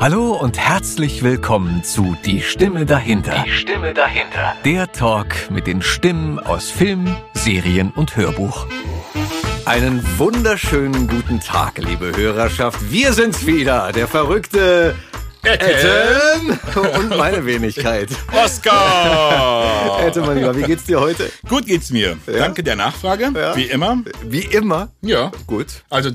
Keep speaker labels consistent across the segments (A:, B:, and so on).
A: Hallo und herzlich willkommen zu Die Stimme dahinter.
B: Die Stimme dahinter.
A: Der Talk mit den Stimmen aus Film, Serien und Hörbuch. Einen wunderschönen guten Tag, liebe Hörerschaft. Wir sind's wieder, der verrückte Etten und meine Wenigkeit.
C: Oscar!
A: Etten, mein Lieber, wie geht's dir heute?
C: Gut geht's mir. Danke der Nachfrage,
A: Ja.
C: wie immer.
A: Wie immer.
C: Ja.
A: Gut.
C: Also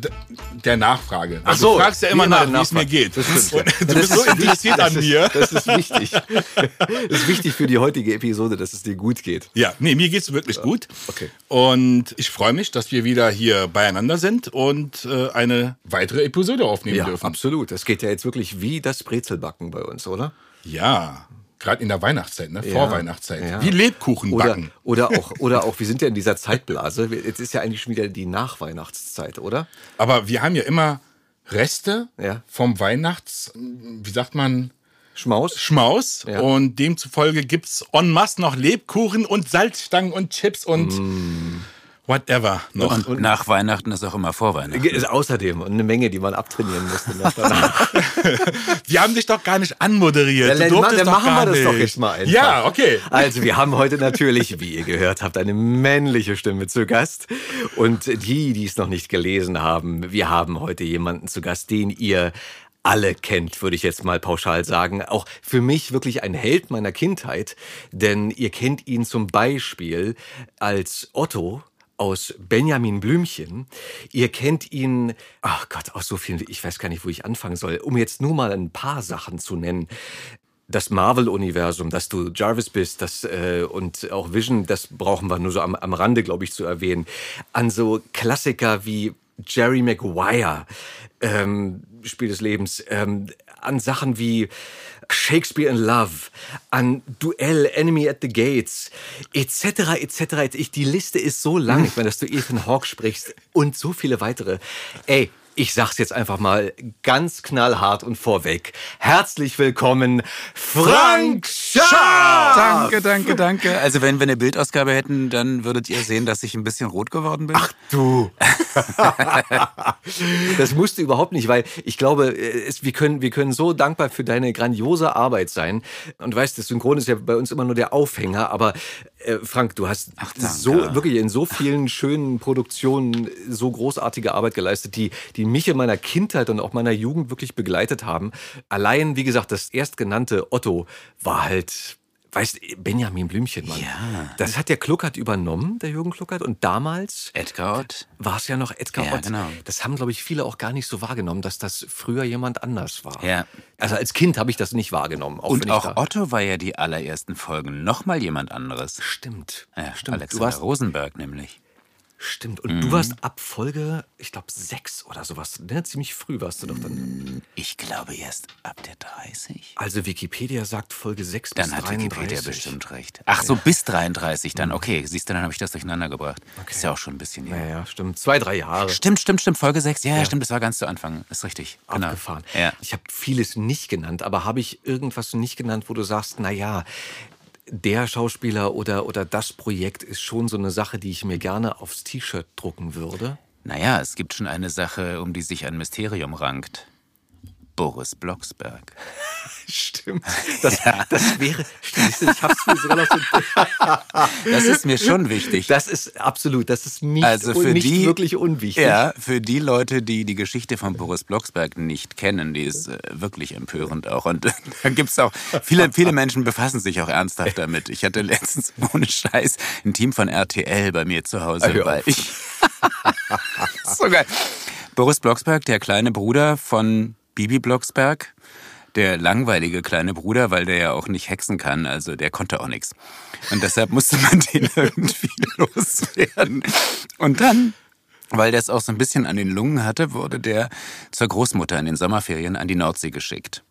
C: der Nachfrage.
A: Ach
C: Also
A: so,
C: du fragst ja
A: wie
C: immer
A: immer
C: nach, wie es mir geht.
A: Das stimmt, ja.
C: Du bist so interessiert an
A: ist,
C: mir.
A: Das ist wichtig. Das ist wichtig für die heutige Episode, dass es dir gut geht.
C: Ja, nee, mir geht's wirklich gut.
A: okay.
C: Und ich freue mich, dass wir wieder hier beieinander sind und äh, eine weitere Episode aufnehmen
A: Ja,
C: dürfen.
A: absolut. Es geht ja jetzt wirklich wie das Brezelbacken bei uns, oder?
C: Ja, gerade in der Weihnachtszeit, ne? Vorweihnachtszeit.
A: Ja.
C: Wie Lebkuchen
A: Oder,
C: backen.
A: oder, auch, oder auch, wir sind ja in dieser Zeitblase. Jetzt ist ja eigentlich schon wieder die Nachweihnachtszeit, oder?
C: Aber wir haben ja immer Reste
A: Ja.
C: vom Weihnachts, wie sagt man,
A: Schmaus?
C: Schmaus
A: Ja.
C: und demzufolge gibt's en masse noch Lebkuchen und Salzstangen und Chips und
A: Mm.
C: whatever noch.
D: Und, nach Weihnachten ist auch immer vor Weihnachten.
A: Ist außerdem und eine Menge, die man abtrainieren danach.
C: Wir haben dich doch gar nicht anmoderiert.
A: Ja,
C: Du
A: dann, dann machen wir das
C: nicht.
A: doch jetzt mal einfach.
C: Ja, okay.
A: Also, wir haben heute natürlich, wie ihr gehört habt, eine männliche Stimme zu Gast. Und die, die es noch nicht gelesen haben, wir haben heute jemanden zu Gast, den ihr alle kennt, würde ich jetzt mal pauschal sagen. Auch für mich wirklich ein Held meiner Kindheit, denn ihr kennt ihn zum Beispiel als Otto aus Benjamin Blümchen. Ihr kennt ihn, ach Gott, aus so vielen, ich weiß gar nicht, wo ich anfangen soll, um jetzt nur mal ein paar Sachen zu nennen das Marvel-Universum, dass du Jarvis bist, das äh, und auch Vision, das brauchen wir nur so am, am Rande, glaube ich, zu erwähnen. An so Klassiker wie Jerry Maguire, ähm, Spiel des Lebens, ähm, an Sachen wie Shakespeare in Love, an Duell, Enemy at the Gates, etc., etc. Ich, die Liste ist so lang, ich meine, dass du Ethan Hawke sprichst und so viele weitere. Ey, ich sag's jetzt einfach mal ganz knallhart und vorweg. Herzlich willkommen, Frank Schaaf!
D: Danke, danke, danke. Also wenn wir eine Bildausgabe hätten, dann würdet ihr sehen, dass ich ein bisschen rot geworden bin. Ach,
A: Du. das musst du überhaupt nicht, weil ich glaube, es, wir, können, wir können so dankbar für deine grandiose Arbeit sein. Und du weißt, das Synchron ist ja bei uns immer nur der Aufhänger, aber äh, Frank, du hast
D: danke.
A: so wirklich in so vielen schönen Produktionen so großartige Arbeit geleistet, die, die mich in meiner Kindheit und auch meiner Jugend wirklich begleitet haben. Allein, wie gesagt, das erstgenannte Otto war halt. Weißt Benjamin Blümchen, Mann.
D: Ja.
A: Das hat der Kluckert übernommen, der Jürgen Kluckert. Und damals
D: Edgar Ott.
A: war es ja noch Edgar
D: Ja,
A: Ott.
D: genau.
A: Das haben, glaube ich, viele auch gar nicht so wahrgenommen, dass das früher jemand anders war.
D: Ja.
A: Also als Kind habe ich das nicht wahrgenommen. Auch
D: Und auch Otto war ja die allerersten Folgen. Nochmal jemand anderes.
A: Stimmt.
D: Ja,
A: stimmt.
D: Alexander Rosenberg nämlich.
A: Stimmt. Und
D: Mhm.
A: du warst ab Folge, ich glaube, sechs oder sowas. Ne? Ziemlich früh warst du doch dann.
D: Ich glaube erst ab der 30.
A: Also Wikipedia sagt Folge sechs
D: Dann
A: bis
D: hat
A: 33.
D: Wikipedia bestimmt recht. Ach so, bis 33 dann. Okay, siehst du, dann habe ich das durcheinander gebracht. Ist ja auch schon ein bisschen her.
A: Naja, stimmt. Zwei, drei Jahre.
D: Stimmt, stimmt, stimmt. Folge 6. Ja, ja, stimmt, das war ganz zu Anfang. Ist richtig. Genau.
A: abgefahren.
D: Ja.
A: Ich habe vieles nicht genannt, aber habe ich irgendwas nicht genannt, wo du sagst, na ja, der Schauspieler oder, oder das Projekt ist schon so eine Sache, die ich mir gerne aufs T-Shirt drucken würde?
D: Naja, es gibt schon eine Sache, um die sich ein Mysterium rankt. Boris Blocksberg.
A: Stimmt. Das, das wäre, ich hab's mir sogar noch so,
D: Das ist mir schon wichtig.
A: Das ist absolut, das ist nicht,
D: Also für
A: nicht
D: die,
A: wirklich unwichtig.
D: Ja, für die Leute, die die Geschichte von Boris Blocksberg nicht kennen, die ist äh, wirklich empörend auch. Und da gibt's auch, viele, viele Menschen befassen sich auch ernsthaft damit. Ich hatte letztens ohne Scheiß ein Team von RTL bei mir zu Hause,
A: hör
D: weil ich. so geil. Boris Blocksberg, der kleine Bruder von Bibi Blocksberg, der langweilige kleine Bruder, weil der ja auch nicht hexen kann, also der konnte auch nichts. Und deshalb musste man den irgendwie loswerden. Und dann, weil der es auch so ein bisschen an den Lungen hatte, wurde der zur Großmutter in den Sommerferien an die Nordsee geschickt.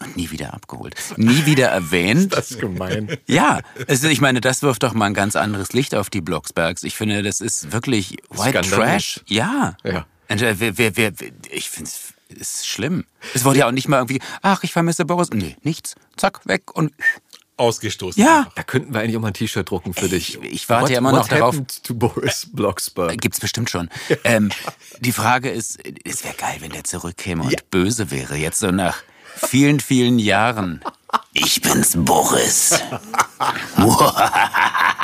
D: Und nie wieder abgeholt. Nie wieder erwähnt.
A: Das ist gemein.
D: Ja, also ich meine, das wirft doch mal ein ganz anderes Licht auf die Blocksbergs. Ich finde, das ist wirklich White. Trash. Ja.
A: Ja.
D: Und, wer, wer, wer, ich finde es ist schlimm. Es wurde ja auch nicht mal irgendwie, ach, ich vermisse Boris. Nee, nichts. Zack, weg und
C: Ausgestoßen.
D: ja.
A: Da könnten wir eigentlich auch mal ein T-Shirt drucken für dich.
D: Ich- ich warte
A: What-
D: ja immer noch darauf-
A: to Boris Blocksberg.
D: Gibt's bestimmt schon. Ähm, die Frage ist, es wäre geil, wenn der zurückkäme und
A: Ja.
D: böse wäre. Jetzt so nach vielen, vielen Jahren. Ich bin's, Boris.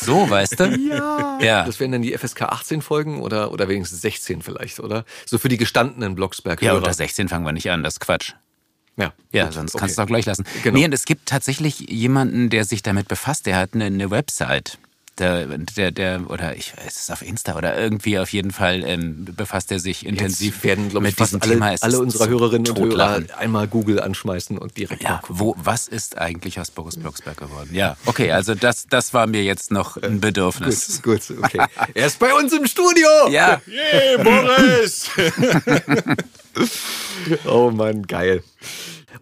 D: so, weißt du?
A: Ja.
D: Ja.
A: Das wären dann die FSK 18 Folgen oder, oder wenigstens 16 vielleicht, oder? So für die gestandenen blocksberg
D: Ja, unter 16 fangen wir nicht an, das ist Quatsch.
A: Ja,
D: Ja,
A: gut,
D: sonst
A: okay.
D: kannst du auch gleich lassen.
A: Genau.
D: Nee, und es gibt tatsächlich jemanden, der sich damit befasst. Der hat eine, eine Website. Der, der, der, oder ich weiß es ist auf Insta oder irgendwie auf jeden Fall ähm, befasst er sich intensiv
A: Jetzt werden, glaube ich,
D: mit diesem
A: alle,
D: Thema. Es
A: alle unserer Hörerinnen und Hörer einmal Google anschmeißen und direkt
D: Ja, wo, was ist eigentlich aus Boris Blocksberg geworden? Ja, okay, also das, das war mir jetzt noch ein Bedürfnis.
A: Gut, gut, okay. Er ist bei uns im Studio!
D: Ja,
C: Hey, Boris!
A: Oh Mann, geil.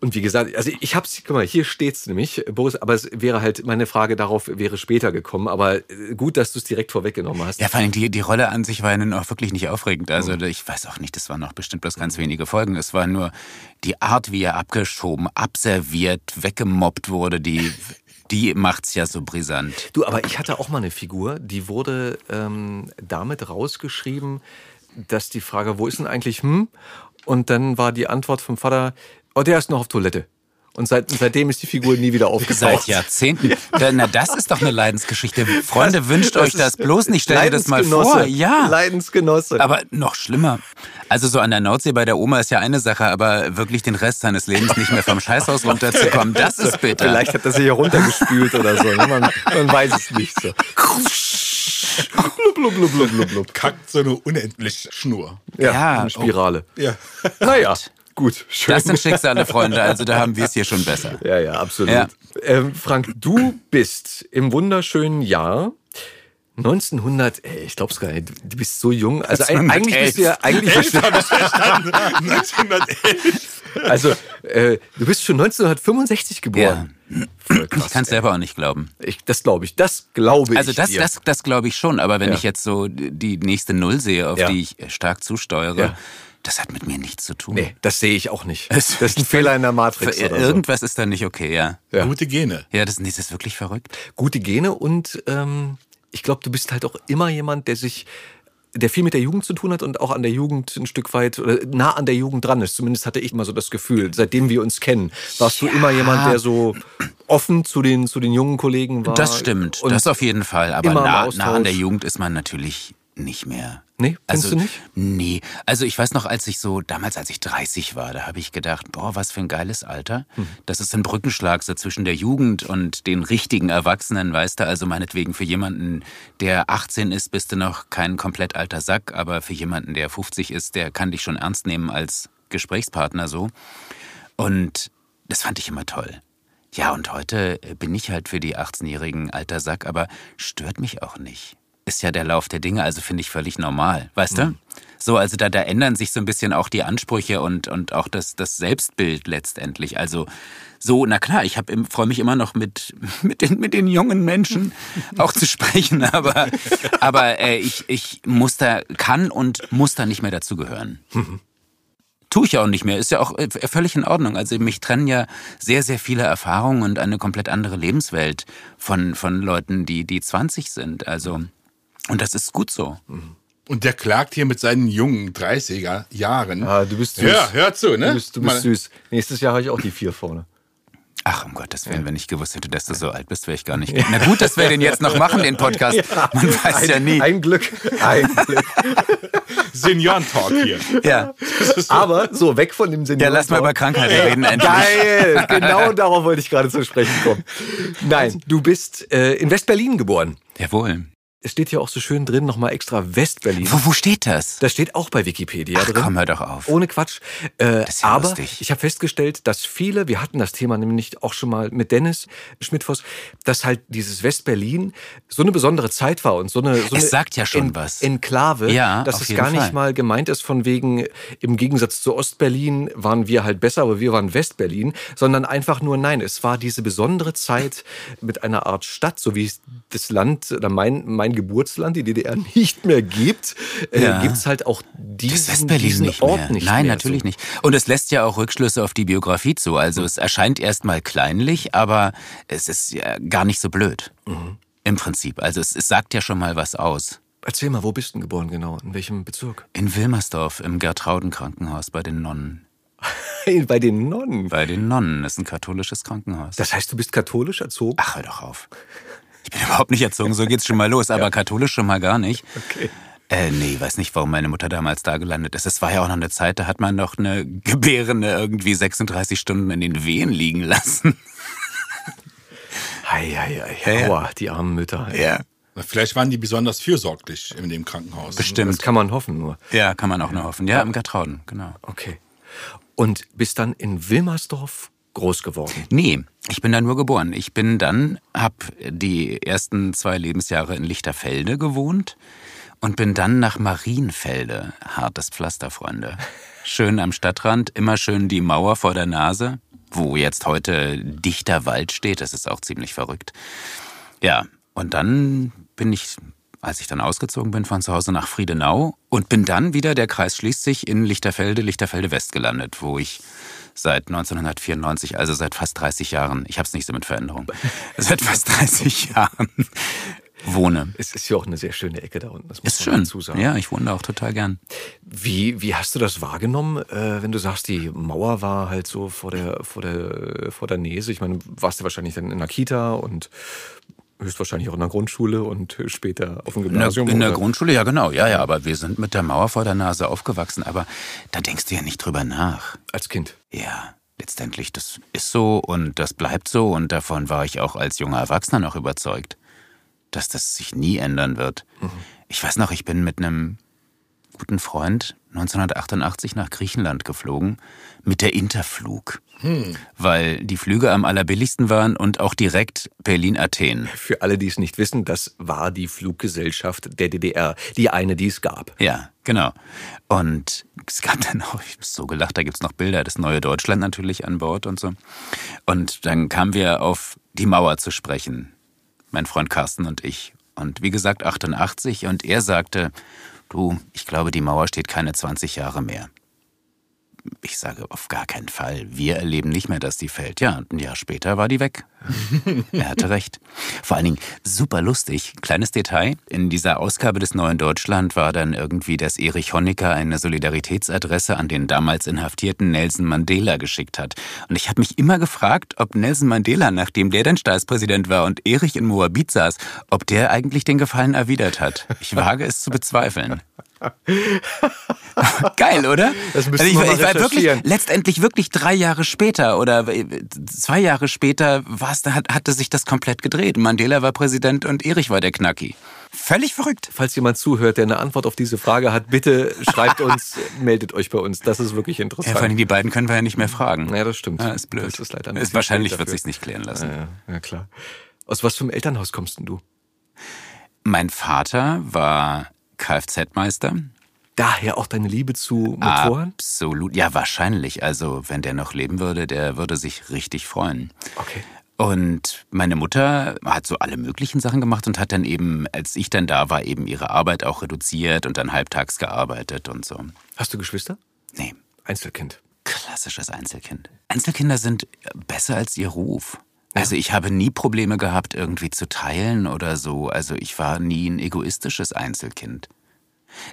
A: Und wie gesagt, also ich hab's, guck mal, hier steht's nämlich, Boris, aber es wäre halt, meine Frage darauf wäre später gekommen, aber äh, gut, dass du es direkt vorweggenommen hast.
D: Ja, vor allem die, die Rolle an sich war ja nun auch wirklich nicht aufregend. Also ich weiß auch nicht, das waren noch bestimmt bloß ganz wenige Folgen. Es war nur die Art, wie er abgeschoben, abserviert, weggemobbt wurde, die, die macht's ja so brisant.
A: Du, aber ich hatte auch mal eine Figur, die wurde ähm, damit rausgeschrieben, dass die Frage, wo ist denn eigentlich hm? Und dann war die Antwort vom Vater, oh, der ist noch auf Toilette. Und seit, seitdem ist die Figur nie wieder
D: Seit
A: aufgetaucht.
D: Jahrzehnten. Da- Na, das ist doch eine Leidensgeschichte. Freunde, wünscht euch das bloß nicht. Stellt ihr das mal
A: Leidensgenosse.
D: vor. Ja.
A: Leidensgenosse.
D: Aber noch schlimmer. Also so an der Nordsee bei der Oma ist ja eine Sache, aber wirklich den Rest seines Lebens nicht mehr vom Scheißhaus runterzukommen, das ist bitter.
A: Vielleicht hat er sich ja runtergespült oder so. ne? Man, man weiß es nicht so. blub, blub, blub, blub, blub, blub.
C: Kackt so eine unendliche Schnur.
A: Ja,
D: Ja,
A: eine Spirale.
C: Ja.
A: Naja, gut, schön.
D: Das sind Schicksale, Freunde. Also da haben wir es hier schon besser.
A: Ja, ja, absolut.
D: Ja.
A: Ähm, Frank, du bist im wunderschönen Jahr 1900, ey, ich glaub's gar nicht, du bist so jung. Also eigentlich bist du ja, eigentlich bist du,
C: 1911.
A: also äh, du bist schon 1965 geboren. Voll krass.
D: Ich kann es selber auch nicht glauben.
A: Ich, das glaube ich, das glaube
D: Also
A: ich
D: das,
A: dir.
D: das, das glaube ich schon. Aber wenn
A: Ja.
D: ich jetzt so die nächste Null sehe, auf
A: Ja.
D: die ich stark zusteuere,
A: Ja.
D: Das hat mit mir nichts zu tun.
A: nee, das sehe ich auch nicht.
D: Es-
A: Das ist ein Fehler in der Matrix
D: Für-
A: oder so.
D: Irgendwas ist da nicht okay, ja.
A: Ja.
C: Gute Gene.
D: Ja, das, das ist wirklich verrückt.
A: Gute Gene und ähm, ich glaube, du bist halt auch immer jemand, der sich der viel mit der Jugend zu tun hat und auch an der Jugend ein Stück weit oder nah an der Jugend dran ist. Zumindest hatte ich immer so das Gefühl, seitdem wir uns kennen, warst du immer jemand, der so offen zu den, zu den jungen Kollegen war.
D: Das stimmt,
A: Und
D: das auf jeden Fall. Aber nah, nah an der Jugend ist man natürlich nicht mehr.
A: Nee, findest
D: also,
A: du nicht?
D: Nee. Also ich weiß noch, als ich so, damals als ich 30 war, da habe ich gedacht, boah, was für ein geiles Alter.
A: Hm.
D: Das ist ein Brückenschlag so zwischen der Jugend und den richtigen Erwachsenen, weißt du. Also meinetwegen für jemanden, der 18 ist, bist du noch kein komplett alter Sack, aber für jemanden, der 50 ist, der kann dich schon ernst nehmen als Gesprächspartner so. Und das fand ich immer toll. Ja, und heute äh, bin ich halt für die 18-jährigen alter Sack, aber stört mich auch nicht. Ist ja der Lauf der Dinge, also finde ich völlig normal, weißt du? So, also da, da ändern sich so ein bisschen auch die Ansprüche und, und auch das, das Selbstbild letztendlich. Also so, na klar, ich freue mich immer noch mit, mit, den, mit den jungen Menschen auch zu sprechen, aber, aber äh, ich, ich muss da, kann und muss da nicht mehr dazugehören. Tue ich ja auch nicht mehr. Ist ja auch äh, völlig in Ordnung. Also mich trennen ja sehr, sehr viele Erfahrungen und eine komplett andere Lebenswelt von, von Leuten, die, die 20 sind. Also, und das ist gut so.
C: Und der klagt hier mit seinen jungen 30er Jahren.
A: Ah, du bist süß.
C: Ja, hör zu, ne?
A: Du bist, du bist süß. Nächstes Jahr habe ich auch die vier vorne.
D: Ach, um Gottes Willen, wenn ich gewusst hätte, dass du so alt bist, wäre ich gar nicht. Na gut, dass wir den jetzt noch machen, den Podcast. Man weiß
A: ein,
D: ja nie.
A: Ein Glück. Ein Glück.
C: Seniorentalk hier.
D: Ja.
A: Aber so, weg von dem Senior.
D: ja, lass mal über Krankheiten reden endlich.
A: Geil, genau darauf wollte ich gerade zu sprechen kommen. Nein, du bist äh, in West-Berlin geboren.
D: Jawohl.
A: Es steht hier auch so schön drin, nochmal extra West-Berlin.
D: Wo, wo steht das?
A: Das steht auch bei Wikipedia
D: Ach
A: drin.
D: komm, hör doch auf.
A: Ohne Quatsch. Äh,
D: ist ja
A: aber
D: lustig.
A: ich habe festgestellt, dass viele, wir hatten das Thema nämlich auch schon mal mit Dennis Schmidtfoss, dass halt dieses West-Berlin so eine besondere Zeit war und so eine, so
D: Es sagt ja schon
A: En-
D: was.
A: Enklave,
D: Ja,
A: dass es gar nicht
D: Fall.
A: mal gemeint ist von wegen, im Gegensatz zu Ostberlin waren wir halt besser, aber wir waren West-Berlin, sondern einfach nur nein, es war diese besondere Zeit mit einer Art Stadt, so wie das Land oder mein, mein Geburtsland, die DDR, nicht mehr gibt, äh,
D: Ja.
A: gibt es halt auch diesen, diesen
D: nicht
A: Ort
D: mehr.
A: nicht
D: Nein,
A: mehr.
D: natürlich
A: so.
D: nicht. Und es lässt ja auch Rückschlüsse auf die Biografie zu. Also es erscheint erstmal kleinlich, aber es ist ja gar nicht so blöd.
A: Mhm.
D: Im Prinzip. Also es, es sagt ja schon mal was aus.
A: Erzähl mal, wo bist du denn geboren genau? In welchem Bezirk?
D: In Wilmersdorf im Gertrauden Krankenhaus bei den Nonnen.
A: Bei, bei den Nonnen?
D: Bei den Nonnen. Das ist ein katholisches Krankenhaus.
A: Das heißt, du bist katholisch erzogen?
D: Ach, hör doch auf. Ich bin überhaupt nicht erzogen, so geht's schon mal los, aber ja. katholisch schon mal gar nicht.
A: Okay.
D: Äh, nee, weiß nicht, warum meine Mutter damals da gelandet ist. Es war ja auch noch eine Zeit, da hat man noch eine Gebärende irgendwie 36 Stunden in den Wehen liegen lassen.
A: Hei, hei, hei. Ja, ja. die armen Mütter.
D: Ja.
C: Vielleicht waren die besonders fürsorglich in dem Krankenhaus.
A: Bestimmt. Das kann man hoffen nur.
D: Ja, kann man auch nur hoffen. Ja, im Gertrauden, genau.
A: Okay. Und bist dann in Wilmersdorf groß geworden?
D: Nee, ich bin da nur geboren. Ich bin dann, hab die ersten zwei Lebensjahre in Lichterfelde gewohnt und bin dann nach Marienfelde. Hartes Pflaster, Freunde. Schön am Stadtrand, immer schön die Mauer vor der Nase, wo jetzt heute dichter Wald steht. Das ist auch ziemlich verrückt. Ja, und dann bin ich, als ich dann ausgezogen bin von zu Hause nach Friedenau und bin dann wieder, der Kreis schließt sich, in Lichterfelde, Lichterfelde West gelandet, wo ich seit 1994, also seit fast 30 Jahren, ich habe es nicht so mit Veränderung, seit fast 30 Jahren wohne.
A: Es ist ja auch eine sehr schöne Ecke da unten. Das
D: muss ist man schön. Dazu sagen. Ja, ich wohne da auch total gern.
A: Wie, wie hast du das wahrgenommen, äh, wenn du sagst, die Mauer war halt so vor der, vor der, vor der Nese? Ich meine, warst du wahrscheinlich dann in der Kita und höchstwahrscheinlich auch in der Grundschule und später auf dem Gymnasium.
D: In der, in der Grundschule, ja genau, ja, ja, aber wir sind mit der Mauer vor der Nase aufgewachsen, aber da denkst du ja nicht drüber nach.
A: Als Kind?
D: Ja, letztendlich, das ist so und das bleibt so und davon war ich auch als junger Erwachsener noch überzeugt, dass das sich nie ändern wird. Mhm. Ich weiß noch, ich bin mit einem guten Freund 1988 nach Griechenland geflogen mit der Interflug. Hm. Weil die Flüge am allerbilligsten waren und auch direkt Berlin-Athen.
A: Für alle, die es nicht wissen, das war die Fluggesellschaft der DDR. Die eine, die es gab.
D: Ja, genau. Und es gab dann auch, ich habe so gelacht, da gibt es noch Bilder, das neue Deutschland natürlich an Bord und so. Und dann kamen wir auf die Mauer zu sprechen. Mein Freund Carsten und ich. Und wie gesagt, 88. Und er sagte, du, ich glaube, die Mauer steht keine 20 Jahre mehr. Ich sage auf gar keinen Fall. Wir erleben nicht mehr, dass die fällt. Ja, ein Jahr später war die weg. er hatte recht. Vor allen Dingen super lustig. Kleines Detail. In dieser Ausgabe des Neuen Deutschland war dann irgendwie, dass Erich Honecker eine Solidaritätsadresse an den damals inhaftierten Nelson Mandela geschickt hat. Und ich habe mich immer gefragt, ob Nelson Mandela, nachdem der dann Staatspräsident war und Erich in Moabit saß, ob der eigentlich den Gefallen erwidert hat. Ich wage es zu bezweifeln. Geil, oder?
A: Das also ich, ich war
D: wirklich, letztendlich wirklich drei Jahre später oder zwei Jahre später war's, da hatte sich das komplett gedreht. Mandela war Präsident und Erich war der Knacki. Völlig verrückt.
A: Falls jemand zuhört, der eine Antwort auf diese Frage hat, bitte schreibt uns, meldet euch bei uns. Das ist wirklich interessant.
D: Ja, vor allem die beiden können wir ja nicht mehr fragen.
A: Ja, das stimmt.
D: Ja, ist blöd.
A: Das ist leider
D: ist Wahrscheinlich wird sich's nicht klären lassen.
A: Ja, ja, klar. Aus was für einem Elternhaus kommst denn du?
D: Mein Vater war Kfz-Meister.
A: Daher auch deine Liebe zu Motoren?
D: Absolut, ja, wahrscheinlich. Also, wenn der noch leben würde, der würde sich richtig freuen.
A: Okay.
D: Und meine Mutter hat so alle möglichen Sachen gemacht und hat dann eben, als ich dann da war, eben ihre Arbeit auch reduziert und dann halbtags gearbeitet und so.
A: Hast du Geschwister?
D: Nee.
A: Einzelkind.
D: Klassisches Einzelkind. Einzelkinder sind besser als ihr Ruf. Also ich habe nie Probleme gehabt, irgendwie zu teilen oder so. Also ich war nie ein egoistisches Einzelkind.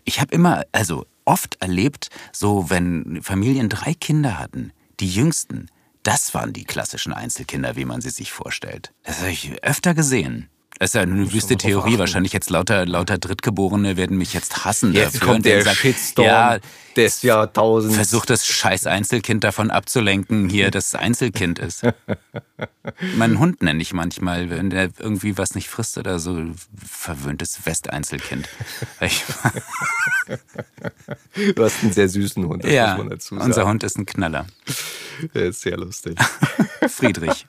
D: Ich habe immer, also oft erlebt, so wenn Familien drei Kinder hatten, die jüngsten, das waren die klassischen Einzelkinder, wie man sie sich vorstellt. Das habe ich öfter gesehen. Das ist ja eine wüste Theorie. Wahrscheinlich jetzt lauter, lauter Drittgeborene werden mich jetzt hassen
A: jetzt dafür. Kommt der sagt, Shitstorm ja, des Jahrtausends.
D: Versucht das scheiß Einzelkind davon abzulenken, hier das Einzelkind ist. Meinen Hund nenne ich manchmal, wenn der irgendwie was nicht frisst oder so. Verwöhntes Westeinzelkind.
A: du hast einen sehr süßen Hund,
D: das ja, muss man dazu sagen. Unser Hund ist ein Knaller.
A: Der ist sehr lustig.
D: Friedrich.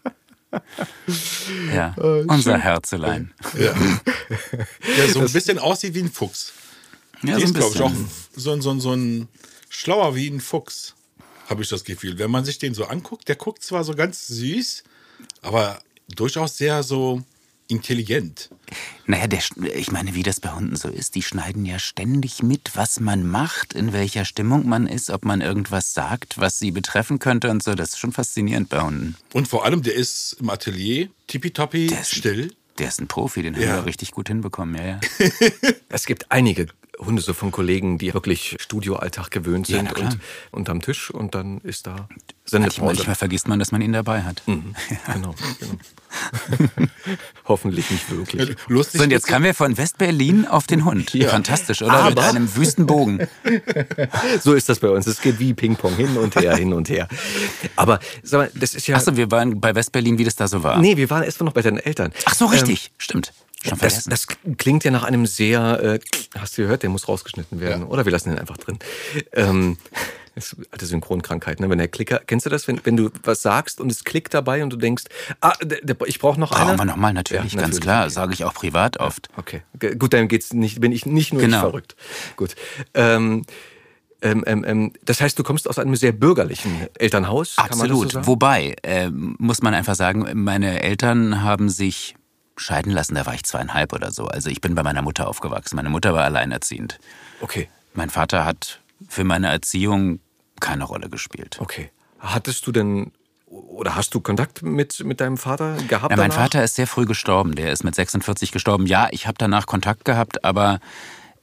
D: Ja, oh, unser Herzelein.
C: Ja. Der so ein bisschen aussieht wie ein Fuchs.
D: Ja, so ein
C: glaube ich, auch so, so, so ein schlauer wie ein Fuchs, habe ich das Gefühl. Wenn man sich den so anguckt, der guckt zwar so ganz süß, aber durchaus sehr so intelligent.
D: Naja, der, ich meine, wie das bei Hunden so ist, die schneiden ja ständig mit, was man macht, in welcher Stimmung man ist, ob man irgendwas sagt, was sie betreffen könnte und so. Das ist schon faszinierend bei Hunden.
C: Und vor allem, der ist im Atelier tippitoppi still.
D: Der ist ein Profi, den ja. haben wir richtig gut hinbekommen, ja, ja.
A: es gibt einige Hunde so von Kollegen, die wirklich Studioalltag gewöhnt sind ja, und unterm Tisch und dann ist da Sendepause.
D: Manchmal vergisst man, dass man ihn dabei hat.
A: Mhm. Genau, genau. Hoffentlich nicht wirklich.
C: Lustig.
D: So, und jetzt kamen wir von West-Berlin auf den Hund.
A: Ja.
D: Fantastisch, oder? Mit
A: Aber-
D: einem Wüstenbogen.
A: So ist das bei uns. Es geht wie Ping-Pong hin und her, hin und her. Aber sag mal, das ist ja.
D: Achso, wir waren bei West-Berlin, wie das da so war.
A: Nee, wir waren erst mal noch bei deinen Eltern.
D: Ach so, richtig. Stimmt. Schon
A: Das, das klingt ja nach einem sehr, äh, hast du gehört, der muss rausgeschnitten werden. Oder wir lassen den einfach drin. Ähm, das ist alte Synchronkrankheit, ne? Wenn der Klicker, kennst du das, wenn, wenn du was sagst und es klickt dabei und du denkst, ah, ich brauche noch
D: Brauchen
A: eine?
D: wir nochmal, natürlich,
A: Ja,
D: ganz
A: natürlich,
D: klar. Sage ich auch privat oft.
A: Okay, gut, dann geht's nicht, bin ich nicht nur
D: Genau.
A: ich verrückt. Gut. Ähm, ähm, ähm, ähm, das heißt, du kommst aus einem sehr bürgerlichen Elternhaus,
D: Absolut.
A: so?
D: Wobei, äh, muss man einfach sagen, meine Eltern haben sich scheiden lassen, da war ich zweieinhalb oder so. Also ich bin bei meiner Mutter aufgewachsen. Meine Mutter war alleinerziehend.
A: Okay,
D: Mein Vater hat für meine Erziehung keine Rolle gespielt.
A: okay. Hattest du denn oder hast du Kontakt mit, mit deinem Vater gehabt?
D: Ja, mein
A: danach?
D: Vater ist sehr früh gestorben. Der ist mit 46 gestorben. Ja, ich habe danach Kontakt gehabt, aber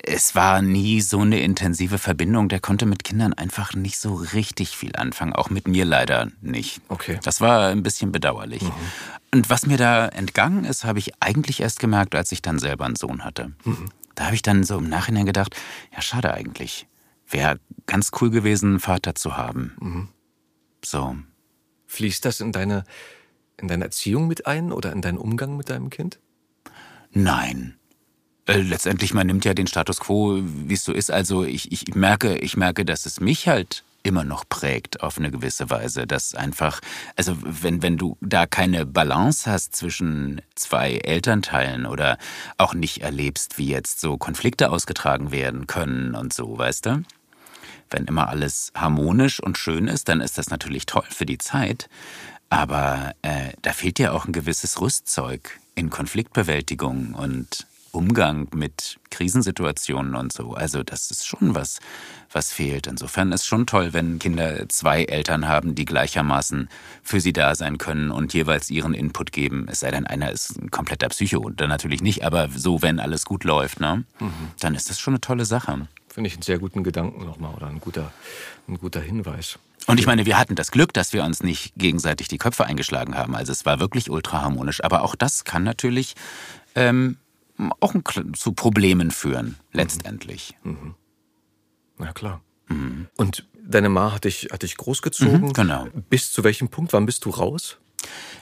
D: es war nie so eine intensive Verbindung. Der konnte mit Kindern einfach nicht so richtig viel anfangen. Auch mit mir leider nicht.
A: Okay.
D: Das war ein bisschen bedauerlich. Und was mir da entgangen ist, habe ich eigentlich erst gemerkt, als ich dann selber einen Sohn hatte. Da habe ich dann so im Nachhinein gedacht, ja, schade eigentlich. Wäre ganz cool gewesen, einen Vater zu haben. So.
A: Fließt das in deine, in deine Erziehung mit ein oder in deinen Umgang mit deinem Kind?
D: Nein. Äh, letztendlich, man nimmt ja den Status quo, wie es so ist. Also ich, ich merke, ich merke, dass es mich halt immer noch prägt auf eine gewisse Weise. Dass einfach, also wenn, wenn du da keine Balance hast zwischen zwei Elternteilen oder auch nicht erlebst, wie jetzt so Konflikte ausgetragen werden können und so, weißt du? Wenn immer alles harmonisch und schön ist, dann ist das natürlich toll für die Zeit. Aber äh, da fehlt ja auch ein gewisses Rüstzeug in Konfliktbewältigung und Umgang mit Krisensituationen und so. Also das ist schon was, was fehlt. Insofern ist schon toll, wenn Kinder zwei Eltern haben, die gleichermaßen für sie da sein können und jeweils ihren Input geben. Es sei denn, einer ist ein kompletter Psycho, dann natürlich nicht, aber so, wenn alles gut läuft, ne, dann ist das schon eine tolle Sache.
A: Finde ich einen sehr guten Gedanken nochmal oder ein guter, ein guter Hinweis.
D: Und ich meine, wir hatten das Glück, dass wir uns nicht gegenseitig die Köpfe eingeschlagen haben. Also es war wirklich ultra harmonisch. Aber auch das kann natürlich ähm, auch ein zu Problemen führen, letztendlich.
A: Na klar. Und deine Ma hat dich, hat dich großgezogen?
D: Mhm, genau.
A: Bis zu welchem Punkt? Wann bist du raus?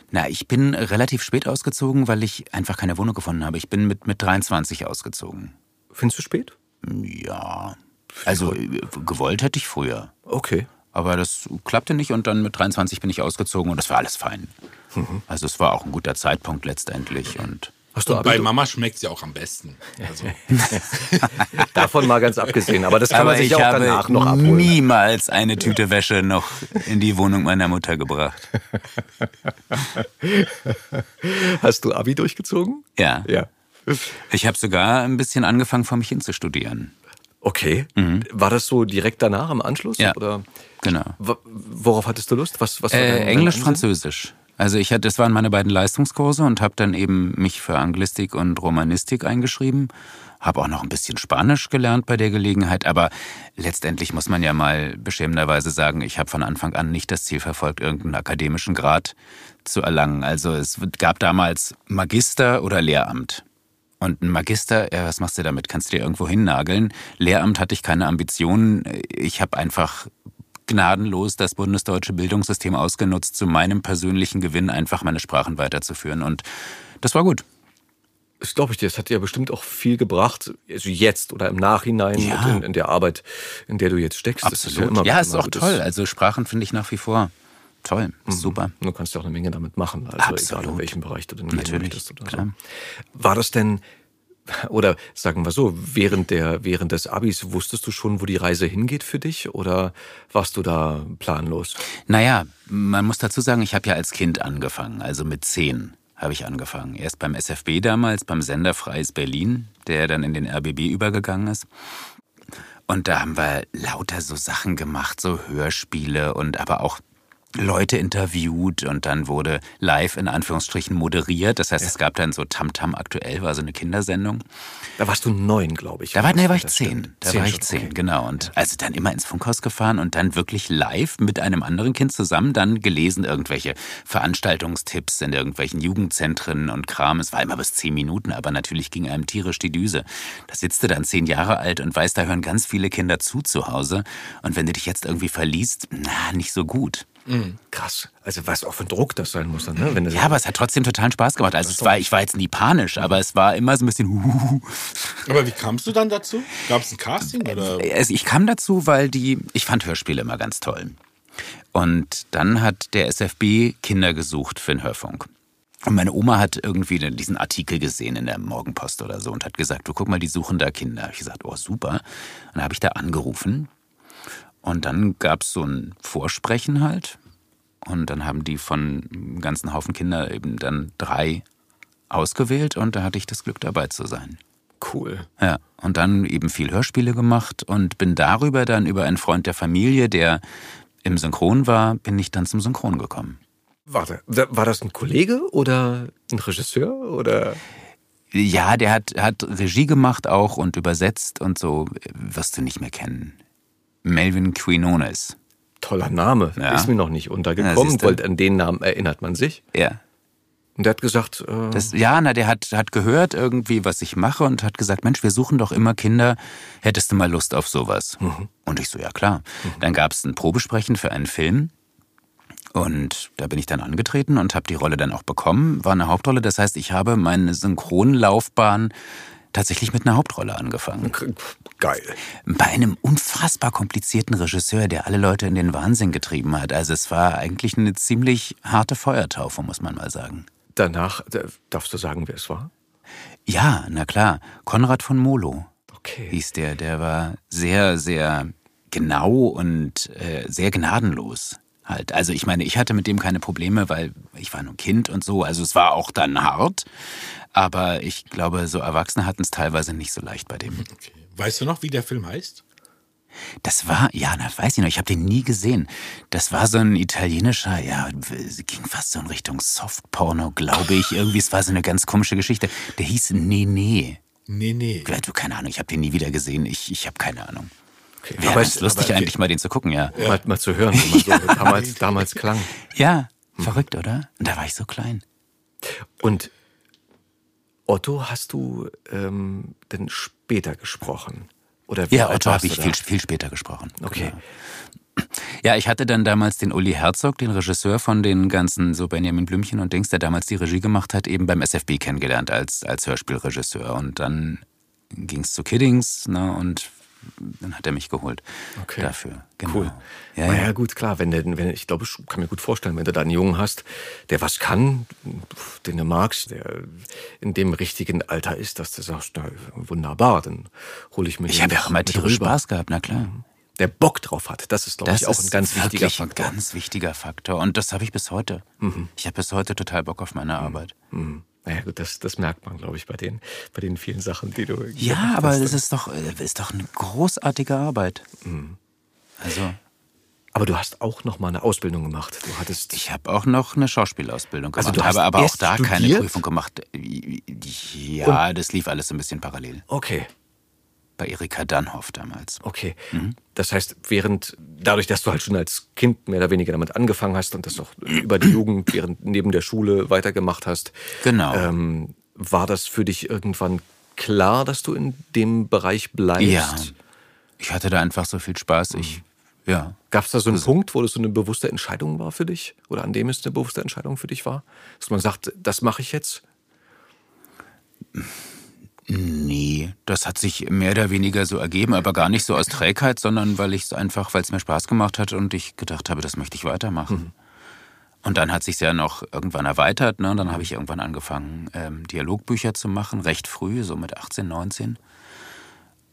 D: Na, ich bin relativ spät ausgezogen, weil ich einfach keine Wohnung gefunden habe. Ich bin mit, mit 23 ausgezogen.
A: Findest du spät?
D: Ja. Also äh, gewollt hätte ich früher.
A: Okay.
D: Aber das klappte nicht und dann mit 23 bin ich ausgezogen und das war alles fein. Also es war auch ein guter Zeitpunkt letztendlich und
A: Hast du
C: Und bei? Mama schmeckt es ja auch am besten. Also,
A: Davon mal ganz abgesehen. Aber das kann man sich auch
D: habe
A: danach noch abholen.
D: niemals eine Tüte Wäsche noch in die Wohnung meiner Mutter gebracht.
A: Hast du Abi durchgezogen?
D: Ja.
A: Ja.
D: Ich habe sogar ein bisschen angefangen, vor mich hin zu studieren.
A: Okay. War das so direkt danach im Anschluss?
D: Mhm. Ja.
A: Oder
D: Genau.
A: worauf hattest du Lust? Was, was war
D: Äh, Englisch? Französisch. Also ich hatte, das waren meine beiden Leistungskurse und habe dann eben mich für Anglistik und Romanistik eingeschrieben. Habe auch noch ein bisschen Spanisch gelernt bei der Gelegenheit, aber letztendlich muss man ja mal beschämenderweise sagen, ich habe von Anfang an nicht das Ziel verfolgt, irgendeinen akademischen Grad zu erlangen. Also es gab damals Magister oder Lehramt. Und ein Magister, ja, was machst du damit? Kannst du dir irgendwo hinnageln? Lehramt hatte ich keine Ambitionen. Ich habe einfach gnadenlos das bundesdeutsche Bildungssystem ausgenutzt, zu meinem persönlichen Gewinn einfach meine Sprachen weiterzuführen. Und das war gut.
A: Das glaube ich dir. Das hat dir bestimmt auch viel gebracht, also jetzt oder im Nachhinein
D: Ja.
A: in, in der Arbeit, in der du jetzt steckst. Das
D: Absolut.
A: immer-
D: ja, ist auch toll. Also Sprachen finde ich nach wie vor toll. Ist super.
A: Du kannst ja auch eine Menge damit machen, also
D: Absolut.
A: egal in welchem Bereich du denn gehen
D: Natürlich,
A: möchtest oder
D: klar.
A: so. War das denn, oder sagen wir so, während, der, während des Abis wusstest du schon, wo die Reise hingeht für dich oder warst du da planlos?
D: Naja, man muss dazu sagen, ich habe ja als Kind angefangen, also mit zehn habe ich angefangen. Erst beim SFB damals, beim Sender Freies Berlin, der dann in den RBB übergegangen ist. Und da haben wir lauter so Sachen gemacht, so Hörspiele und aber auch Leute interviewt und dann wurde live in Anführungsstrichen moderiert. Das heißt,
A: Ja.
D: es gab dann so Tamtam aktuell, war so eine Kindersendung.
A: Da warst du neun, glaube ich.
D: Da war, nee, war ich zehn. Da war ich zehn,
A: okay.
D: genau. Und also dann immer ins Funkhaus gefahren und dann wirklich live mit einem anderen Kind zusammen dann gelesen, irgendwelche Veranstaltungstipps in irgendwelchen Jugendzentren und Kram. Es war immer bis zehn Minuten, aber natürlich ging einem tierisch die Düse. Da sitzt du dann zehn Jahre alt und weißt, da hören ganz viele Kinder zu zu Hause. Und wenn du dich jetzt irgendwie verliest, na, nicht so gut.
A: Krass. Also was auch für ein Druck das sein muss dann, ne? Wenn du
D: Ja, aber es hat trotzdem totalen Spaß gemacht. Also es war, ich war jetzt nie panisch, aber es war immer so ein bisschen huhuhu.
C: Aber wie kamst du dann dazu? Gab es ein Casting oder?
D: Also ich kam dazu, weil die, ich fand Hörspiele immer ganz toll. Und dann hat der SFB Kinder gesucht für den Hörfunk. Und meine Oma hat irgendwie diesen Artikel gesehen in der Morgenpost oder so und hat gesagt, du guck mal, die suchen da Kinder. Ich gesagt, oh super. Und dann habe ich da angerufen und dann gab es so ein Vorsprechen halt. Und dann haben die von einem ganzen Haufen Kinder eben dann drei ausgewählt und da hatte ich das Glück dabei zu sein.
A: cool.
D: Ja, und dann eben viel Hörspiele gemacht und bin darüber dann über einen Freund der Familie, der im Synchron war, bin ich dann zum Synchron gekommen.
A: Warte, war das ein Kollege oder ein Regisseur oder?
D: Ja, der hat, hat Regie gemacht auch und übersetzt und so, wirst du nicht mehr kennen. Melvin Quinones.
A: Toller Name.
D: Ja.
A: Ist mir noch nicht
D: Ja,
A: untergekommen,
D: siehste.
A: weil an den Namen erinnert man sich.
D: Ja.
A: Und der hat gesagt, äh,
D: Das, ja, na, der hat, hat gehört irgendwie, was ich mache und hat gesagt, Mensch, wir suchen doch immer Kinder. Hättest du mal Lust auf sowas? Und ich so, ja klar. Dann gab es ein Probesprechen für einen Film. Und da bin ich dann angetreten und habe die Rolle dann auch bekommen. War eine Hauptrolle. Das heißt, ich habe meine Synchronlaufbahn tatsächlich mit einer Hauptrolle angefangen.
A: geil.
D: Bei einem unfassbar komplizierten Regisseur, der alle Leute in den Wahnsinn getrieben hat. Also es war eigentlich eine ziemlich harte Feuertaufe, muss man mal sagen.
A: Danach, darfst du sagen, wer es war?
D: Ja, na klar. Konrad von Molo
A: Okay.
D: hieß der. Der war sehr, sehr genau und äh, sehr gnadenlos. Halt. Also ich meine, ich hatte mit dem keine Probleme, weil ich war nur ein Kind und so. Also es war auch dann hart. Aber ich glaube, so Erwachsene hatten es teilweise nicht so leicht bei dem.
C: Okay. Weißt du noch, wie der Film heißt?
D: Das war, ja, das weiß ich noch, ich habe den nie gesehen. Das war so ein italienischer, ja, ging fast so in Richtung Softporno, glaube ich. Irgendwie, es war so eine ganz komische Geschichte. Der hieß Nee, nee.
C: Nee, nee.
D: Ja, du, keine Ahnung, ich habe den nie wieder gesehen. Ich, ich habe keine Ahnung.
A: Okay.
D: Wäre
A: Aber es-
D: lustig
A: aber-
D: eigentlich mal den zu gucken, ja.
A: Mal, mal zu hören, wie man so damals, damals klang.
D: Ja, verrückt, oder? Und da war ich so klein.
A: Und Otto hast du ähm, denn später gesprochen? Oder wie
D: Ja, Otto habe ich viel, viel später gesprochen.
A: Okay.
D: Genau. Ja, ich hatte dann damals den Uli Herzog, den Regisseur von den ganzen so Benjamin Blümchen und Dings, der damals die Regie gemacht hat, eben beim SFB kennengelernt als, als Hörspielregisseur. Und dann ging es zu Kiddings, ne, und dann hat er mich geholt
A: Okay.
D: dafür. Genau.
A: Cool.
D: Ja,
A: naja,
D: ja.
A: gut, klar, wenn der, wenn, ich glaube, ich kann mir gut vorstellen, wenn du da einen Jungen hast, der was kann, den du magst, der in dem richtigen Alter ist, dass du sagst, na, wunderbar, dann hole ich mir
D: Ich habe ja auch immer tierisch. Spaß gehabt, na klar.
A: Der Bock drauf hat, das ist, glaube
D: Das
A: ich, auch
D: ist
A: ein ganz wichtiger Faktor.
D: ein ganz wichtiger Faktor. Und das habe ich bis heute.
A: Mhm.
D: Ich habe bis heute total Bock auf meine Arbeit.
A: Hm. Naja, gut, das, das merkt man, glaube ich, bei den, bei den vielen Sachen, die du.
D: Ja, aber das ist doch, äh, ist doch eine großartige Arbeit.
A: Mhm.
D: Also,
A: Aber du hast auch noch mal eine Ausbildung gemacht. Du hattest.
D: ich habe auch noch eine Schauspielausbildung
A: Also
D: gemacht,
A: du hast
D: habe aber auch da keine
A: studiert?
D: Prüfung gemacht. Ja, das lief alles ein bisschen parallel.
A: okay,
D: Bei Erika Dannhoff damals.
A: okay.
D: Mhm.
A: Das heißt, während, dadurch, dass du halt schon als Kind mehr oder weniger damit angefangen hast und das auch über die Jugend während neben der Schule weitergemacht hast,
D: Genau.
A: ähm, war das für dich irgendwann klar, dass du in dem Bereich bleibst?
D: Ja. Ich hatte da einfach so viel Spaß. Ich, ja.
A: Gab es da so einen Punkt, wo das so eine bewusste Entscheidung war für dich? Oder an dem es eine bewusste Entscheidung für dich war? Dass man sagt, das mache ich jetzt?
D: Nee, das hat sich mehr oder weniger so ergeben, aber gar nicht so aus Trägheit, sondern weil ich es einfach, weil es mir Spaß gemacht hat und ich gedacht habe, das möchte ich weitermachen. Und dann hat sich ja noch irgendwann erweitert, ne? Und dann habe ich irgendwann angefangen, ähm, Dialogbücher zu machen, recht früh, so mit 18, 19.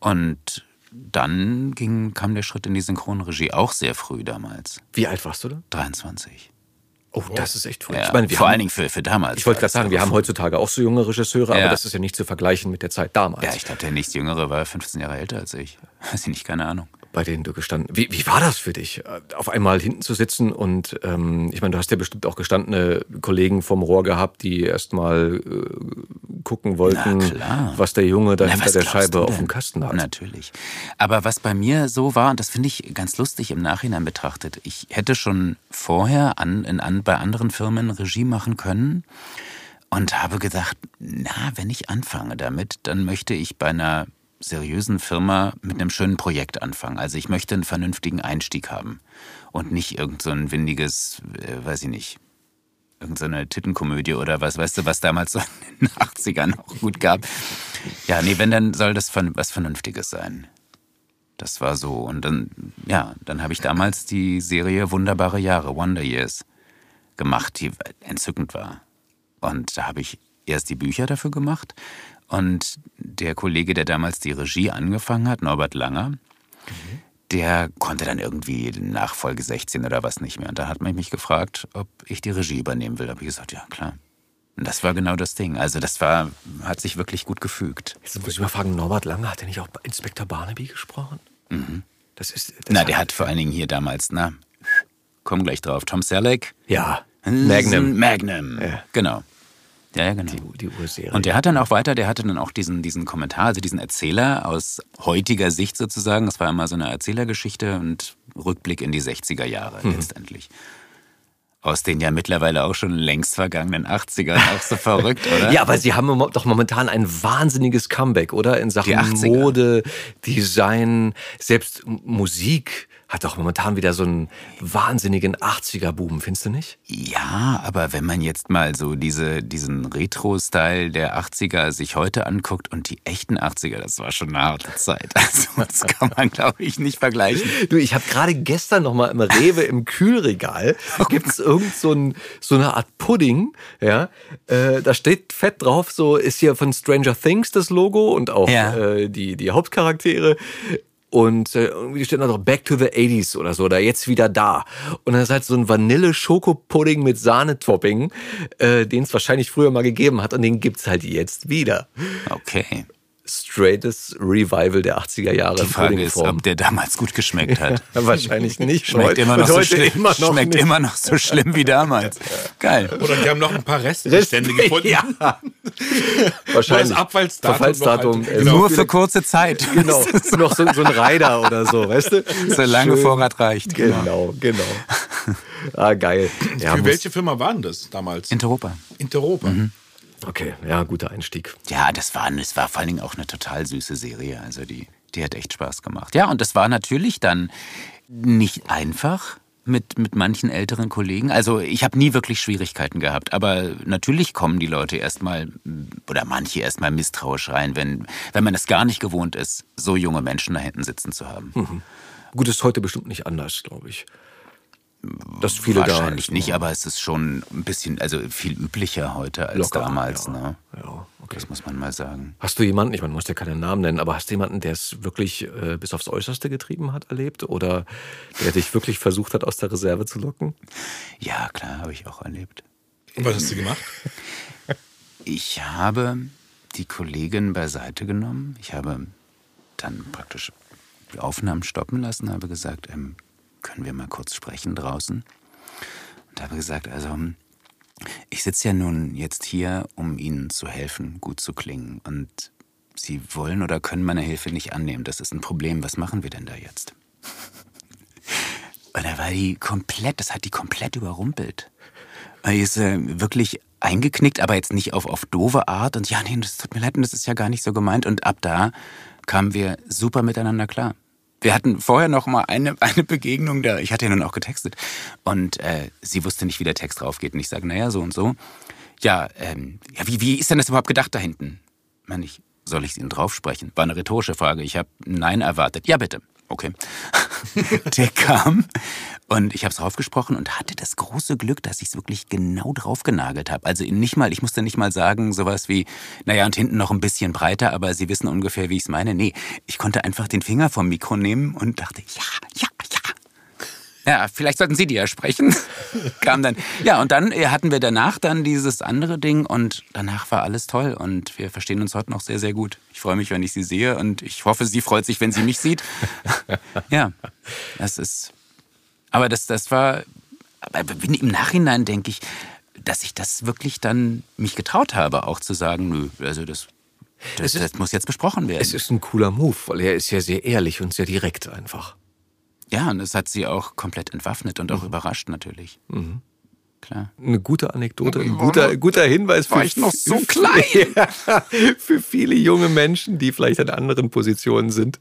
D: Und dann ging, kam der Schritt in die Synchronregie auch sehr früh damals,
A: Wie alt warst du da?
D: 23.
A: Oh, das ist echt früh.
D: Ja,
A: ich meine,
D: vor
A: haben,
D: allen Dingen für, für damals.
A: Ich wollte gerade sagen, wir haben heutzutage auch so junge Regisseure,
D: Ja.
A: aber das ist ja nicht zu vergleichen mit der Zeit damals.
D: Ja, ich glaube, der nächste Jüngere war 15 Jahre älter als ich. Weiß ich nicht, keine Ahnung.
A: Bei denen du gestanden Wie, wie war das für dich, auf einmal hinten zu sitzen? Und ähm, ich meine, du hast ja bestimmt auch gestandene Kollegen vom Rohr gehabt, die erst mal äh, gucken wollten, was der Junge da Na, hinter der Scheibe auf dem Kasten hat.
D: Natürlich. Aber was bei mir so war, und das finde ich ganz lustig im Nachhinein betrachtet, ich hätte schon vorher an, in, an, bei anderen Firmen Regie machen können und habe gedacht, na, wenn ich anfange damit, dann möchte ich bei einer seriösen Firma mit einem schönen Projekt anfangen. Also ich möchte einen vernünftigen Einstieg haben und nicht irgend so ein windiges, äh, weiß ich nicht, irgendeine so Tittenkomödie oder was, weißt du, was damals so in den 80ern auch gut gab. Ja, nee, wenn, dann soll das was Vernünftiges sein. Das war so. Und dann, ja, dann habe ich damals die Serie Wunderbare Jahre, Wonder Years, gemacht, die entzückend war. Und da habe ich erst die Bücher dafür gemacht und der Kollege, der damals die Regie angefangen hat, Norbert Langer, mhm. der konnte dann irgendwie nach Folge 16 oder was nicht mehr. Und da hat man mich gefragt, ob ich die Regie übernehmen will. Da habe ich gesagt, ja klar. Und das war genau das Ding. Also das war, hat sich wirklich gut gefügt.
A: Jetzt muss ich mal fragen, Norbert Langer, hat er nicht auch Inspektor Barnaby gesprochen?
D: Mhm. Das ist, das na, der hat vor allen Dingen hier damals, na, komm gleich drauf, Tom Selleck.
A: Ja,
D: Magnum. Magnum, ja. genau. Ja, ja, genau.
A: Die, die Urserie.
D: Und der hat dann auch weiter, der hatte dann auch diesen, diesen Kommentar, also diesen Erzähler aus heutiger Sicht sozusagen. Das war immer so eine Erzählergeschichte und Rückblick in die 60er Jahre mhm. letztendlich. Aus den ja mittlerweile auch schon längst vergangenen 80ern. Auch so verrückt, oder?
A: Ja, aber sie haben doch momentan ein wahnsinniges Comeback, oder? In Sachen Mode, Design, selbst Musik hat doch momentan wieder so einen wahnsinnigen 80er-Boom, findest du nicht?
D: Ja, aber wenn man jetzt mal so diese, diesen Retro-Style der 80er sich heute anguckt und die echten 80er, das war schon eine harte Zeit. Also das kann man, glaube ich, nicht vergleichen.
A: Du, ich habe gerade gestern noch mal im Rewe im Kühlregal, gibt es irgend so, ein, so, eine Art Pudding, ja, äh, da steht fett drauf, so ist hier von Stranger Things das Logo und auch ja. äh, die, die Hauptcharaktere. Und äh, irgendwie steht da noch Back to the 80s oder so, oder jetzt wieder da. Und dann ist halt so ein Vanille-Schokopudding mit Sahnetopping, äh, den es wahrscheinlich früher mal gegeben hat und den gibt's halt jetzt wieder.
D: Okay
A: straightes Revival der 80er Jahre.
D: Die Frage ist, ob der damals gut geschmeckt hat.
A: Wahrscheinlich nicht.
D: Schmeckt, immer noch, so schlimm, immer noch schmeckt immer noch so schlimm wie damals. Geil.
C: Oder die haben noch ein paar Restbestände gefunden.
A: ja. Wahrscheinlich.
C: Das Abfallsdatum.
A: Verfallsdatum
D: halt, genau. Nur für kurze Zeit.
A: Genau. noch so, so, ein Rider oder so, weißt du?
D: So lange Schön. Vorrat reicht.
A: Genau, genau. Ah, geil.
C: Ja, für welche Firma waren das damals?
D: Interopa.
C: Interopa. Mhm.
A: Okay, ja, guter Einstieg.
D: Ja, das war, das war vor allen Dingen auch eine total süße Serie. Also die, die hat echt Spaß gemacht. Ja, und das war natürlich dann nicht einfach mit, mit manchen älteren Kollegen. Also ich habe nie wirklich Schwierigkeiten gehabt, aber natürlich kommen die Leute erstmal oder manche erstmal misstrauisch rein, wenn, wenn man es gar nicht gewohnt ist, so junge Menschen da hinten sitzen zu haben. Mhm.
A: Gut, ist heute bestimmt nicht anders, glaube ich
D: dass viele Wahrscheinlich da nicht, aber es ist schon ein bisschen, also viel üblicher heute als Locker, damals.
A: Ja.
D: Ne?
A: Ja, okay.
D: Das muss man mal sagen.
A: Hast du jemanden, ich meine, du musst ja keinen Namen nennen, aber hast du jemanden, der es wirklich äh, bis aufs Äußerste getrieben hat, erlebt? Oder der dich wirklich versucht hat, aus der Reserve zu locken?
D: Ja, klar, habe ich auch erlebt.
C: Und was hast du gemacht?
D: Ich habe die Kollegin beiseite genommen. Ich habe dann praktisch die Aufnahmen stoppen lassen, habe gesagt, ähm, können wir mal kurz sprechen draußen? Und habe gesagt, also ich sitze ja nun jetzt hier, um Ihnen zu helfen, gut zu klingen. Und Sie wollen oder können meine Hilfe nicht annehmen. Das ist ein Problem. Was machen wir denn da jetzt? Und da war die komplett, das hat die komplett überrumpelt. Die ist äh, wirklich eingeknickt, aber jetzt nicht auf, auf doofe Art. Und ja, nee, das tut mir leid, und das ist ja gar nicht so gemeint. Und ab da kamen wir super miteinander klar wir hatten vorher noch mal eine, eine Begegnung da. Ich hatte ja nun auch getextet. Und äh, sie wusste nicht, wie der Text draufgeht. Und ich sage, naja, so und so. Ja, ähm, ja wie, wie ist denn das überhaupt gedacht da hinten? Meine ich, soll ich Ihnen draufsprechen? War eine rhetorische Frage. Ich habe Nein erwartet. Ja, bitte. Okay. der kam und ich habe es draufgesprochen und hatte das große Glück, dass ich es wirklich genau drauf genagelt habe. Also nicht mal, ich musste nicht mal sagen, sowas wie, naja, und hinten noch ein bisschen breiter, aber Sie wissen ungefähr, wie ich es meine. Nee, ich konnte einfach den Finger vom Mikro nehmen und dachte, ja, ja, ja. Vielleicht sollten Sie die ja sprechen. Kam dann. Ja, und dann äh, hatten wir danach dann dieses andere Ding und danach war alles toll und wir verstehen uns heute noch sehr, sehr gut. Ich freue mich, wenn ich Sie sehe und ich hoffe, sie freut sich, wenn sie mich sieht. ja, das ist. Aber das, das war. Aber im Nachhinein denke ich, dass ich das wirklich dann mich getraut habe, auch zu sagen, nö, also das, das, ist, das muss jetzt besprochen werden.
A: Es ist ein cooler Move, weil er ist ja sehr ehrlich und sehr direkt einfach.
D: Ja, und es hat sie auch komplett entwaffnet und auch mhm. überrascht natürlich. Mhm.
A: Klar. Eine gute Anekdote, ein guter, guter Hinweis
D: War für, ich noch so klein?
A: für viele junge Menschen, die vielleicht in anderen Positionen sind.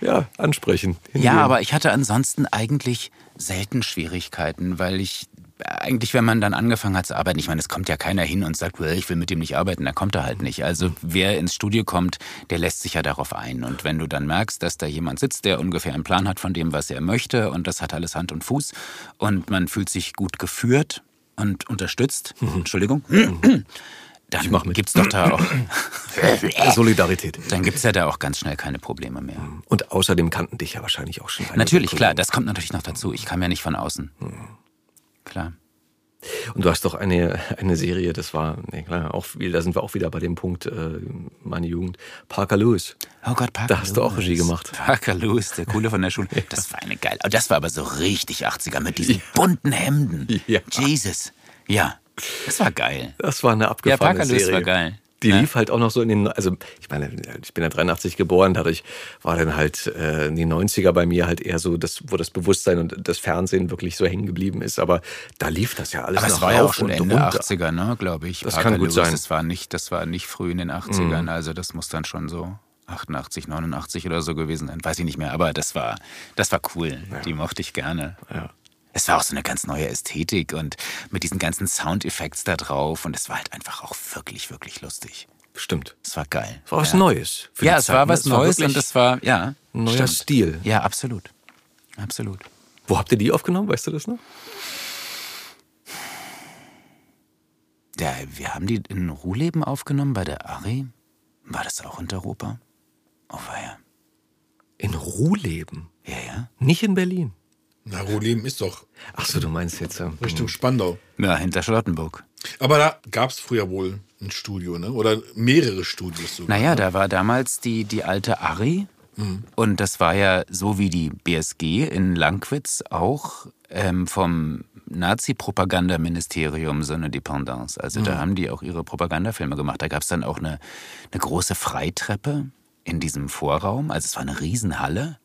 A: Ja, ansprechen.
D: Hingehen. Ja, aber ich hatte ansonsten eigentlich selten Schwierigkeiten, weil ich eigentlich, wenn man dann angefangen hat zu arbeiten, ich meine, es kommt ja keiner hin und sagt, well, ich will mit dem nicht arbeiten, da kommt er halt nicht. Also wer ins Studio kommt, der lässt sich ja darauf ein. Und wenn du dann merkst, dass da jemand sitzt, der ungefähr einen Plan hat von dem, was er möchte und das hat alles Hand und Fuß und man fühlt sich gut geführt und unterstützt, mhm. Entschuldigung, mhm. dann gibt es doch da auch
A: Solidarität.
D: Dann gibt es ja da auch ganz schnell keine Probleme mehr.
A: Und außerdem kannten dich ja wahrscheinlich auch schon.
D: Natürlich, klar, das kommt natürlich noch dazu. Ich kam ja nicht von außen. Mhm klar.
A: Und du hast doch eine, eine Serie, das war, nee, klar, auch, da sind wir auch wieder bei dem Punkt, äh, meine Jugend, Parker Lewis.
D: Oh Gott, Parker
A: Da hast Lewis. du auch Regie gemacht.
D: Parker Lewis, der Coole von der Schule. Das war eine geile, das war aber so richtig 80er mit diesen bunten Hemden. Ja. Jesus. Ja, das war geil.
A: Das war eine abgefahrene
D: Serie. Ja, Parker
A: Lewis
D: war geil.
A: Die ja. lief halt auch noch so in den, also ich meine, ich bin ja 83 geboren, dadurch war dann halt äh, in den 90er bei mir halt eher so, das, wo das Bewusstsein und das Fernsehen wirklich so hängen geblieben ist. Aber da lief das ja alles
D: Aber
A: noch
D: es war ja auch schon Ende runter. 80er, ne, glaube ich.
A: Das Parker kann gut
D: Lewis,
A: sein.
D: Das war, nicht, das war nicht früh in den 80ern, mhm. also das muss dann schon so 88, 89 oder so gewesen sein. Weiß ich nicht mehr, aber das war, das war cool. Ja. Die mochte ich gerne.
A: Ja
D: es war auch so eine ganz neue Ästhetik und mit diesen ganzen Soundeffekts da drauf und es war halt einfach auch wirklich, wirklich lustig.
A: Stimmt.
D: Es war geil.
A: Es war was ja. Neues.
D: ja, es Zeit. war was Neues war und es war, ja.
A: Ein neuer stimmt. Stil.
D: Ja, absolut. Absolut.
A: Wo habt ihr die aufgenommen? Weißt du das noch?
D: Ja, wir haben die in Ruhleben aufgenommen bei der Ari. War das auch in Europa? Oh, war ja.
A: In Ruhleben?
D: Ja, ja.
A: Nicht in Berlin.
C: Na, Ruhleben ist doch.
A: Ach so, du meinst jetzt.
C: Ähm, Richtung Spandau.
D: Ja, hinter Charlottenburg.
C: Aber da gab es früher wohl ein Studio, ne? Oder mehrere Studios sogar.
D: Naja, ne? da war damals die, die alte Ari. Mhm. Und das war ja so wie die BSG in Langwitz auch ähm, vom Nazi-Propagandaministerium so eine Dependance. Also mhm. da haben die auch ihre Propagandafilme gemacht. Da gab es dann auch eine, eine große Freitreppe in diesem Vorraum. Also es war eine Riesenhalle.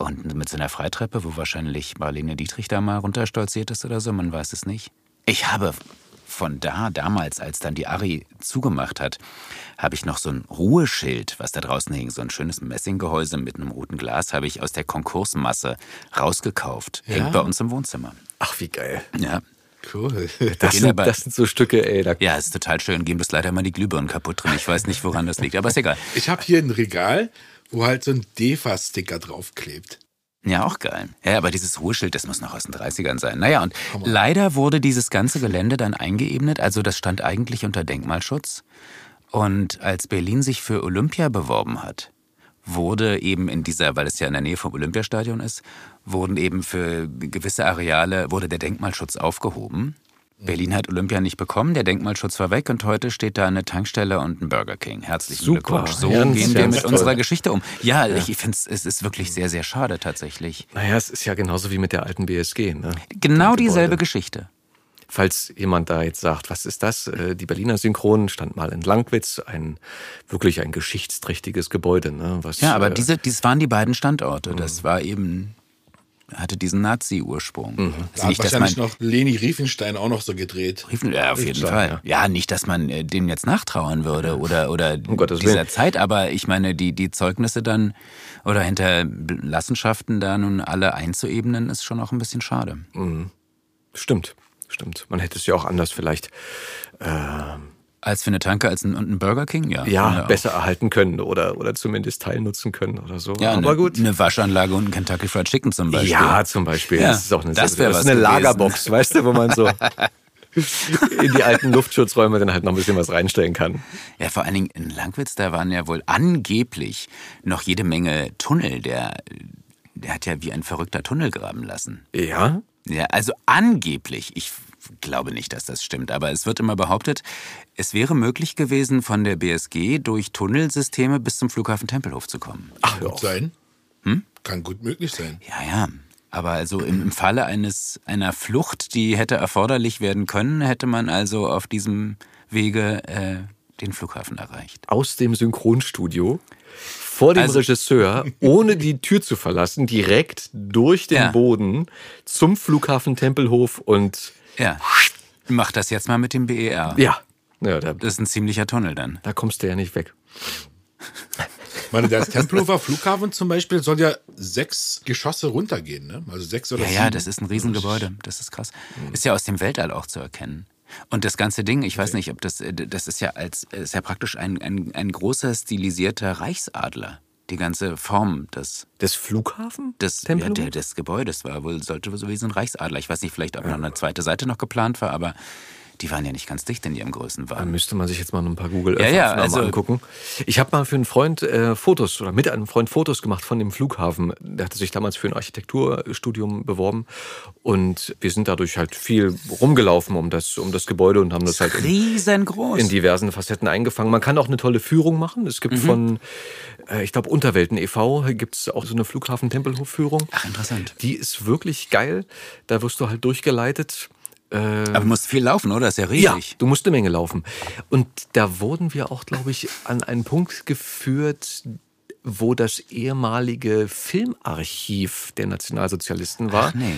D: Und mit so einer Freitreppe, wo wahrscheinlich Marlene Dietrich da mal runterstolziert ist oder so, man weiß es nicht. Ich habe von da, damals, als dann die Ari zugemacht hat, habe ich noch so ein Ruheschild, was da draußen hing, so ein schönes Messinggehäuse mit einem roten Glas, habe ich aus der Konkursmasse rausgekauft. Ja? Hängt bei uns im Wohnzimmer.
A: Ach, wie geil.
D: Ja.
A: Cool. Das sind, das sind, so Stücke, ey. Da
D: ja, ist total schön. Gehen bloß leider mal die Glühbirnen kaputt drin. Ich weiß nicht, woran das liegt, aber ist egal.
C: Ich habe hier ein Regal, wo halt so ein DEFA-Sticker draufklebt.
D: Ja, auch geil. Ja, aber dieses Ruheschild, das muss noch aus den 30ern sein. Naja, und leider wurde dieses ganze Gelände dann eingeebnet. Also das stand eigentlich unter Denkmalschutz. Und als Berlin sich für Olympia beworben hat, wurde eben in dieser, weil es ja in der Nähe vom Olympiastadion ist, wurden eben für gewisse Areale, wurde der Denkmalschutz aufgehoben. Berlin hat Olympia nicht bekommen, der Denkmalschutz war weg und heute steht da eine Tankstelle und ein Burger King. Herzlichen Super. Glückwunsch. So ganz, gehen wir mit toll. unserer Geschichte um. Ja, ja. ich finde es ist wirklich sehr, sehr schade tatsächlich.
A: Naja, es ist ja genauso wie mit der alten BSG. Ne?
D: Genau dieselbe Geschichte.
A: Falls jemand da jetzt sagt, was ist das? Äh, die Berliner Synchron stand mal in Langwitz, ein wirklich ein geschichtsträchtiges Gebäude. Ne?
D: Was, ja, aber äh, diese, dies waren die beiden Standorte. Das mhm. war eben hatte diesen Nazi-Ursprung. Mhm.
C: Also da nicht, wahrscheinlich man, noch Leni Riefenstein auch noch so gedreht.
D: Riefen, ja, auf jeden Fall. Ja. ja. nicht, dass man äh, dem jetzt nachtrauern würde oder, oder um dieser Willen. Zeit, aber ich meine, die, die Zeugnisse dann oder Hinterlassenschaften da nun alle einzuebnen, ist schon auch ein bisschen schade.
A: Mhm. Stimmt, stimmt. Man hätte es ja auch anders vielleicht äh,
D: als für eine Tanke als ein, ein Burger King, ja.
A: Ja, besser erhalten können oder, oder zumindest teilnutzen können oder so.
D: Ja, aber eine, gut. Eine Waschanlage und ein Kentucky Fried Chicken zum Beispiel.
A: Ja, zum Beispiel.
D: Ja,
A: das ist auch eine,
D: das
A: das
D: ist
A: eine Lagerbox, weißt du, wo man so in die alten Luftschutzräume dann halt noch ein bisschen was reinstellen kann.
D: Ja, vor allen Dingen in Langwitz, da waren ja wohl angeblich noch jede Menge Tunnel der der hat ja wie ein verrückter Tunnel graben lassen.
A: Ja?
D: Ja, also angeblich. Ich glaube nicht, dass das stimmt, aber es wird immer behauptet, es wäre möglich gewesen, von der BSG durch Tunnelsysteme bis zum Flughafen Tempelhof zu kommen.
C: Ach, gut sein. Kann gut möglich sein.
D: Ja, ja. Aber also im, im Falle eines einer Flucht, die hätte erforderlich werden können, hätte man also auf diesem Wege äh, den Flughafen erreicht.
A: Aus dem Synchronstudio vor dem
D: Also-
A: Regisseur, ohne die Tür zu verlassen, direkt durch den
D: Ja.
A: Boden zum Flughafen Tempelhof und
D: Ja. Mach das jetzt mal mit dem BER.
A: ja, ja da,
D: Das ist ein ziemlicher Tunnel dann.
A: da kommst du ja nicht weg.
C: Ich meine, der Tempelhofer Flughafen zum Beispiel soll ja sechs Geschosse runtergehen, ne? Also sechs oder
D: Ja,
C: sieben.
D: ja, das ist ein Riesengebäude. Das ist krass. Ist ja aus dem Weltall auch zu erkennen. Und das ganze Ding, ich weiß nicht, ob das, äh, das ist ja als, ist ja praktisch ein, ein, ein großer stilisierter Reichsadler. Die ganze Form des,
A: Des Flughafen?
D: des, ja, der, des Gebäudes war wohl, sollte so wie so ein Reichsadler. Ich weiß nicht, vielleicht, ob noch eine zweite Seite noch geplant war, aber die waren ja nicht ganz dicht in ihrem
A: Da
D: Größenwahn.
A: müsste man sich jetzt mal ein paar google
D: Ja, ja, also-
A: angucken. Ich habe mal für einen Freund äh, Fotos oder mit einem Freund Fotos gemacht von dem Flughafen. Der hatte sich damals für ein Architekturstudium beworben und wir sind dadurch halt viel rumgelaufen um das, um das Gebäude und haben das halt in,
D: Riesengroß.
A: in diversen Facetten eingefangen. Man kann auch eine tolle Führung machen. Es
D: Mhm.
A: gibt von, äh, ich glaube, Unterwelten e.V. gibt es auch so eine Flughafen-Tempelhof-Führung.
D: Ach, interessant.
A: Die ist wirklich geil. Da wirst du halt durchgeleitet.
D: Aber muss viel laufen, oder? Ist ja
A: Ja,
D: riesig.
A: du musst eine Menge laufen. Und da wurden wir auch, glaube ich, an einen Punkt geführt, wo das ehemalige Filmarchiv der Nationalsozialisten war.
D: Nee.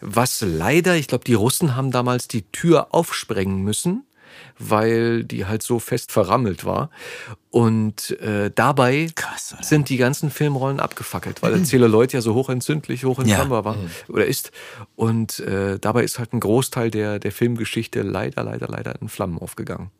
A: Was leider, ich glaube, die Russen haben damals die Tür aufsprengen müssen, weil die halt so fest verrammelt war. Und äh, dabei
D: Krass,
A: sind die ganzen Filmrollen abgefackelt, weil der Zelluloid ja so hochentzündlich, hochentflammbar
D: Ja.
A: war oder ist. Und äh, dabei ist halt ein Großteil der, der Filmgeschichte leider, leider, leider in Flammen aufgegangen.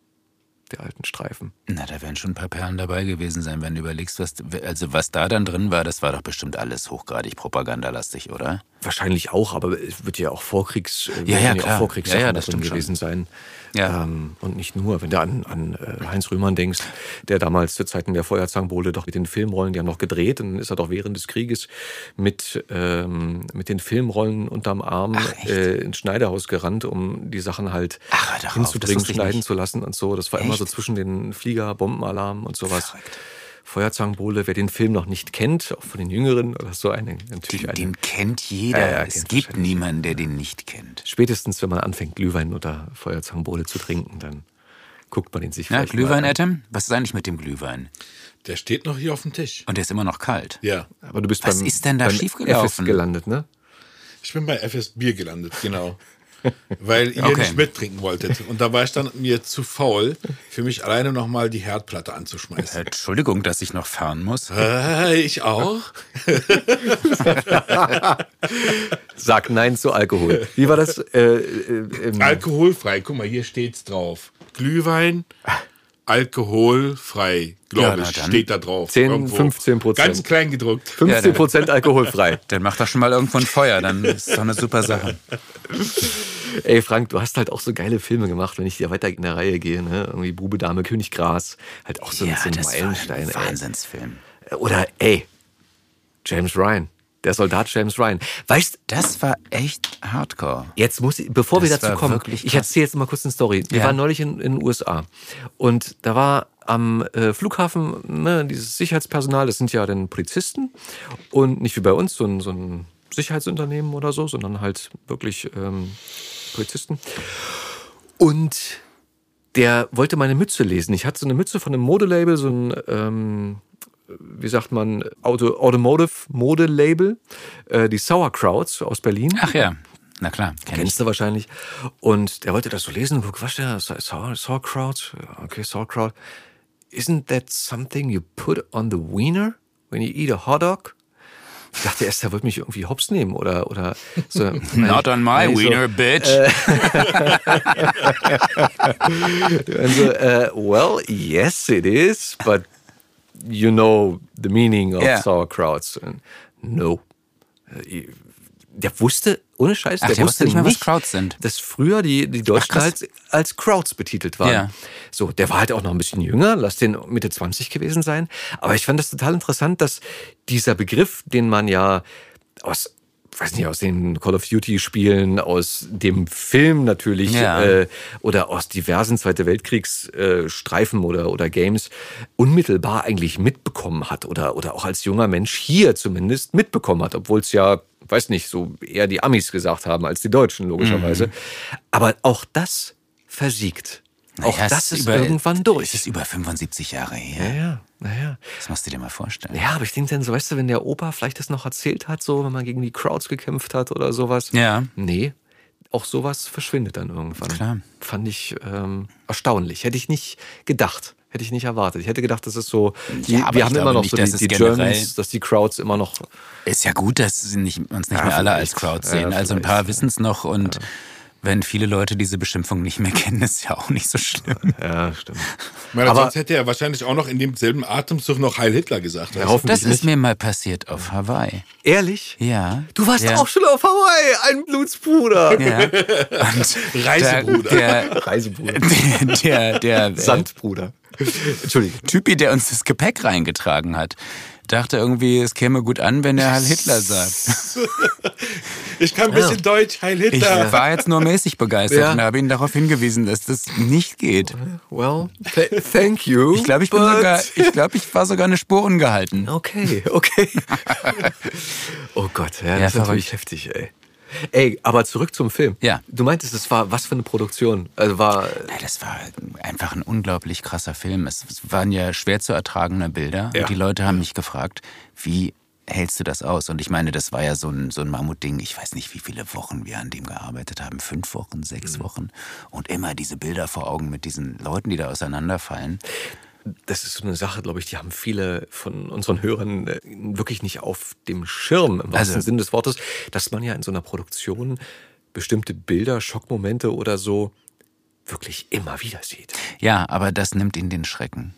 A: Der alten Streifen.
D: Na, da werden schon ein paar Perlen dabei gewesen sein, wenn du überlegst, was, also was da dann drin war, das war doch bestimmt alles hochgradig propagandalastig, oder?
A: Wahrscheinlich auch, aber es wird ja auch Vorkriegs,
D: Ja, ja,
A: werden
D: klar.
A: auch Vorkriegssachen
D: Ja, ja,
A: da
D: das
A: drin
D: stimmt schon.
A: gewesen sein.
D: Ja.
A: Ähm, und nicht nur, wenn du an, an äh, Heinz Rühmann denkst, der damals zu Zeiten der Feuerzangenbowle doch mit den Filmrollen, die haben noch gedreht, und dann ist er doch während des Krieges mit, ähm, mit den Filmrollen unterm Arm
D: echt?
A: äh, ins Schneiderhaus gerannt, um die Sachen halt
D: Ach, auf,
A: hinzubringen,
D: ich
A: schneiden zu lassen und so. Das war immer so
D: Echt?
A: zwischen den Flieger, Bombenalarm und sowas.
D: Verrückt.
A: Feuerzangenbowle, wer den Film noch nicht kennt, auch von den Jüngeren oder so, eine, natürlich
D: Den,
A: eine
D: den kennt jeder.
A: Ja, ja,
D: es gibt niemanden, der den nicht kennt.
A: Spätestens, wenn man anfängt, Glühwein oder Feuerzangenbowle zu trinken, dann guckt man ihn sich
D: Ja,
A: vielleicht
D: Glühwein,
A: mal an.
D: Adam? Was ist eigentlich mit dem Glühwein?
C: Der steht noch hier auf dem Tisch.
D: Und der ist immer noch kalt.
C: Ja.
A: Aber du bist
D: Was
A: beim,
D: ist denn da
A: beim
D: schiefgelaufen?
A: FS gelandet, ne?
C: Ich bin bei FS Bier gelandet, genau. Weil ihr
D: Okay.
C: nicht mittrinken wolltet. Und da war ich dann mir zu faul, für mich alleine nochmal die Herdplatte anzuschmeißen.
D: Entschuldigung, dass ich noch fahren muss.
C: Äh, ich auch.
A: Sag Nein zu Alkohol. Wie war das? Äh, äh,
C: Alkoholfrei, guck mal, hier steht's drauf. Glühwein, alkoholfrei,
D: Ja,
C: glaube
D: na
C: ich,
D: dann.
C: steht da drauf.
A: 10,
C: Irgendwo.
A: 15 Prozent.
C: Ganz klein gedruckt.
A: 15 Prozent alkoholfrei.
D: Dann mach doch schon mal irgendwo ein Feuer, dann ist doch eine super Sache.
A: Ey, Frank, du hast halt auch so geile Filme gemacht, wenn ich dir weiter in der Reihe gehe, ne? Irgendwie Bube, Dame, König, Gras. Halt auch so, ein-
D: ja,
A: so ein
D: das
A: Meilenstein.
D: Wahnsinnsfilm.
A: Oder, ey, James Ryan. Der Soldat James Ryan. Weißt
D: Das war echt hardcore.
A: Jetzt muss ich, bevor wir
D: Das
A: dazu
D: war
A: kommen, ich erzähle jetzt mal kurz eine Story. Wir
D: Ja.
A: waren neulich in, in den USA und da war am äh, Flughafen ne, dieses Sicherheitspersonal, das sind ja dann Polizisten und nicht wie bei uns so ein, so ein Sicherheitsunternehmen oder so, sondern halt wirklich ähm, Polizisten. Und der wollte meine Mütze lesen. Ich hatte so eine Mütze von einem Modelabel, so ein, ähm, wie sagt man, Auto, Automotive Modelabel, äh, die Sauerkrauts aus Berlin.
D: Ach ja, na klar, kenn ich.
A: Kennst du wahrscheinlich. Und der wollte das so lesen und guck, was der? Sau- Sauerkraut? Okay, Sauerkraut. Isn't that something you put on the wiener when you eat a hot dog? Ich dachte erst, der wollte mich irgendwie hops nehmen oder, oder so.
D: Not on my
A: so,
D: wiener, bitch.
A: Und so, äh, well, yes, it is, but you know the meaning of
D: Ja.
A: sauerkrauts. And no. Äh, Der wusste, ohne Scheiß,
D: Ach,
A: der,
D: der
A: wusste
D: nicht mal, was Krauts sind.
A: dass früher die, die Deutschen
D: krass.
A: halt als Krauts betitelt waren.
D: Ja.
A: So, der war halt auch noch ein bisschen jünger, lass den Mitte 20 gewesen sein. Aber ich fand das total interessant, dass dieser Begriff, den man ja aus weiß nicht, aus den Call of Duty Spielen, aus dem Film natürlich
D: Ja.
A: äh, oder aus diversen Zweite Weltkriegsstreifen äh, Streifen oder, oder Games unmittelbar eigentlich mitbekommen hat oder, oder auch als junger Mensch hier zumindest mitbekommen hat, obwohl es ja, weiß nicht, so eher die Amis gesagt haben als die Deutschen logischerweise. Aber auch das versiegt. Auch
D: Naja, es
A: das ist
D: über-
A: irgendwann durch.
D: Es ist über 75 Jahre her.
A: Naja, naja.
D: Das musst du dir mal vorstellen.
A: Ja, aber ich denke dann so, weißt du, wenn der Opa vielleicht das noch erzählt hat, so, wenn man gegen die Crowds gekämpft hat oder sowas.
D: Ja.
A: Nee, auch sowas verschwindet dann irgendwann.
D: Klar.
A: Fand ich ähm, erstaunlich. Hätte ich nicht gedacht. Hätte ich nicht erwartet. Ich hätte gedacht, das ist so, die,
D: Ja,
A: wir haben immer noch
D: nicht,
A: so
D: dass
A: die,
D: es
A: die Germans, dass die Crowds immer noch
D: Ist ja gut, dass sie nicht, uns nicht
A: Ja,
D: mehr alle als
A: vielleicht.
D: Crowd
A: Ja,
D: sehen. also ein paar wissen es noch und wenn viele Leute diese Beschimpfung nicht mehr kennen, ist ja auch nicht so schlimm.
A: Ja, stimmt.
C: Meine,
A: Aber-
C: sonst hätte er wahrscheinlich auch noch in demselben Atemzug noch Heil Hitler gesagt.
A: Ja,
D: Das
A: nicht.
D: ist mir mal passiert auf Hawaii.
A: Ehrlich?
D: Ja.
A: Du warst
D: ja.
A: auch schon auf Hawaii, ein Blutsbruder.
D: Ja. Und
C: Reisebruder.
D: Der,
A: Reisebruder.
D: der, der, der
A: Sandbruder. Entschuldige.
D: Typi, der uns das Gepäck reingetragen hat, dachte irgendwie, es käme gut an, wenn er Heil Hitler sagt.
C: Ich kann ein bisschen Deutsch, Heil
D: Ich
C: Hitler.
D: war jetzt nur mäßig begeistert
A: Ja.
D: und habe ihn darauf hingewiesen, dass das nicht geht.
A: Well, th thank you.
D: Ich glaube, ich bin
A: but-
D: sogar, ich glaube, ich war sogar eine Spur ungehalten.
A: Okay, okay. oh Gott, ja, das ist
D: verrückt.
A: natürlich heftig, ey. Ey, aber zurück zum Film.
D: Ja.
A: Du meintest, es war was für eine Produktion? Also war
D: Ja, das war einfach ein unglaublich krasser Film. Es es waren ja schwer zu ertragende Bilder.
A: Ja.
D: Und die Leute haben mich gefragt, wie hältst du das aus? Und ich meine, das war ja so ein, so ein Mammutding. Ich weiß nicht, wie viele Wochen wir an dem gearbeitet haben. Fünf Wochen, sechs
A: Mhm.
D: Wochen. Und immer diese Bilder vor Augen mit diesen Leuten, die da auseinanderfallen.
A: Das ist so eine Sache, glaube ich, die haben viele von unseren Hörern äh, wirklich nicht auf dem Schirm, im wahrsten
D: Also-
A: Sinne des Wortes, dass man ja in so einer Produktion bestimmte Bilder, Schockmomente oder so wirklich immer wieder sieht.
D: Ja, aber das nimmt ihnen den Schrecken.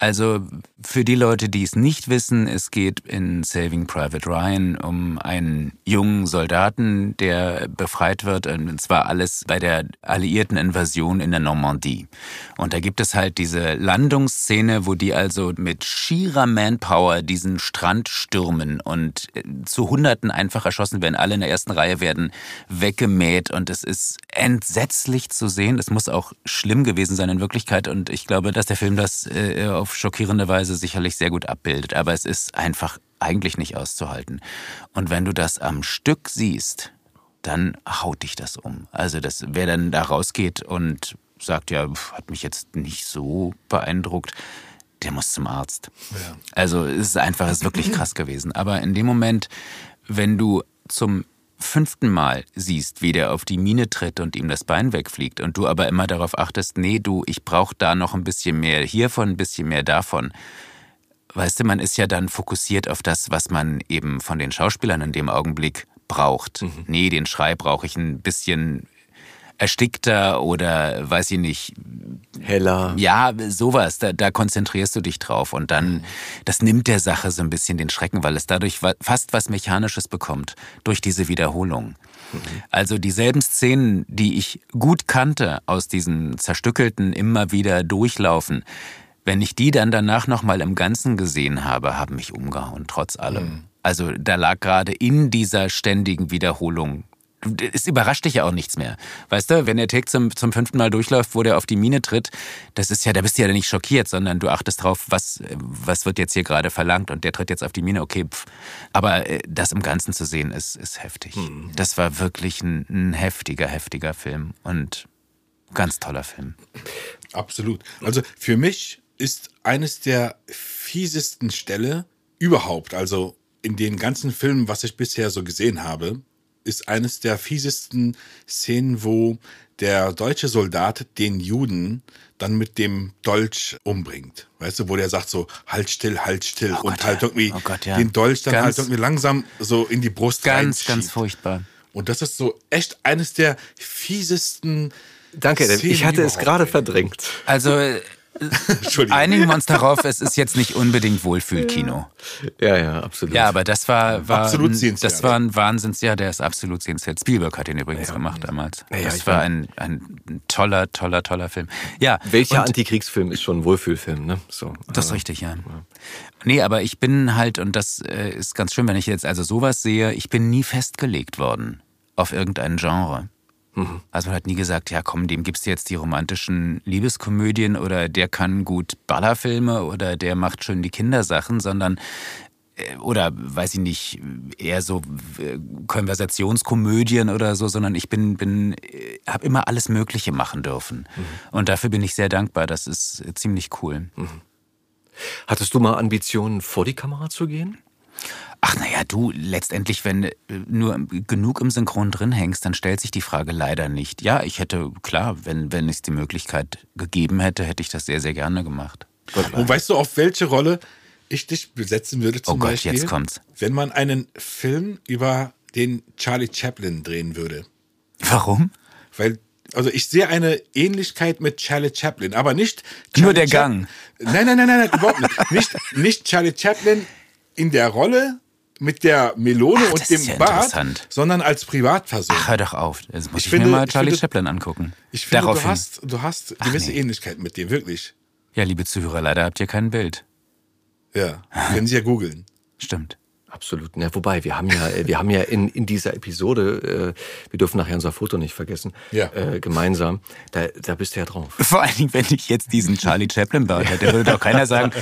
D: Also für die Leute, die es nicht wissen, es geht in Saving Private Ryan um einen jungen Soldaten, der befreit wird, und zwar alles bei der alliierten Invasion in der Normandie. Und da gibt es halt diese Landungsszene, wo die also mit schierer Manpower diesen Strand stürmen und äh, zu Hunderten einfach erschossen werden. Alle in der ersten Reihe werden weggemäht und es ist entsetzlich zu sehen. Es muss auch schlimm gewesen sein in Wirklichkeit und ich glaube, dass der Film das äh, auf schockierende Weise sicherlich sehr gut abbildet. Aber es ist einfach eigentlich nicht auszuhalten. Und wenn du das am Stück siehst, dann haut dich das um. Also das, wer dann da rausgeht und sagt, ja, hat mich jetzt nicht so beeindruckt, der muss zum Arzt. Also es ist einfach, es ist wirklich krass gewesen. Aber in dem Moment, wenn du zum fünften Mal siehst, wie der auf die Mine tritt und ihm das Bein wegfliegt und du aber immer darauf achtest, nee, du, ich brauche da noch ein bisschen mehr hiervon, ein bisschen mehr davon. Weißt du, man ist ja dann fokussiert auf das, was man eben von den Schauspielern in dem Augenblick braucht. Nee, den Schrei brauche ich ein bisschen erstickter oder weiß ich nicht,
A: Heller.
D: ja, sowas, da, da konzentrierst du dich drauf und dann, das nimmt der Sache so ein bisschen den Schrecken, weil es dadurch fast was Mechanisches bekommt, durch diese Wiederholung. Also dieselben Szenen, die ich gut kannte aus diesen zerstückelten, immer wieder durchlaufen, wenn ich die dann danach nochmal im Ganzen gesehen habe, haben mich umgehauen, trotz allem. Also da lag gerade in dieser ständigen Wiederholung es überrascht dich ja auch nichts mehr. Weißt du, wenn der Take zum, zum fünften Mal durchläuft, wo der auf die Mine tritt, das ist ja, da bist du ja nicht schockiert, sondern du achtest drauf, was, was wird jetzt hier gerade verlangt und der tritt jetzt auf die Mine, okay, pff. Aber äh, das im Ganzen zu sehen, ist, ist heftig. Das war wirklich ein, ein heftiger, heftiger Film und ganz toller Film.
C: Absolut. Also für mich ist eines der fiesesten Stelle überhaupt, also in den ganzen Filmen, was ich bisher so gesehen habe, ist eines der fiesesten Szenen, wo der deutsche Soldat den Juden dann mit dem Dolch umbringt. Weißt du, wo der sagt so, halt still, halt still
D: Oh
C: und
D: Gott,
C: halt
D: ja.
C: irgendwie
D: Oh Gott, ja.
C: den Dolch dann
D: Ganz-
C: halt irgendwie langsam so in die Brust
D: Ganz, ganz furchtbar.
C: Und das ist so echt eines der fiesesten
A: Danke,
C: Szenen
A: ich hatte es gerade verdrängt.
D: Also, äh. einigen wir uns darauf, es ist jetzt nicht unbedingt Wohlfühlkino.
A: Ja, ja, absolut.
D: Ja, aber das war, war
C: Absolut
D: ein, das war ein Wahnsinns, ja, der ist absolut sehenswert. Spielberg hat ihn übrigens gemacht damals.
A: Ja, ja,
D: das war ein, ein toller, toller, toller Film. Ja,
A: Welcher
D: und-
A: Antikriegsfilm ist schon ein Wohlfühlfilm, ne? So.
D: Das ist
A: äh,
D: richtig, ja. Nee, aber ich bin halt, und das äh, ist ganz schön, wenn ich jetzt also sowas sehe, ich bin nie festgelegt worden auf irgendein Genre. Also man hat nie gesagt, ja komm, dem gibst du jetzt die romantischen Liebeskomödien oder der kann gut Ballerfilme oder der macht schön die Kindersachen, sondern äh, oder weiß ich nicht, eher so äh, Konversationskomödien oder so, sondern ich bin, bin habe immer alles Mögliche machen dürfen. Und dafür bin ich sehr dankbar. Das ist äh, ziemlich cool.
A: Hattest du mal Ambitionen, vor die Kamera zu gehen?
D: Ach naja, du, letztendlich, wenn äh, nur genug im Synchron drin hängst, dann stellt sich die Frage leider nicht. Ja, ich hätte, klar, wenn, wenn es die Möglichkeit gegeben hätte, hätte ich das sehr, sehr gerne gemacht.
C: Und weißt du, auf welche Rolle ich dich besetzen würde zum
D: Oh Gott,
C: Beispiel?
D: jetzt kommt's.
C: Wenn man einen Film über den Charlie Chaplin drehen würde.
D: Warum?
C: Weil, also ich sehe eine Ähnlichkeit mit Charlie Chaplin, aber nicht Charlie
D: Nur der
C: Chap-
D: Gang.
C: Nein, nein, nein, nein, nein überhaupt nicht. nicht. Nicht Charlie Chaplin in der Rolle mit der Melone
D: Ach,
C: und dem
D: ja
C: Bart, sondern als Privatperson.
D: Ach, hör doch auf. Jetzt muss ich,
C: Ich finde-
D: mir mal Charlie
C: finde-
D: Chaplin angucken.
C: ich finde, du
D: Daraufhin.
C: hast, du hast gewisse
D: nee.
C: Ähnlichkeiten mit dem, wirklich.
D: Ja, liebe Zuhörer, leider habt ihr kein Bild.
C: Ja, können Sie ja googeln.
D: Stimmt.
A: Absolut. Na, wobei, wir haben ja, äh, wir haben ja in, in dieser Episode, äh, wir dürfen nachher unser Foto nicht vergessen,
C: Ja.
A: äh, gemeinsam, da, da bist du ja drauf.
D: Vor allen Dingen, wenn ich jetzt diesen Charlie Chaplin-Bart hätte, würde doch keiner sagen,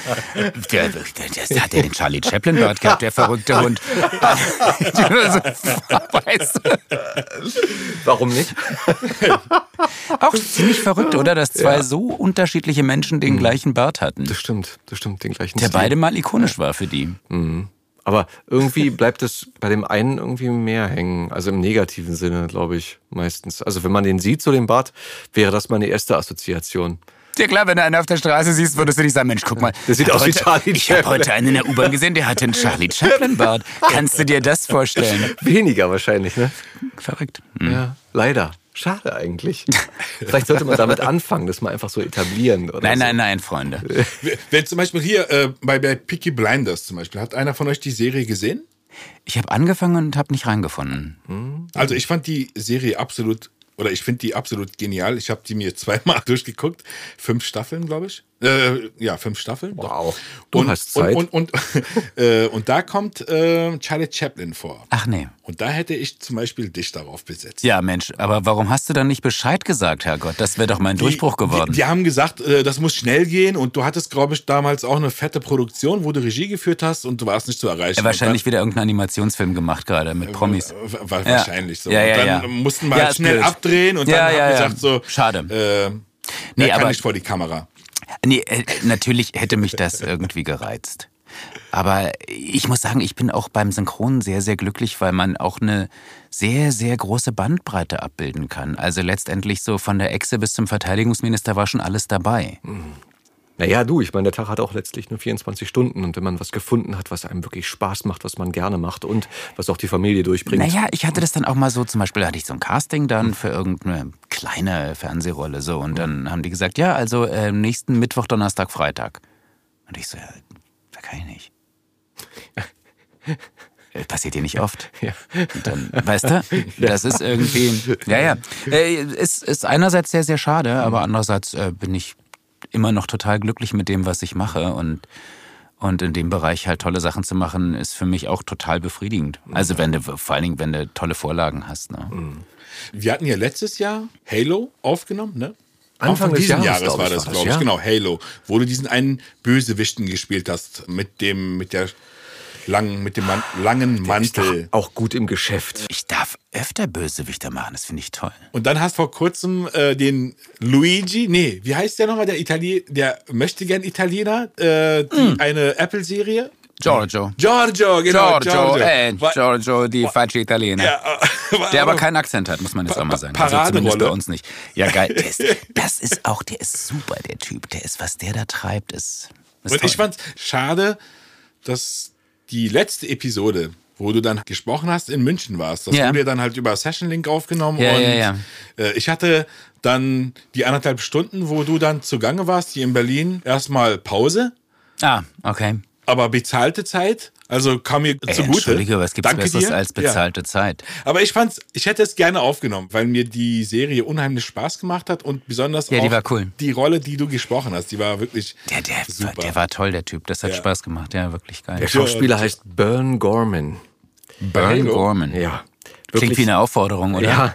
D: der, der, der, hat ja den Charlie Chaplin-Bart gehabt, der verrückte Hund. weißt du?
A: Warum nicht?
D: Auch ziemlich verrückt, oder? Dass zwei so unterschiedliche Menschen den gleichen Bart hatten.
A: Das stimmt, das stimmt, den gleichen
D: Der
A: Stil.
D: beide mal ikonisch war für die.
A: Aber irgendwie bleibt es bei dem einen irgendwie mehr hängen. Also im negativen Sinne, glaube ich, meistens. Also wenn man den sieht, so den Bart, wäre das meine erste Assoziation.
D: Ja klar, wenn du einen auf der Straße siehst, würdest du nicht sagen, Mensch, guck mal.
A: Der sieht aus wie
D: heute,
A: Charlie
D: Ich habe
A: Chaplin.
D: heute einen in der U-Bahn gesehen, der hatte einen Charlie Chaplin-Bart. Kannst du dir das vorstellen?
A: Weniger wahrscheinlich, ne?
D: Verrückt. Hm.
A: Ja, leider. Schade eigentlich. Vielleicht sollte man damit anfangen, das mal einfach so etablieren. Oder
D: Nein,
A: so.
D: nein, nein, Freunde.
C: Wenn zum Beispiel hier äh, bei, bei Peaky Blinders zum Beispiel, hat einer von euch die Serie gesehen?
D: Ich habe angefangen und habe nicht reingefunden.
C: Also ich fand die Serie absolut, oder ich finde die absolut genial. Ich habe die mir zweimal durchgeguckt. Fünf Staffeln, glaube ich. Äh, ja, fünf Staffeln. doch.
A: Wow. Du
C: und,
A: hast Zeit.
C: Und, und, und, äh, und da kommt äh, Charlie Chaplin vor.
D: Ach nee.
C: Und da hätte ich zum Beispiel dich darauf besetzt.
D: Ja, Mensch, aber warum hast du dann nicht Bescheid gesagt, Herrgott? Das wäre doch mein Durchbruch geworden.
C: Die, die haben gesagt, äh, das muss schnell gehen und du hattest, glaube ich, damals auch eine fette Produktion, wo du Regie geführt hast und du warst nicht zu erreichen.
D: Ja, wahrscheinlich wieder irgendeinen Animationsfim gemacht gerade mit Promis.
C: Und dann, wa-
D: Ja.
C: wahrscheinlich so.
D: Ja, ja,
C: und dann
D: ja.
C: mussten wir halt schnell
D: blöd.
C: abdrehen und dann
D: ja,
C: haben wir gesagt so,
D: Schade.
C: Äh,
D: Nee,
C: er kann
D: aber-
C: nicht vor die Kamera.
D: Nee, äh, natürlich hätte mich das irgendwie gereizt. Aber ich muss sagen, ich bin auch beim Synchronen sehr, sehr glücklich, weil man auch eine sehr, sehr große Bandbreite abbilden kann. Also letztendlich so von der Echse bis zum Verteidigungsminister war schon alles dabei.
A: Naja, du, ich meine, der Tag hat auch letztlich nur 24 Stunden und wenn man was gefunden hat, was einem wirklich Spaß macht, was man gerne macht und was auch die Familie durchbringt.
D: Naja, ich hatte das dann auch mal so, zum Beispiel hatte ich so ein Casting dann für irgendeine kleine Fernsehrolle so und dann haben die gesagt, ja, also äh, nächsten Mittwoch, Donnerstag, Freitag. Und ich so, ja, da kann ich nicht. Äh, Passiert dir nicht oft.
A: Ja.
D: Und dann, weißt du, das ist irgendwie, ja, ja. Äh, ist, ist einerseits sehr, sehr schade, aber andererseits äh, bin ich immer noch total glücklich mit dem, was ich mache und und in dem Bereich halt tolle Sachen zu machen, ist für mich auch total befriedigend. Also wenn du, vor allen Dingen, wenn du tolle Vorlagen hast. Ne?
C: Wir hatten ja letztes Jahr Halo aufgenommen, ne?
A: Anfang des
C: dieses
A: Jahres,
C: Jahres, war
A: ich,
C: das,
A: war das,
C: glaube ich.
A: ja.
C: Genau, Halo. Wo du diesen einen Bösewichten gespielt hast mit dem, mit der langen, mit dem Man langen Mantel.
A: auch gut im Geschäft.
D: Ich darf öfter Bösewichter machen, das finde ich toll.
C: Und dann hast vor kurzem äh, den Luigi, nee, wie heißt der nochmal, der Italiener, der möchte gern Italiener, äh,
A: Hm.
C: eine Apple-Serie?
D: Giorgio.
C: Giorgio, genau.
D: Giorgio, äh, Giorgio, die falsche Italiener.
C: Ja, äh,
D: Der aber keinen Akzent hat, muss man jetzt auch mal sagen. Also zumindest bei uns nicht. Ja, geil. Ist, das ist auch, der ist super, der Typ. Der ist, was der da treibt, ist. ist
C: Und
D: toll.
C: ich fand's schade, dass die letzte Episode wo du dann gesprochen hast, in München warst. Das
D: Ja.
C: wurde dann halt über Session Link aufgenommen.
D: Ja,
C: und
D: ja, ja.
C: Äh, ich hatte dann die anderthalb Stunden, wo du dann zugange warst, hier in Berlin, erstmal Pause,
D: Ah, okay.
C: aber bezahlte Zeit. Also kam mir
D: Ey,
C: zugute.
D: Entschuldige, was gibt's
C: Danke
D: Besseres
C: dir.
D: als
C: Ja.
D: bezahlte Zeit?
C: Aber ich fand's, ich hätte es gerne aufgenommen, weil mir die Serie unheimlich Spaß gemacht hat und besonders
D: Ja,
C: auch
D: die war cool.
C: die Rolle, die du gesprochen hast, die war wirklich
D: Der, der,
C: super.
D: der war toll, der Typ. Das hat
C: Ja.
D: Spaß gemacht. Ja, wirklich geil.
A: Der Schauspieler heißt Bern Gorman.
D: Burn
C: Halo.
D: Gorman.
A: Ja.
D: Klingt wie eine Aufforderung, oder?
A: Ja,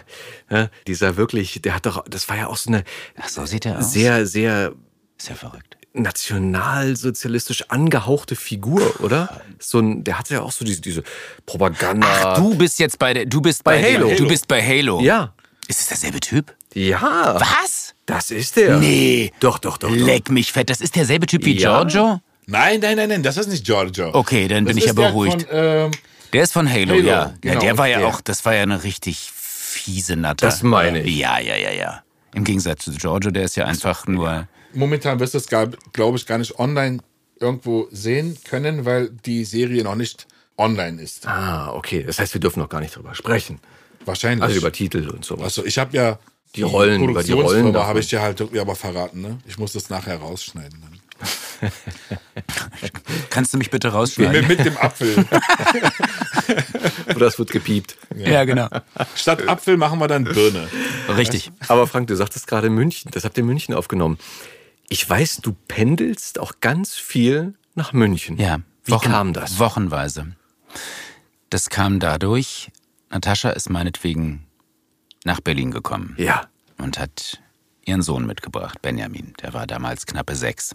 A: ja, dieser wirklich, der hat doch, das war ja auch so eine
D: Ach, so sieht er aus.
A: sehr, sehr
D: ja verrückt.
A: Nationalsozialistisch angehauchte Figur, oder? So ein, der hatte ja auch so diese, diese Propaganda.
D: Ach, du bist jetzt bei der, du bist bei,
A: Bei Halo.
D: Du bist bei Halo.
A: Ja.
D: Ist es derselbe Typ?
A: Ja.
D: Was?
A: Das ist der.
D: Nee.
A: Doch, doch, doch. doch.
D: Leck mich fett. Das ist derselbe Typ wie
A: Ja.
D: Giorgio?
C: Nein, nein, nein, nein, das ist nicht Giorgio.
D: Okay, dann bin
C: Das
D: ich
C: ist
D: ja
C: der
D: beruhigt.
C: Von, ähm,
D: Der ist von Halo,
C: Halo,
D: ja. ja.
C: genau,
D: Der war ja
C: der.
D: auch, das war ja eine richtig fiese Natter.
A: Das meine ich.
D: Ja, ja, ja, ja. Im Gegensatz zu Giorgio, der ist ja einfach nur.
C: Momentan wirst du es, glaube ich, gar nicht online irgendwo sehen können, weil die Serie noch nicht online ist.
A: Ah, okay. Das heißt, wir dürfen noch gar nicht drüber sprechen.
C: Wahrscheinlich.
A: Also über Titel und sowas.
C: Also ich habe ja
A: Die Rollen, über die Rollen davon.
C: habe ich dir halt irgendwie aber verraten, ne? Ich muss das nachher rausschneiden. Dann.
D: Kannst du mich bitte rausschneiden?
C: Mit, mit dem Apfel.
A: Oder das wird gepiept.
D: ja, genau.
C: Statt Apfel machen wir dann Birne.
D: Richtig.
A: Aber Frank, du sagtest gerade München. Das habt ihr in München aufgenommen. Ich weiß, du pendelst auch ganz viel nach München.
D: Ja.
A: Wie kam das?
D: Wochenweise. Das kam dadurch, Natascha ist meinetwegen nach Berlin gekommen
A: Ja.
D: und hat ihren Sohn mitgebracht, Benjamin. Der war damals knappe sechs.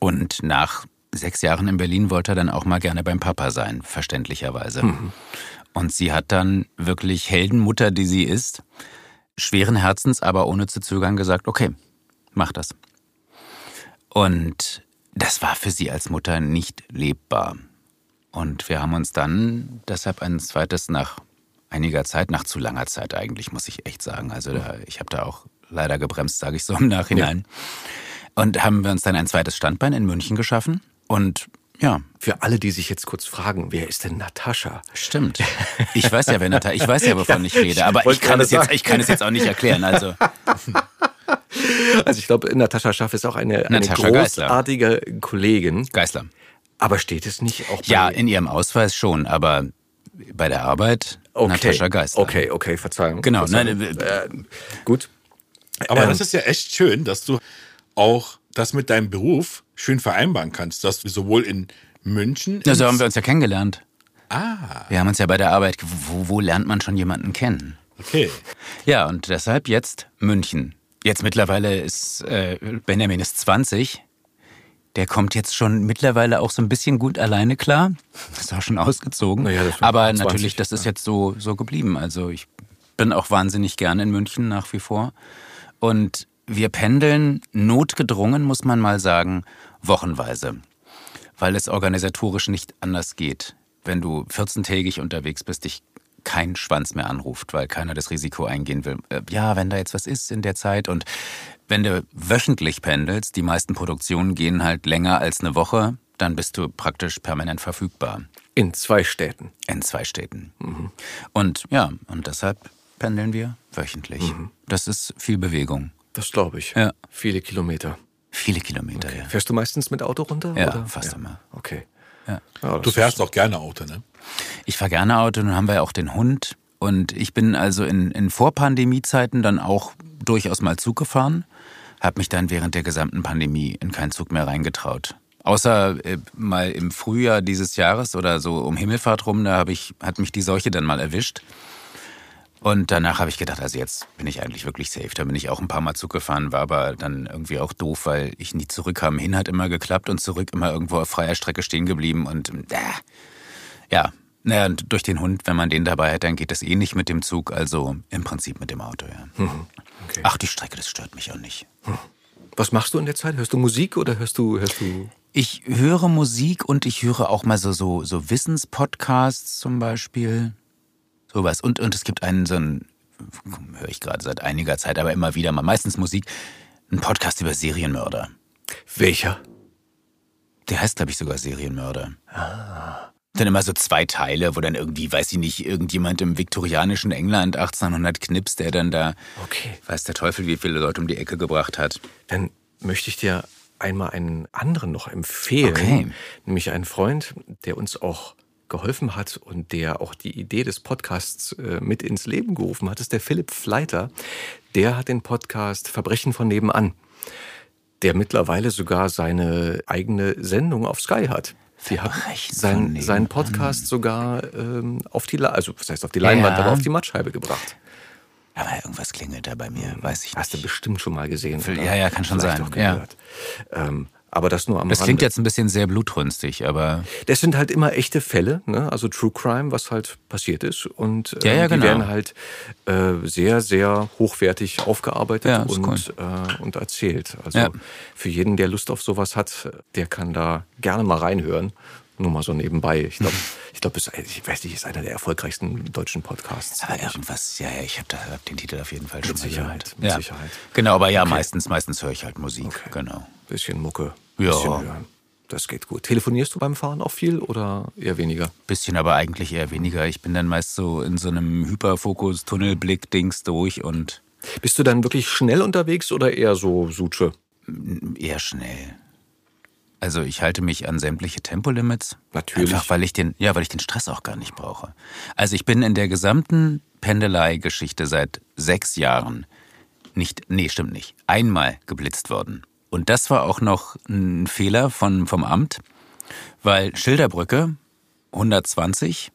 D: Und nach sechs Jahren in Berlin wollte er dann auch mal gerne beim Papa sein, verständlicherweise. Und sie hat dann wirklich Heldenmutter, die sie ist, schweren Herzens, aber ohne zu zögern gesagt, okay, mach das. Und das war für sie als Mutter nicht lebbar. Und wir haben uns dann deshalb ein zweites nach einiger Zeit, nach zu langer Zeit eigentlich, muss ich echt sagen. Also da, ich habe da auch leider gebremst, sage ich so im Nachhinein. Und haben wir uns dann ein zweites Standbein in München geschaffen. Und ja,
A: Für alle, die sich jetzt kurz fragen, wer ist denn Natascha?
D: stimmt. Ich weiß ja, wer Natascha, ich weiß ja, wovon ich rede, aber ich kann, es jetzt, ich kann es jetzt auch nicht erklären. Also
A: Also ich glaube, Natascha Schaff ist auch eine, eine
D: Natascha Geisler.
A: großartige Kollegin.
D: Geißler.
A: Aber steht es nicht auch bei...
D: Ja, in ihrem Ausweis schon, aber bei der Arbeit
A: okay.
D: Natascha Geisler.
A: Okay, okay, Verzeihung.
D: Genau,
A: Verzeihung.
D: nein,
A: äh, gut.
C: Aber
A: Ähm.
C: das ist ja echt schön, dass du auch das mit deinem Beruf schön vereinbaren kannst, dass du sowohl in München.
D: Ja, so haben wir uns ja kennengelernt.
C: ah,
D: Wir haben uns ja bei der Arbeit, wo, wo lernt man schon jemanden kennen?
C: okay.
D: Ja, und deshalb jetzt München. Jetzt mittlerweile ist äh, Benjamin ist 20. Der kommt jetzt schon mittlerweile auch so ein bisschen gut alleine klar. Ist auch schon ausgezogen.
A: Naja.
D: Aber
A: 20,
D: natürlich, das ist jetzt so, so geblieben. Also ich bin auch wahnsinnig gerne in München nach wie vor. Und wir pendeln notgedrungen, muss man mal sagen, wochenweise. Weil es organisatorisch nicht anders geht. Wenn du 14-tägig unterwegs bist, dich kein Schwanz mehr anruft, weil keiner das Risiko eingehen will. Äh, Ja, wenn da jetzt was ist in der Zeit und wenn du wöchentlich pendelst, die meisten Produktionen gehen halt länger als eine Woche, dann bist du praktisch permanent verfügbar
A: In zwei Städten.
D: in zwei Städten. Und ja, und deshalb pendeln wir wöchentlich. Das ist viel Bewegung.
A: Das glaube ich.
D: Ja.
A: Viele Kilometer.
D: Viele Kilometer, ja.
A: Fährst du meistens mit Auto runter?
D: Ja,
A: oder?
D: fast immer.
A: Okay.
D: Ja.
A: Ja,
C: Du fährst auch gerne Auto, ne?
D: Ich fahre gerne Auto, nun haben wir ja auch den Hund. Und ich bin also in, in Vorpandemie-Zeiten dann auch durchaus mal Zug gefahren. Habe mich dann während der gesamten Pandemie in keinen Zug mehr reingetraut. Außer äh, mal im Frühjahr dieses Jahres oder so um Himmelfahrt rum, da ich, hat mich die Seuche dann mal erwischt. Und danach habe ich gedacht, also jetzt bin ich eigentlich wirklich safe. Da bin ich auch ein paar Mal Zug gefahren, war aber dann irgendwie auch doof, weil ich nie zurückkam. Hin hat immer geklappt und zurück immer irgendwo auf freier Strecke stehen geblieben. Und äh, ja, naja, und durch den Hund, wenn man den dabei hat, dann geht das eh nicht mit dem Zug, also im Prinzip mit dem Auto, ja.
A: Okay.
D: Ach, die Strecke, das stört mich auch nicht.
A: Was machst du in der Zeit? Hörst du Musik oder hörst du, hörst du
D: Ich höre Musik und ich höre auch mal so, so, so Wissenspodcasts zum Beispiel. Sowas. Und, und es gibt einen, so einen, höre ich gerade seit einiger Zeit, aber immer wieder mal, meistens Musik, einen Podcast über Serienmörder.
A: welcher?
D: Der heißt, glaube ich, sogar Serienmörder. Dann immer so zwei Teile, wo dann irgendwie, weiß ich nicht, irgendjemand im viktorianischen England 1800 knipst, der dann da,
A: Okay.
D: weiß der Teufel, wie viele Leute um die Ecke gebracht hat.
A: Dann möchte ich dir einmal einen anderen noch empfehlen.
D: Okay.
A: Nämlich einen Freund, der uns auch geholfen hat und der auch die Idee des Podcasts äh, mit ins Leben gerufen hat, ist der Philipp Fleiter. Der hat den Podcast Verbrechen von nebenan, der mittlerweile sogar seine eigene Sendung auf Sky hat. Die hat sein, seinen Podcast sogar ähm, auf die, also was heißt auf die Leinwand,
D: Ja.
A: aber auf die Mattscheibe gebracht.
D: Aber irgendwas klingelt da bei mir, weiß ich
A: Hast du
D: nicht.
A: bestimmt schon mal gesehen. Oder
D: ja, ja, kann schon
A: vielleicht
D: sein, ja.
A: Ähm, aber das nur am
D: Das
A: Rande.
D: klingt jetzt ein bisschen sehr blutrünstig, aber
A: Das sind halt immer echte Fälle, ne? also True Crime, was halt passiert ist. Und äh,
D: Ja, ja,
A: die
D: genau.
A: werden halt äh, sehr, sehr hochwertig aufgearbeitet
D: Ja,
A: und,
D: cool.
A: äh, und erzählt. Also für jeden, der Lust auf sowas hat, der kann da gerne mal reinhören. Nur mal so nebenbei. Ich glaube, ich glaube, ich weiß nicht, ist einer der erfolgreichsten deutschen Podcasts.
D: Aber irgendwas, ja, ja, ich habe hab den Titel auf jeden Fall schon mal
A: Sicherheit,
D: gehört.
A: mit
D: ja.
A: Sicherheit.
D: Genau, aber ja, meistens, meistens höre ich halt Musik.
A: Okay.
D: Genau.
A: Bisschen Mucke,
D: Ja.
A: bisschen hören. Das geht gut. Telefonierst du beim Fahren auch viel oder eher weniger?
D: Bisschen, aber eigentlich eher weniger. Ich bin dann meist so in so einem Hyperfokus, Tunnelblick-Dings durch und
A: Bist du dann wirklich schnell unterwegs oder eher so Suche?
D: eher schnell. Also ich halte mich an sämtliche Tempolimits.
A: Natürlich.
D: Einfach weil ich den, ja, weil ich den Stress auch gar nicht brauche. Also ich bin in der gesamten Pendelei-Geschichte seit sechs Jahren nicht, nee, stimmt nicht, einmal geblitzt worden. Und das war auch noch ein Fehler von, vom Amt, weil Schilderbrücke 120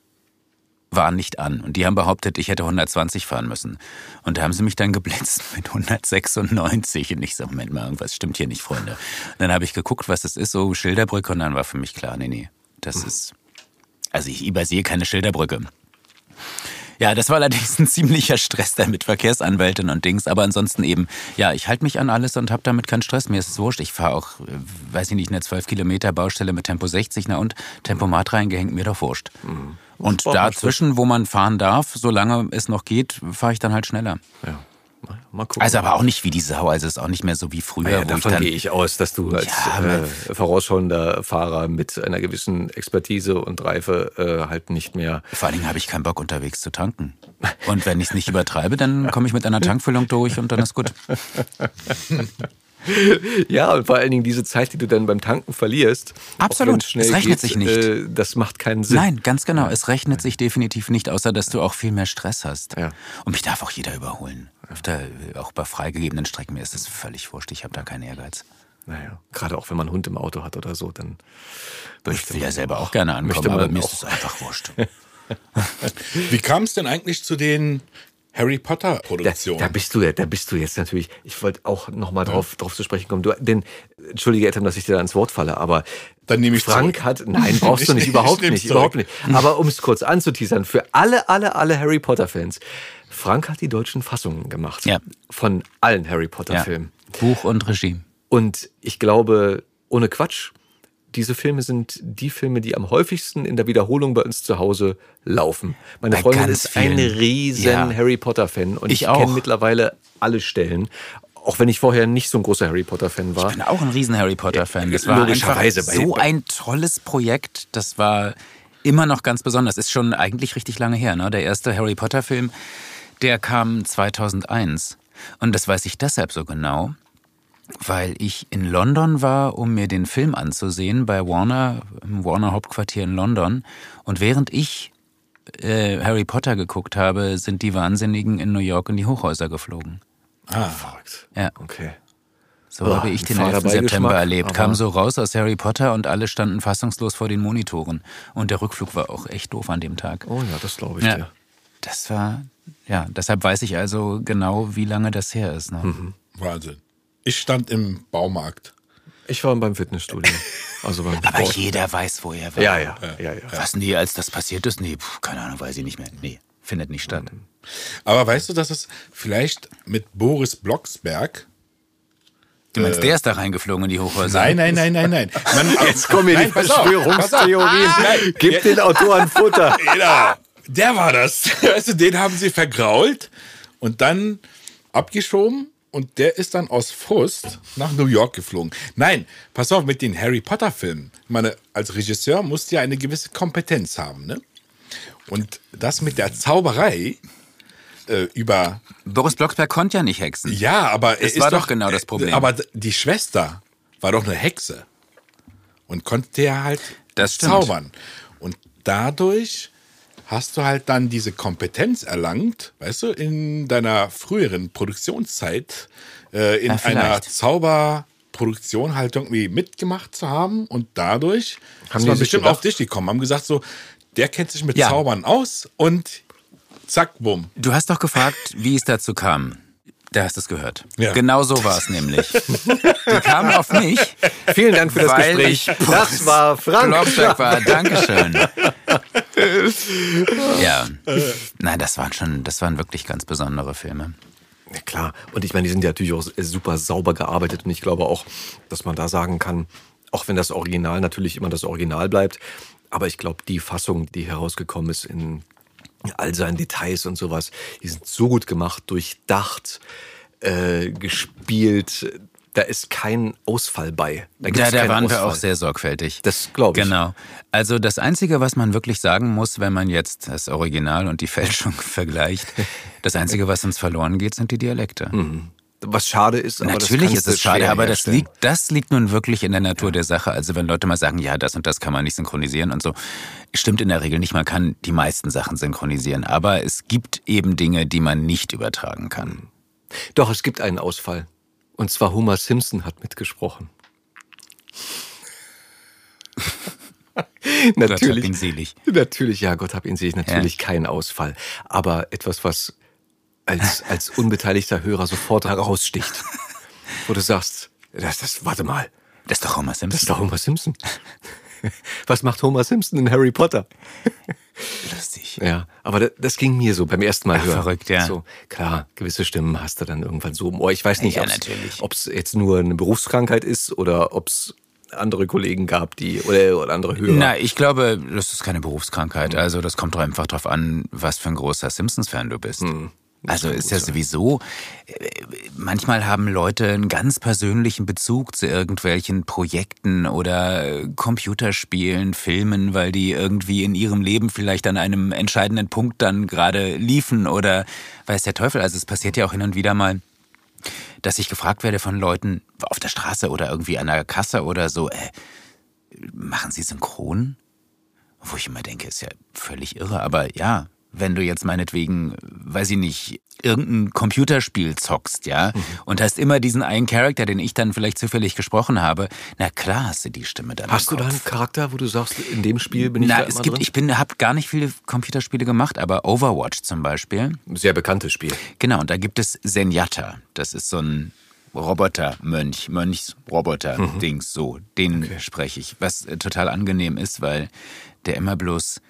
D: war nicht an. Und die haben behauptet, ich hätte 120 fahren müssen. Und da haben sie mich dann geblitzt mit 196. Und ich so, Moment mal, irgendwas stimmt hier nicht, Freunde. Und dann habe ich geguckt, was das ist, so Schilderbrücke. Und dann war für mich klar, nee, nee, das ist... Also ich übersehe keine Schilderbrücke. Ja, das war allerdings ein ziemlicher Stress da mit Verkehrsanwältin und Dings. Aber ansonsten eben, ja, ich halte mich an alles und habe damit keinen Stress. Mir ist es wurscht. Ich fahre auch, äh, weiß ich nicht, eine 12 Kilometer Baustelle mit Tempo 60, na und Tempomat reingehängt, mir doch wurscht. Und dazwischen, wo man fahren darf, solange es noch geht, fahre ich dann halt schneller.
A: Ja. Mal, gucken.
D: Also aber auch nicht wie die Sau. Also es ist auch nicht mehr so wie früher,
A: ja,
D: wo ich
A: davon
D: dann
A: gehe ich aus, dass du als
D: Ja,
A: äh, vorausschauender Fahrer mit einer gewissen Expertise und Reife äh, halt nicht mehr.
D: Vor allen Dingen habe ich keinen Bock, unterwegs zu tanken. Und wenn ich es nicht übertreibe, dann komme ich mit einer Tankfüllung durch und dann ist gut.
A: Ja, und vor allen Dingen diese Zeit, die du dann beim Tanken verlierst. auch
D: Absolut. Es rechnet
A: geht,
D: sich nicht.
A: Äh, das macht keinen Sinn.
D: Nein, ganz genau. Es rechnet sich definitiv nicht, außer dass du auch viel mehr Stress hast.
A: Ja.
D: Und mich darf auch jeder überholen. Auf der, auch bei freigegebenen Strecken, mir ist das völlig wurscht. Ich habe da keinen Ehrgeiz.
A: Naja, gerade auch wenn man einen Hund im Auto hat oder so, dann.
D: Ich will ja selber auch gerne
A: Möchte
D: ankommen, aber mir
A: auch.
D: ist es einfach wurscht.
C: Wie kam es denn eigentlich zu den Harry Potter
A: Da,
C: Produktionen?
A: da bist du ja, da bist du jetzt natürlich. Ich wollte auch noch mal drauf, drauf zu sprechen kommen. Du, denn entschuldige Ethem, dass ich dir da ins Wort falle, aber
C: Dann nehme ich
A: Frank
C: zurück.
A: hat, nein, brauchst du
C: Ich-
A: nicht,
C: ich
A: überhaupt nicht,
C: zurück.
A: überhaupt nicht. Aber um es kurz anzuteasern, für alle, alle, alle Harry Potter Fans, Frank hat die deutschen Fassungen gemacht
D: Ja.
A: von allen Harry Potter
D: Ja.
A: Filmen.
D: Buch und Regie.
A: Und ich glaube, ohne Quatsch, diese Filme sind die Filme, die am häufigsten in der Wiederholung bei uns zu Hause laufen. Meine
D: Bei
A: Freundin ist ein
D: vielen.
A: riesen
D: Ja.
A: Harry Potter Fan und
D: Ich
A: ich, kenne mittlerweile alle Stellen. Auch wenn ich vorher nicht so ein großer Harry Potter Fan war.
D: Ich bin auch ein riesen Harry Potter-Fan. Das war
A: Logischerweise
D: so ein tolles Projekt. Das war immer noch ganz besonders. Ist schon eigentlich richtig lange her. Ne? Der erste Harry Potter-Film, der kam 2001. Und das weiß ich deshalb so genau, weil ich in London war, um mir den Film anzusehen bei Warner, im Warner Hauptquartier in London. Und während ich äh, Harry Potter geguckt habe, sind die Wahnsinnigen in New York in die Hochhäuser geflogen.
C: ah,
A: Verrückt.
D: Ja.
A: Okay.
D: So habe ich
A: ein
D: den
A: fader
D: 11. September erlebt. Kam so raus aus Harry Potter und alle standen fassungslos vor den Monitoren. Und der Rückflug war auch echt doof an dem Tag.
A: Oh ja, das glaube ich
D: Ja.
A: dir.
D: Das war, ja, deshalb weiß ich also genau, wie lange das her ist. Ne?
A: Mhm.
C: Wahnsinn. Ich stand im Baumarkt.
A: Ich war beim Fitnessstudio. Also beim
D: Aber
A: Sport.
D: jeder weiß, wo er war.
A: Ja, ja, ja, ja.
D: Was, nee, als das passiert ist? Nee, pf, keine Ahnung, weiß ich nicht mehr. Nee, findet nicht statt.
A: Mhm.
C: Aber weißt du, dass es vielleicht mit Boris Blocksberg.
D: Du meinst, der ist da reingeflogen in die Hochhäuser?
C: Nein, nein, nein, nein, nein. Man,
A: Jetzt kommen hier
C: Nein,
A: die Verschwörungstheorien.
C: Nein,
A: Gib den Autoren Futter.
C: Genau. Der war das. Weißt du, den haben sie vergrault und dann abgeschoben und der ist dann aus Frust nach New York geflogen. Nein, pass auf, mit den Harry Potter-Filmen. Ich meine, als Regisseur musst du ja eine gewisse Kompetenz haben, ne? Und das mit der Zauberei äh, über.
D: Boris Blocksberg konnte ja nicht hexen.
C: Ja, aber er ist
D: war doch
C: doch
D: genau das Problem.
C: Aber die Schwester war doch eine Hexe und konnte ja halt
D: Das
C: zaubern. Und dadurch hast du halt dann diese Kompetenz erlangt, weißt du, in deiner früheren Produktionszeit, äh, in
D: Ja,
C: einer Zauberproduktion halt irgendwie mitgemacht zu haben und dadurch
A: Haben die sich
C: bestimmt
A: gedacht-
C: auf dich gekommen, haben gesagt so, der kennt sich mit
D: Ja.
C: Zaubern aus und zack, bumm.
D: Du hast doch gefragt, wie es dazu kam. Da hast du es gehört.
C: Ja.
D: Genau so war es nämlich. Die kamen auf mich.
A: Vielen Dank für das
D: Weil
A: Gespräch.
D: ich-
A: Das war Frank.
D: Blocksberg war. Dankeschön. Ja. Nein, das waren schon, das waren wirklich ganz besondere Filme.
A: Ja, klar. Und ich meine, die sind ja natürlich auch super sauber gearbeitet. Und ich glaube auch, dass man da sagen kann, auch wenn das Original natürlich immer das Original bleibt, aber ich glaube, die Fassung, die herausgekommen ist in all seinen Details und sowas, die sind so gut gemacht, durchdacht, äh, gespielt. Da ist kein Ausfall bei. Da,
D: Ja, da waren wir
A: Ausfall.
D: auch sehr sorgfältig.
A: Das glaube ich.
D: Genau. Also das Einzige, was man wirklich sagen muss, wenn man jetzt das Original und die Fälschung vergleicht, das Einzige, was uns verloren geht, sind die Dialekte.
A: Was schade ist,
D: Natürlich ist es schade, aber das liegt, das liegt nun wirklich in der Natur der Sache. Also wenn Leute mal sagen, ja, das und das kann man nicht synchronisieren und so, stimmt in der Regel nicht. Man kann die meisten Sachen synchronisieren, aber es gibt eben Dinge, die man nicht übertragen kann.
A: Doch, es gibt einen Ausfall. Und zwar Homer Simpson hat mitgesprochen.
D: Gott hab
A: natürlich.
D: ihn selig.
A: Natürlich, ja, Gott hab ihn selig, natürlich kein Ausfall. Aber etwas, was als, als unbeteiligter Hörer sofort heraussticht. Wo du sagst, das, das, warte mal,
D: Das ist doch Homer
A: das
D: Simpson.
A: ist doch Homer Simpson. Was macht Homer Simpson in Harry Potter?
D: lustig.
A: Ja, aber das, das ging mir so beim ersten Mal
D: Ach,
A: hören.
D: verrückt, ja.
A: So, klar, gewisse Stimmen hast du dann irgendwann so im Ohr. Ich weiß nicht,
D: Ja,
A: ob es jetzt nur eine Berufskrankheit ist oder ob es andere Kollegen gab, die oder, oder andere Hörer.
D: Na, ich glaube, das ist keine Berufskrankheit. Also das kommt doch einfach drauf an, was für ein großer Simpsons-Fan du bist. Also ist ja sowieso, äh, manchmal haben Leute einen ganz persönlichen Bezug zu irgendwelchen Projekten oder äh, Computerspielen, Filmen, weil die irgendwie in ihrem Leben vielleicht an einem entscheidenden Punkt dann gerade liefen oder weiß der Teufel. Also es passiert ja auch hin und wieder mal, dass ich gefragt werde von Leuten auf der Straße oder irgendwie an der Kasse oder so, äh, machen Sie synchron? Wo ich immer denke, ist ja völlig irre. Aber ja, wenn du jetzt meinetwegen, weiß ich nicht, irgendein Computerspiel zockst, ja, und hast immer diesen einen Charakter, den ich dann vielleicht zufällig gesprochen habe, na klar hast du die Stimme dann
A: Hast du da einen Charakter, wo du sagst, in dem Spiel bin ich
D: Na,
A: da
D: es gibt,
A: drin?
D: ich bin, habe gar nicht viele Computerspiele gemacht, aber Overwatch zum Beispiel.
A: Sehr bekanntes Spiel.
D: Genau, und da gibt es Zenyatta. Das ist so ein Roboter-Mönch, Mönchs-Roboter-Dings, so. Den spreche ich. Was äh, total angenehm ist, weil der immer bloß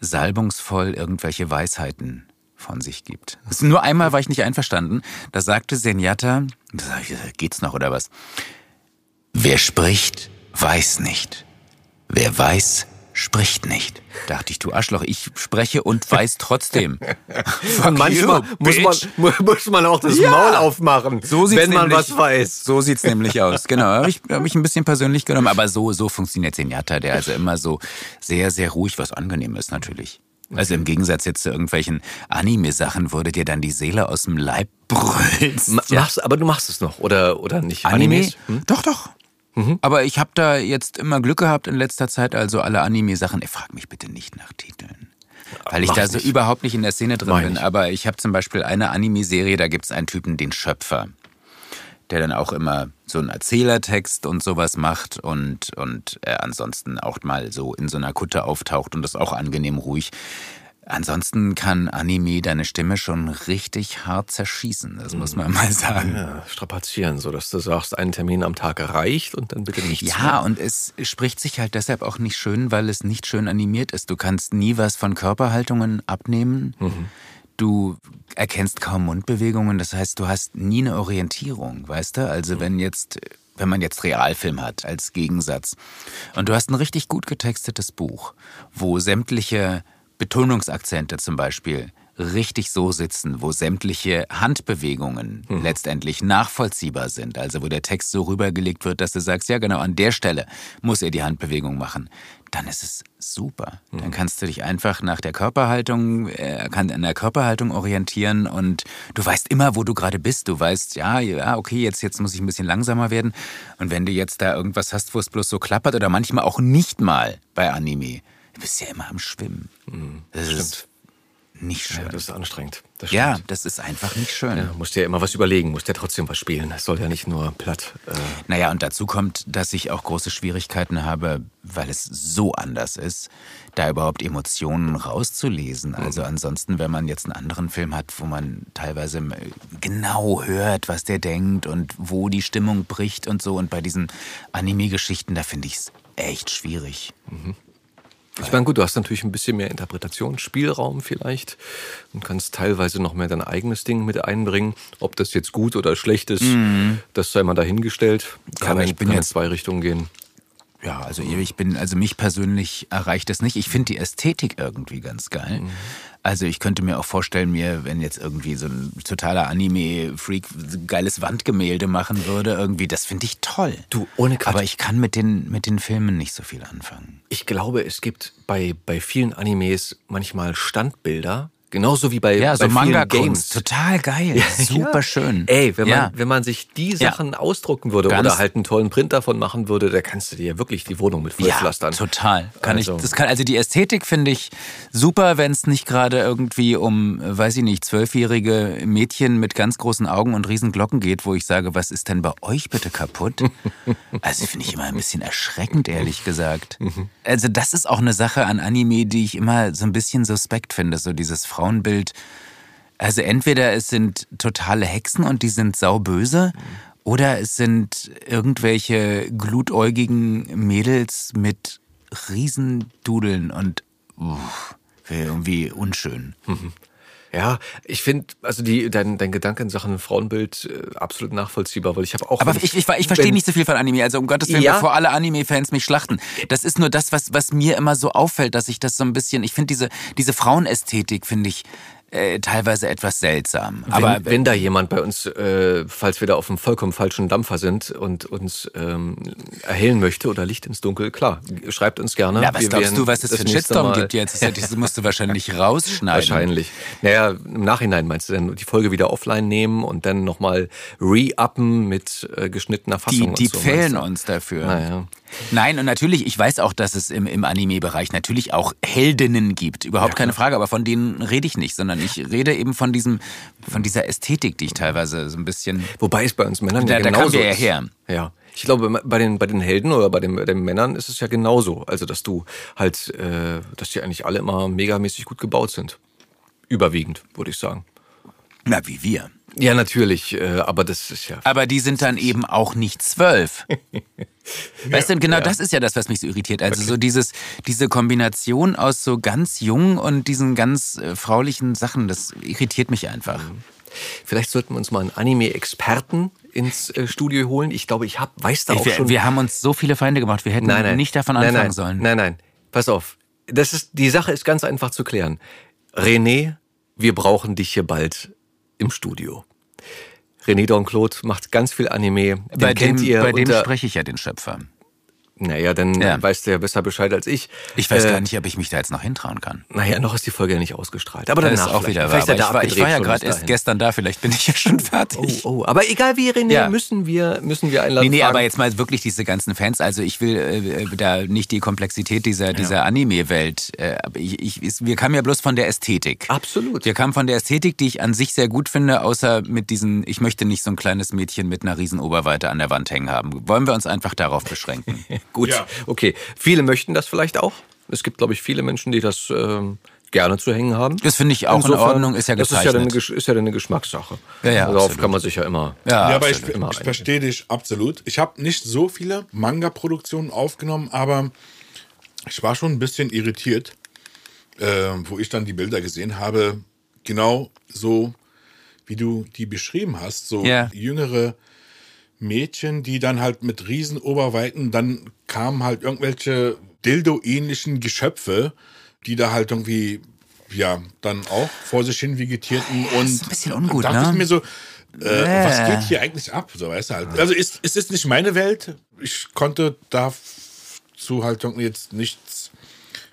D: salbungsvoll irgendwelche Weisheiten von sich gibt. Ist nur einmal war ich nicht einverstanden. Da sagte Zenyatta, da ich, äh, geht's noch oder was? Wer spricht, weiß nicht. Wer weiß, spricht nicht. Dachte ich, du Arschloch, ich spreche und weiß trotzdem. Fuck
A: Manchmal
D: you,
A: muss, man, muss man auch das
D: Ja.
A: Maul aufmachen,
D: So sieht's
A: wenn man
D: nämlich-
A: was weiß.
D: So sieht's nämlich aus. Genau, habe ich, hab ich ein bisschen persönlich genommen, aber so, so funktioniert Zenyatta, der also immer so sehr, sehr ruhig, was angenehm ist natürlich. Also im Gegensatz jetzt zu irgendwelchen Anime-Sachen, wo du dir dann die Seele aus dem Leib brüllst.
A: Ma- Machst, aber du machst es noch, oder, oder nicht?
D: Anime?
A: Animes? Hm?
D: Doch, doch. Aber ich habe da jetzt immer Glück gehabt in letzter Zeit, also alle Anime-Sachen. Frag mich bitte nicht nach Titeln. Weil ich
A: Mach
D: da so
A: nicht.
D: überhaupt nicht in der Szene drin
A: Mach
D: bin.
A: nicht.
D: Aber ich habe zum Beispiel eine Anime-Serie, da gibt's einen Typen, den Schöpfer, der dann auch immer so einen Erzählertext und sowas macht und, und äh, ansonsten auch mal so in so einer Kutte auftaucht und das auch angenehm ruhig. Ansonsten kann Anime deine Stimme schon richtig hart zerschießen, das muss man mal sagen.
A: Ja, strapazieren, so dass du sagst, ein Termin am Tag reicht und dann bitte nichts
D: Ja,
A: mehr.
D: und es spricht sich halt deshalb auch nicht schön, weil es nicht schön animiert ist. Du kannst nie was von Körperhaltungen abnehmen. Du erkennst kaum Mundbewegungen. Das heißt, du hast nie eine Orientierung, weißt du? Also wenn jetzt, wenn man jetzt Realfilm hat als Gegensatz und du hast ein richtig gut getextetes Buch, wo sämtliche Betonungsakzente zum Beispiel richtig so sitzen, wo sämtliche Handbewegungen mhm. letztendlich nachvollziehbar sind, also wo der Text so rübergelegt wird, dass du sagst, ja genau, an der Stelle muss er die Handbewegung machen, dann ist es super. Mhm. Dann kannst du dich einfach nach der Körperhaltung, äh, kann an der Körperhaltung orientieren und du weißt immer, wo du gerade bist. Du weißt, ja, ja, okay, jetzt, jetzt muss ich ein bisschen langsamer werden. Und wenn du jetzt da irgendwas hast, wo es bloß so klappert oder manchmal auch nicht mal bei Anime, du bist ja immer am Schwimmen.
A: Mhm. Das, das ist
D: nicht schön. Ja,
A: das ist anstrengend.
D: Das ja, das ist einfach nicht schön. Ja,
A: musst dir ja immer was überlegen, musst ja trotzdem was spielen. Das soll ja nicht nur platt. Äh
D: naja, und dazu kommt, dass ich auch große Schwierigkeiten habe, weil es so anders ist, da überhaupt Emotionen rauszulesen. Mhm. Also ansonsten, wenn man jetzt einen anderen Film hat, wo man teilweise genau hört, was der denkt und wo die Stimmung bricht und so. Und bei diesen Anime-Geschichten, da finde ich es echt schwierig.
A: Mhm. Ich meine, gut, du hast natürlich ein bisschen mehr Interpretationsspielraum vielleicht und kannst teilweise noch mehr dein eigenes Ding mit einbringen. Ob das jetzt gut oder schlecht ist, mhm. das sei mal dahingestellt. Kann, ja, ich bin kann in zwei Richtungen gehen.
D: Ja, also ich bin, also mich persönlich erreicht das nicht. Ich finde die Ästhetik irgendwie ganz geil. Mhm. Also ich könnte mir auch vorstellen, mir, wenn jetzt irgendwie so ein totaler Anime-Freak geiles Wandgemälde machen würde, irgendwie, das finde ich toll.
A: Du, ohne Quatsch.
D: Aber ich kann mit den, mit den Filmen nicht so viel anfangen.
A: Ich glaube, es gibt bei, bei vielen Animes manchmal Standbilder, Genauso wie bei,
D: ja,
A: so
D: bei Manga Games. Total geil. Ja, Super ja. schön.
A: Ey, wenn man, wenn man sich die Sachen ausdrucken würde Ganz oder halt einen tollen Print davon machen würde, da kannst du dir ja wirklich die Wohnung mit vollpflastern.
D: Ja, total. Kann also. ich, das kann, also die Ästhetik finde ich super, wenn es nicht gerade irgendwie um, weiß ich nicht, zwölfjährige Mädchen mit ganz großen Augen und riesen Glocken geht, wo ich sage, was ist denn bei euch bitte kaputt? also finde ich immer ein bisschen erschreckend, ehrlich gesagt. Mhm. Also das ist auch eine Sache an Anime, die ich immer so ein bisschen suspekt finde, so dieses Frau Frauenbild. Also entweder es sind totale Hexen und die sind sauböse, oder es sind irgendwelche glutäugigen Mädels mit Riesendudeln und uff, irgendwie unschön.
A: Mhm. Ja, ich finde, also die, dein, dein Gedanke in Sachen Frauenbild äh, absolut nachvollziehbar, weil ich habe auch.
D: Aber ich, ich, ich verstehe nicht so viel von Anime, also um Gottes Willen, ja. bevor alle Anime-Fans mich schlachten. Das ist nur das, was, was mir immer so auffällt, dass ich das so ein bisschen, ich finde diese, diese Frauenästhetik, finde ich, äh, teilweise etwas seltsam.
A: Wenn, Aber wenn da jemand bei uns, äh, falls wir da auf einem vollkommen falschen Dampfer sind und uns ähm, erhellen möchte oder Licht ins Dunkel, klar, schreibt uns gerne.
D: Ja, was glaubst du, was es für einen Shitstorm gibt jetzt? Das musst du wahrscheinlich rausschneiden.
A: Wahrscheinlich. Naja, im Nachhinein meinst du dann die Folge wieder offline nehmen und dann nochmal re-uppen mit äh, geschnittener Fassung.
D: Die, die so, fehlen uns dafür.
A: Naja.
D: Nein, und natürlich, ich weiß auch, dass es im, im Anime-Bereich natürlich auch Heldinnen gibt. Überhaupt ja, keine Frage, aber von denen rede ich nicht, sondern ich rede eben von diesem, von dieser Ästhetik, die ich teilweise so ein bisschen.
A: Wobei es bei uns Männern
D: da,
A: ja genauso
D: da kommen wir ja her.
A: Ja. Ich glaube, bei den, bei den Helden oder bei den, bei den Männern ist es ja genauso. Also, dass du halt, äh, dass die eigentlich alle immer megamäßig gut gebaut sind. Überwiegend, würde ich sagen.
D: Na, wie wir.
A: Ja, natürlich, äh, aber das ist ja.
D: Aber die sind dann eben auch nicht zwölf. weißt du, genau ja. das ist ja das, was mich so irritiert. Also okay. so dieses, diese Kombination aus so ganz jung und diesen ganz äh, fraulichen Sachen, das irritiert mich einfach. Mhm.
A: Vielleicht sollten wir uns mal einen Anime-Experten ins äh, Studio holen. Ich glaube, ich hab, weiß da auch
D: wir,
A: schon.
D: Wir haben uns so viele Feinde gemacht. Wir hätten nein, nein. nicht davon anfangen
A: nein,
D: sollen.
A: Nein, nein. Pass auf. Das ist, die Sache ist ganz einfach zu klären. René, wir brauchen dich hier bald im Studio. René Donclot macht ganz viel Anime.
D: Den bei kennt dem, ihr bei dem spreche ich ja den Schöpfer.
A: Naja, dann ja. weißt du ja besser Bescheid als ich.
D: Ich weiß äh, gar nicht, ob ich mich da jetzt noch hintrauen kann.
A: Naja, noch ist die Folge ja nicht ausgestrahlt. Aber dann ist
D: auch wieder wahr. Ich war, ich war ja gerade erst gestern da, vielleicht bin ich ja schon fertig.
A: Oh, oh. Aber egal wie, René, ja. müssen wir, müssen wir einladen.
D: Nee, nee, aber jetzt mal wirklich diese ganzen Fans. Also ich will äh, da nicht die Komplexität dieser, dieser ja. Anime-Welt. Äh, ich, ich, wir kamen ja bloß von der Ästhetik.
A: Absolut.
D: Wir kamen von der Ästhetik, die ich an sich sehr gut finde, außer mit diesen, ich möchte nicht so ein kleines Mädchen mit einer riesen Oberweite an der Wand hängen haben. Wollen wir uns einfach darauf beschränken?
A: gut, ja. okay. Viele möchten das vielleicht auch. Es gibt, glaube ich, viele Menschen, die das ähm, gerne zu hängen haben.
D: Das finde ich auch Insofern, in Ordnung, ist ja gezeichnet.
A: Das ist ja eine, ist ja eine Geschmackssache. Ja, ja, Darauf kann man sich ja immer.
C: Ja, ja aber ich, ich verstehe dich absolut. Ich habe nicht so viele Manga-Produktionen aufgenommen, aber ich war schon ein bisschen irritiert, äh, wo ich dann die Bilder gesehen habe. Genau so, wie du die beschrieben hast. So ja. jüngere Mädchen, die dann halt mit Riesenoberweiten, dann kamen halt irgendwelche Dildo-ähnlichen Geschöpfe, die da halt irgendwie ja, dann auch vor sich hin vegetierten und
D: ist ein bisschen ungut,
C: dachte
D: ne?
C: ich mir so, äh,
D: Äh.
C: was geht hier eigentlich ab? So, weißt du halt. Also ist, es ist nicht meine Welt. Ich konnte dazu halt jetzt nichts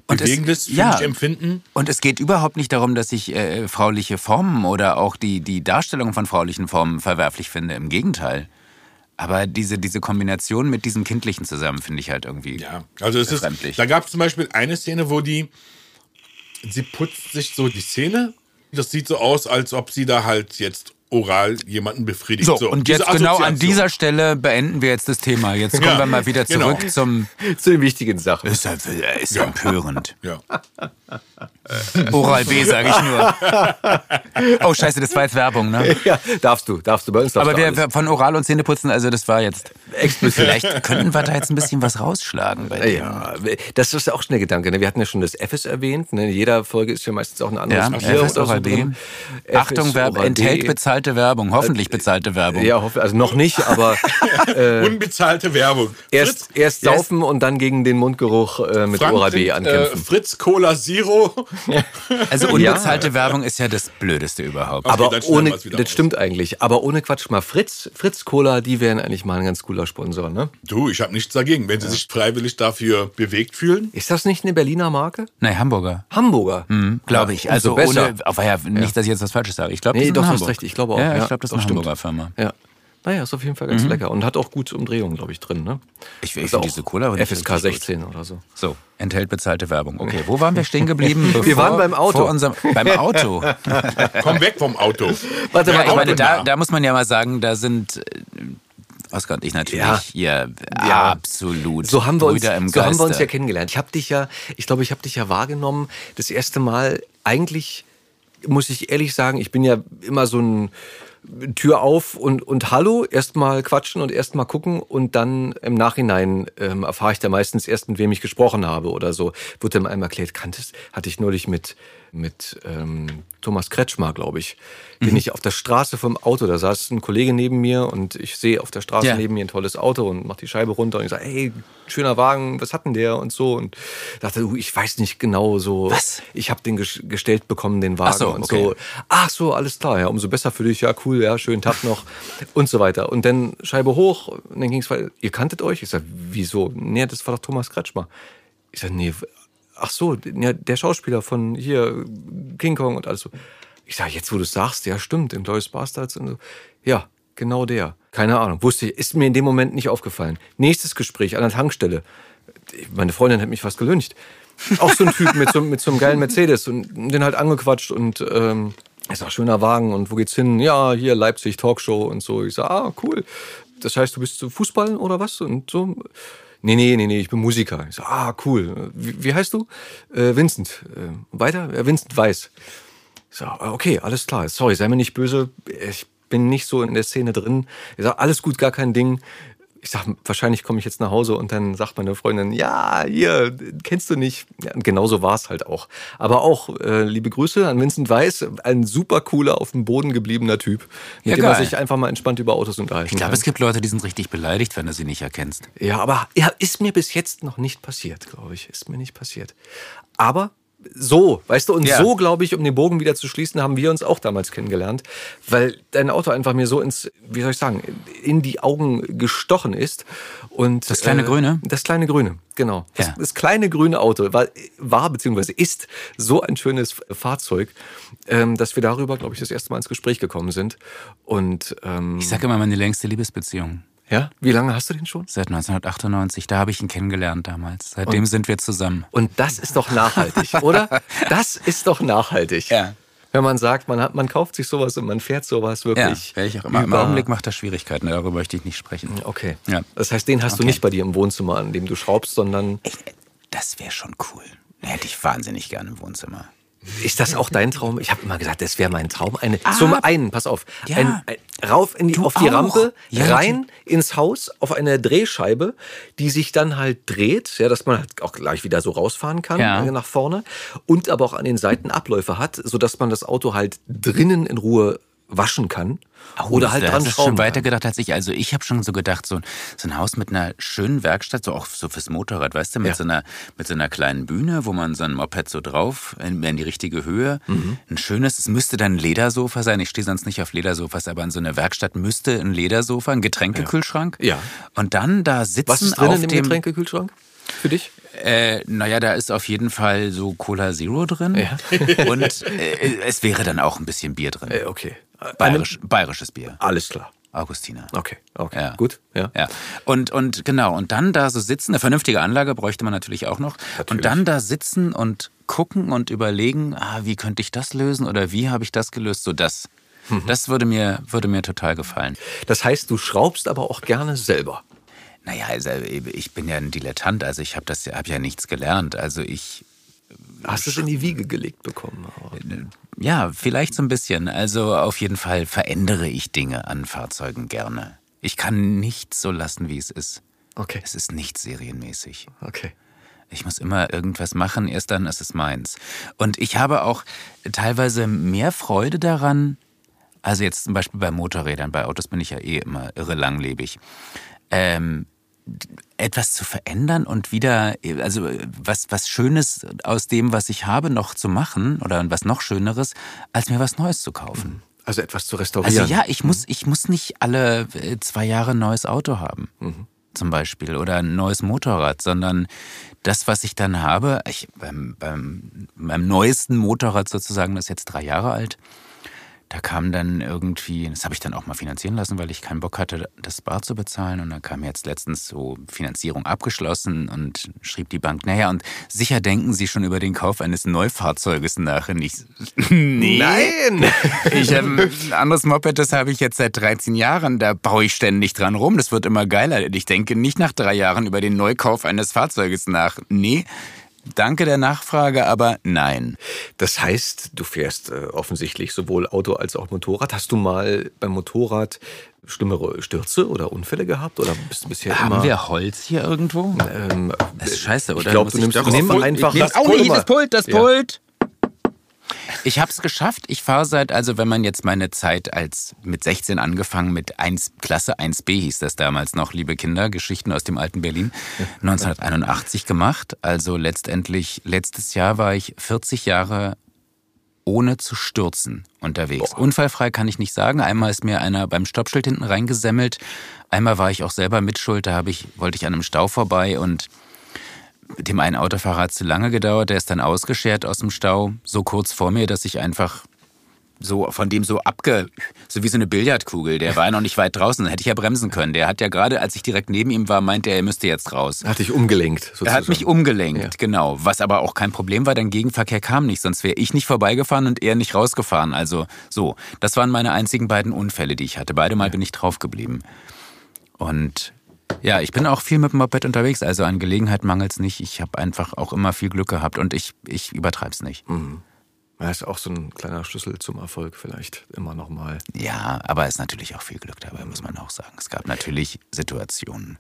D: Und es-
C: Bewegendes für
D: ja.
C: empfinden.
D: Und es geht überhaupt nicht darum, dass ich äh, frauliche Formen oder auch die, die Darstellung von fraulichen Formen verwerflich finde. Im Gegenteil. Aber diese, diese Kombination mit diesem Kindlichen zusammen finde ich halt irgendwie.
C: Ja, also es ist, da gab es zum Beispiel eine Szene, wo die, sie putzt sich so die Zähne. Das sieht so aus, als ob sie da halt jetzt oral jemanden befriedigt.
D: So, und
C: diese
D: jetzt genau an dieser Stelle beenden wir jetzt das Thema. Jetzt kommen
C: Ja,
D: wir mal wieder
C: genau.
D: zurück zum.
A: Zu den wichtigen Sachen.
D: Ist, ja- ist ja empörend.
C: Ja.
D: Oral B, sage ich nur. Oh, scheiße, das war jetzt Werbung, ne?
A: Ja, darfst du, darfst du bei uns. darfst
D: Aber
A: du
D: wir,
A: alles.
D: von Oral und Zähneputzen, also das war jetzt.
A: Explizit.
D: Vielleicht könnten wir da jetzt ein bisschen was rausschlagen bei.
A: Ja, das ist ja auch schon der Gedanke. Ne? Wir hatten ja schon das FS erwähnt. Ne? In jeder Folge ist ja meistens auch ein anderes
D: Ja,
A: Bier
D: FS
A: so
D: Oral B.
A: drin.
D: Achtung, Verb enthält bezahlte Werbung. Hoffentlich bezahlte Werbung.
A: Ja, hoffe, also noch nicht, aber
C: Unbezahlte Werbung.
A: erst, erst saufen und dann gegen den Mundgeruch äh, mit
C: Frank
A: Oral B
C: trinkt,
A: ankämpfen.
C: Äh, Fritz Cola Zero.
D: Also unbezahlte Werbung ist ja das Blödeste überhaupt.
C: Okay,
A: aber ohne, das
C: raus.
A: stimmt eigentlich. Aber ohne Quatsch mal. Fritz, Fritz Cola, die wären eigentlich mal ein ganz cooler Sponsor, ne?
C: Du, ich habe nichts dagegen. Wenn sie sich freiwillig dafür bewegt fühlen.
A: Ist das nicht eine Berliner Marke?
D: Nein, Hamburger.
A: Hamburger.
D: Hm, glaube ich. Also
A: umso besser.
D: ohne, aber ja, nicht, dass ich jetzt was Falsches sage. Ich glaube,
A: Nee,
D: das ist
A: doch, du hast
D: Hamburg.
A: recht. Ich glaube auch.
D: Ja,
A: Ja,
D: ich glaube, das ist eine
A: stimmt.
D: Hamburger Firma.
A: Ja. Naja, ist auf jeden Fall ganz lecker und hat auch gute Umdrehungen, glaube ich, drin. Ne?
D: Ich, finde
A: auch
D: diese Cola
A: FSK
D: richtig
A: 16 oder so.
D: Gut. So, enthält bezahlte Werbung. Okay, wo waren wir stehen geblieben?
A: Wir waren beim Auto.
D: Vor unserem, beim Auto.
C: Komm weg vom Auto.
A: Warte mal,
D: Ich meine, da, da muss man ja mal sagen, da sind äh, Oskar und ich natürlich
A: Ja.
D: hier
A: Ja.
D: absolut
A: so haben wir uns, so haben wir uns ja kennengelernt. Ich habe dich ja, ich glaube, ich habe dich ja wahrgenommen. Das erste Mal eigentlich muss ich ehrlich sagen, ich bin ja immer so ein Tür auf und, und Hallo, erstmal quatschen und erstmal gucken und dann im Nachhinein ähm, erfahre ich da meistens erst, mit wem ich gesprochen habe oder so. Wurde dann einem erklärt, kanntest, hatte ich neulich mit, mit ähm, Thomas Kretschmer, glaube ich, den ich auf der Straße vom Auto, da saß ein Kollege neben mir und ich sehe auf der Straße
D: Ja.
A: neben mir ein tolles Auto und mach die Scheibe runter und ich sage, hey, schöner Wagen, was hat denn der und so und dachte, du, ich weiß nicht genau so.
D: Was?
A: Ich habe den ges- gestellt bekommen, den Wagen
D: Ach so,
A: und
D: okay.
A: so. Ach so, alles klar, ja, umso besser für dich, ja, cool, ja, schönen Tag noch und so weiter. Und dann Scheibe hoch, und dann ging es weiter, ihr kanntet euch? Ich sag, wieso? Nee, das war doch Thomas Kretschmer. Ich sag, nee, ach so, der Schauspieler von hier, King Kong und alles so. Ich sag, jetzt wo du sagst, ja, stimmt, in Glorious Bastards und so. Ja, genau der. Keine Ahnung, wusste ich, ist mir in dem Moment nicht aufgefallen. Nächstes Gespräch an der Tankstelle. Meine Freundin hat mich fast gelüncht. Auch so ein Typ mit so, mit so einem geilen Mercedes und den halt angequatscht und ähm, ist auch schöner Wagen und wo geht's hin? Ja, hier Leipzig Talkshow und so. Ich sag, ah, cool. Das heißt, du bist so Fußball oder was? Und so. Nee, nee, nee, nee, ich bin Musiker. Ich so, ah, cool. Wie, wie heißt du? Äh, Vincent. Äh, weiter? Ja, Vincent Weiß. Ich sag, okay, alles klar. Sorry, sei mir nicht böse. Ich bin nicht so in der Szene drin. Ich sag, alles gut, gar kein Ding. Ich sag, wahrscheinlich komme ich jetzt nach Hause und dann sagt meine Freundin, ja, hier, kennst du nicht. Ja, genauso war es halt auch. Aber auch, äh, liebe Grüße an Vincent Weiß, ein super cooler, auf dem Boden gebliebener Typ, mit
D: Ja,
A: dem man
D: geil.
A: sich einfach mal entspannt über Autos unterhalten
D: Ich glaube, es gibt Leute, die sind richtig beleidigt, wenn du sie nicht erkennst.
A: Ja, aber ja, ist mir bis jetzt noch nicht passiert, glaube ich. Ist mir nicht passiert. Aber so, weißt du, und
D: Ja.
A: so, glaube ich, um den Bogen wieder zu schließen, haben wir uns auch damals kennengelernt, weil dein Auto einfach mir so ins, wie soll ich sagen, in die Augen gestochen ist. Und,
D: Das kleine Grüne?
A: Das kleine Grüne, genau. Das,
D: Ja.
A: das kleine grüne Auto war, war beziehungsweise ist so ein schönes Fahrzeug, ähm, dass wir darüber, glaube ich, das erste Mal ins Gespräch gekommen sind. Und ähm,
D: Ich sage immer meine längste Liebesbeziehung.
A: Ja, wie lange hast du den schon?
D: Seit 1998. Da habe ich ihn kennengelernt damals. Seitdem sind wir zusammen.
A: Und das ist doch nachhaltig, oder? Das ist doch nachhaltig.
D: Ja.
A: Wenn man sagt, man, hat, man kauft sich sowas und man fährt sowas
D: Ja,
A: wirklich.
D: wäre ich auch immer. Im Augenblick macht das Schwierigkeiten, darüber möchte ich nicht sprechen.
A: Okay.
D: Ja.
A: Das heißt, den hast du
D: Okay.
A: nicht bei dir im Wohnzimmer, an dem du schraubst, sondern
D: Ich, das wäre schon cool. Hätte ich wahnsinnig gerne im Wohnzimmer.
A: Ist das auch dein Traum? Ich habe immer gesagt, das wäre mein Traum. Eine, zum einen, pass auf,
D: Ja.
A: ein, ein, rauf in die,
D: Du
A: auf die
D: auch.
A: Rampe,
D: Ja,
A: rein ins Haus, auf eine Drehscheibe, die sich dann halt dreht, ja, dass man halt auch gleich wieder so rausfahren kann
D: Ja.
A: äh, nach vorne und aber auch an den Seiten Abläufe hat, sodass man das Auto halt drinnen in Ruhe waschen kann.
D: Oh,
A: oder halt dran schrauben
D: schon weiter
A: kann.
D: gedacht als ich. Also ich habe schon so gedacht, so, so ein Haus mit einer schönen Werkstatt, so auch so fürs Motorrad, weißt du, mit,
A: Ja.
D: so, einer, mit so einer kleinen Bühne, wo man so ein Moped so drauf, in, in die richtige Höhe.
A: Mhm.
D: Ein schönes, es müsste dann ein Ledersofa sein. Ich stehe sonst nicht auf Ledersofas, aber in so einer Werkstatt müsste ein Ledersofa, ein Getränkekühlschrank.
A: Ja.
D: Und dann da sitzen
A: Was ist drin
D: auf
A: in dem
D: dem
A: Getränkekühlschrank für dich?
D: Äh, naja, da ist auf jeden Fall so Cola Zero drin.
A: Ja.
D: Und äh, es wäre dann auch ein bisschen Bier drin.
A: Äh, okay.
D: Bayerisch, bayerisches Bier.
A: Alles klar.
D: Augustiner.
A: Okay, okay.
D: Ja.
A: Gut, ja.
D: Ja. Und, und genau, und dann da so sitzen, eine vernünftige Anlage bräuchte man natürlich auch noch.
A: Natürlich.
D: Und dann da sitzen und gucken und überlegen, ah, wie könnte ich das lösen oder wie habe ich das gelöst? So das.
A: Mhm.
D: Das würde mir, würde mir total gefallen.
A: Das heißt, du schraubst aber auch gerne selber.
D: Naja, also ich bin ja ein Dilettant, also ich habe das ja, hab ja nichts gelernt. Also ich,
A: Hast es in die Wiege gelegt bekommen.
D: Ja, vielleicht so ein bisschen. Also auf jeden Fall verändere ich Dinge an Fahrzeugen gerne. Ich kann nichts so lassen, wie es ist.
A: Okay,
D: Es ist nicht serienmäßig.
A: okay.
D: Ich muss immer irgendwas machen, erst dann ist es meins. Und ich habe auch teilweise mehr Freude daran, also jetzt zum Beispiel bei Motorrädern, bei Autos bin ich ja eh immer irre langlebig, ähm, etwas zu verändern und wieder, also was, was Schönes aus dem, was ich habe, noch zu machen oder was noch Schöneres, als mir was Neues zu kaufen.
A: Also etwas zu restaurieren.
D: Also ja, ich muss, ich muss nicht alle äh, zwei Jahre ein neues Auto haben, zum Beispiel, oder ein neues Motorrad, sondern das, was ich dann habe, ich, beim, beim, beim neuesten Motorrad sozusagen, das ist jetzt drei Jahre alt, da kam dann irgendwie, das habe ich dann auch mal finanzieren lassen, weil ich keinen Bock hatte, das Bar zu bezahlen. Und dann kam jetzt letztens so Finanzierung abgeschlossen und schrieb die Bank, naja, und sicher denken Sie schon über den Kauf eines Neufahrzeuges nach. Und ich, nee.
A: Nein!
D: Ich habe ein anderes Moped, das habe ich jetzt seit 13 Jahren. Da baue ich ständig dran rum. Das wird immer geiler. Ich denke nicht nach drei Jahren über den Neukauf eines Fahrzeuges nach. Nee, danke der Nachfrage, aber nein.
A: Das heißt, du fährst äh, offensichtlich sowohl Auto als auch Motorrad. Hast du mal beim Motorrad schlimmere Stürze oder Unfälle gehabt? Oder bist du bisher
D: Haben
A: immer...
D: wir Holz hier irgendwo?
A: ähm,
D: Das ist scheiße, oder?
A: Ich glaube, du nimmst
D: doch
A: nimm
D: das Pult-
A: einfach das
D: oh,
A: Pult
D: das Pult, das
A: Ja.
D: Ich habe es geschafft. Ich fahre seit, also wenn man jetzt meine Zeit als mit 16 angefangen mit 1, Klasse 1b hieß das damals noch, liebe Kinder, Geschichten aus dem alten Berlin, 1981 gemacht. Also letztendlich, letztes Jahr war ich 40 Jahre ohne zu stürzen unterwegs. Unfallfrei kann ich nicht sagen. Einmal ist mir einer beim Stoppschild hinten reingesemmelt. Einmal war ich auch selber mitschuld. Da habe ich, wollte ich an einem Stau vorbei und dem einen Autofahrer hat es zu lange gedauert. Der ist dann ausgeschert aus dem Stau, so kurz vor mir, dass ich einfach so von dem so abge, so wie so eine Billardkugel. Der war ja noch nicht weit draußen, dann hätte ich ja bremsen können. Der hat ja gerade, als ich direkt neben ihm war, meinte er, er müsste jetzt raus.
A: Hat dich umgelenkt, sozusagen.
D: Er hat mich umgelenkt,
A: Ja.
D: genau. Was aber auch kein Problem war, denn Gegenverkehr kam nicht. Sonst wäre ich nicht vorbeigefahren und er nicht rausgefahren. Also so, das waren meine einzigen beiden Unfälle, die ich hatte. Beide Mal bin ich drauf geblieben. Und ja, ich bin auch viel mit dem Moped unterwegs. Also an Gelegenheit mangelt es nicht. Ich habe einfach auch immer viel Glück gehabt und ich, ich übertreibe es nicht.
A: Ja, ist auch so ein kleiner Schlüssel zum Erfolg vielleicht immer noch mal.
D: Ja, aber es ist natürlich auch viel Glück dabei, muss man auch sagen. Es gab natürlich Situationen.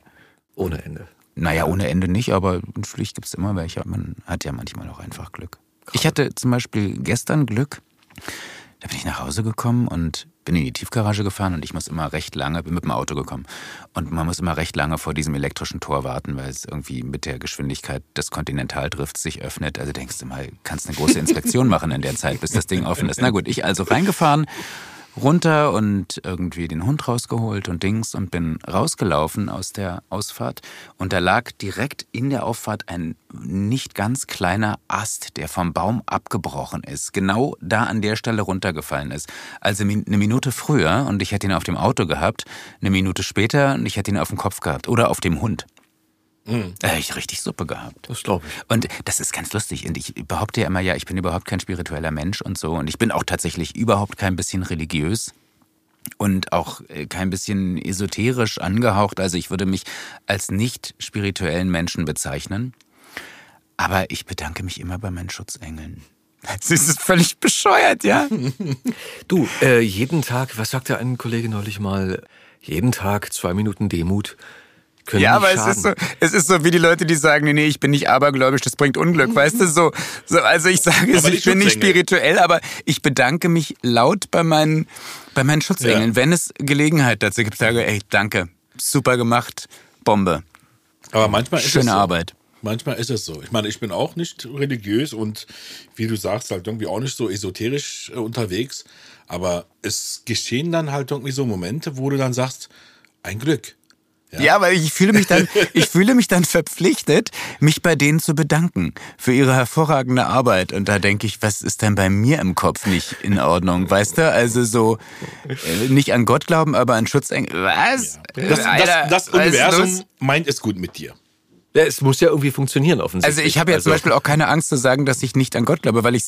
A: Ohne Ende.
D: Naja, ohne Ende nicht, aber natürlich gibt es immer welche. Man hat ja manchmal auch einfach Glück. Ich hatte zum Beispiel gestern Glück. Da bin ich nach Hause gekommen und bin in die Tiefgarage gefahren und ich muss immer recht lange, bin mit dem Auto gekommen. Und man muss immer recht lange vor diesem elektrischen Tor warten, weil es irgendwie mit der Geschwindigkeit des Kontinentaldrifts sich öffnet. Also denkst du mal, kannst eine große Inspektion machen in der Zeit, bis das Ding offen ist. Na gut, ich also reingefahren, runter und irgendwie den Hund rausgeholt und Dings und bin rausgelaufen aus der Ausfahrt. Und da lag direkt in der Auffahrt ein nicht ganz kleiner Ast, der vom Baum abgebrochen ist. Genau da an der Stelle runtergefallen ist. Also eine Minute früher und ich hätte ihn auf dem Auto gehabt, eine Minute später und ich hätte ihn auf dem Kopf gehabt oder auf dem Hund. Da hätte ich richtig Suppe gehabt.
A: Das glaube ich.
D: Und das ist ganz lustig. Und ich behaupte ja immer, ja, ich bin überhaupt kein spiritueller Mensch und so. Und ich bin auch tatsächlich überhaupt kein bisschen religiös und auch äh, kein bisschen esoterisch angehaucht. Also ich würde mich als nicht spirituellen Menschen bezeichnen. Aber ich bedanke mich immer bei meinen Schutzengeln. Das ist völlig bescheuert, ja?
A: Du, äh, jeden Tag, was sagte ein Kollege neulich mal, jeden Tag zwei Minuten Demut können
D: Ja, aber es
A: schaden.
D: ist, so, es ist so wie die Leute, die sagen, nee, nee, ich bin nicht abergläubisch, das bringt Unglück, weißt du, so. so also ich sage es, ich bin nicht spirituell, aber ich bedanke mich laut bei meinen, bei meinen Schutzengeln,
C: Ja.
D: wenn es Gelegenheit dazu gibt, sage ey, danke, super gemacht, Bombe.
C: Aber manchmal ist
D: Schöne
C: es so.
D: Arbeit.
C: Manchmal ist es so. Ich meine, ich bin auch nicht religiös und wie du sagst, halt irgendwie auch nicht so esoterisch äh, unterwegs. Aber es geschehen dann halt irgendwie so Momente, wo du dann sagst, ein Glück.
D: Ja. aber ich fühle mich dann, ich fühle mich dann verpflichtet, mich bei denen zu bedanken für ihre hervorragende Arbeit. Und da denke ich, was ist denn bei mir im Kopf nicht in Ordnung, weißt du? Also so äh, nicht an Gott glauben, aber an Schutzengel. Was?
C: Das,
D: Alter,
C: das, das
D: ist
C: Universum meint es gut mit dir.
A: Ja, es muss ja irgendwie funktionieren offensichtlich.
D: Also ich habe jetzt zum
A: Also-
D: Beispiel auch keine Angst zu sagen, dass ich nicht an Gott glaube, weil ich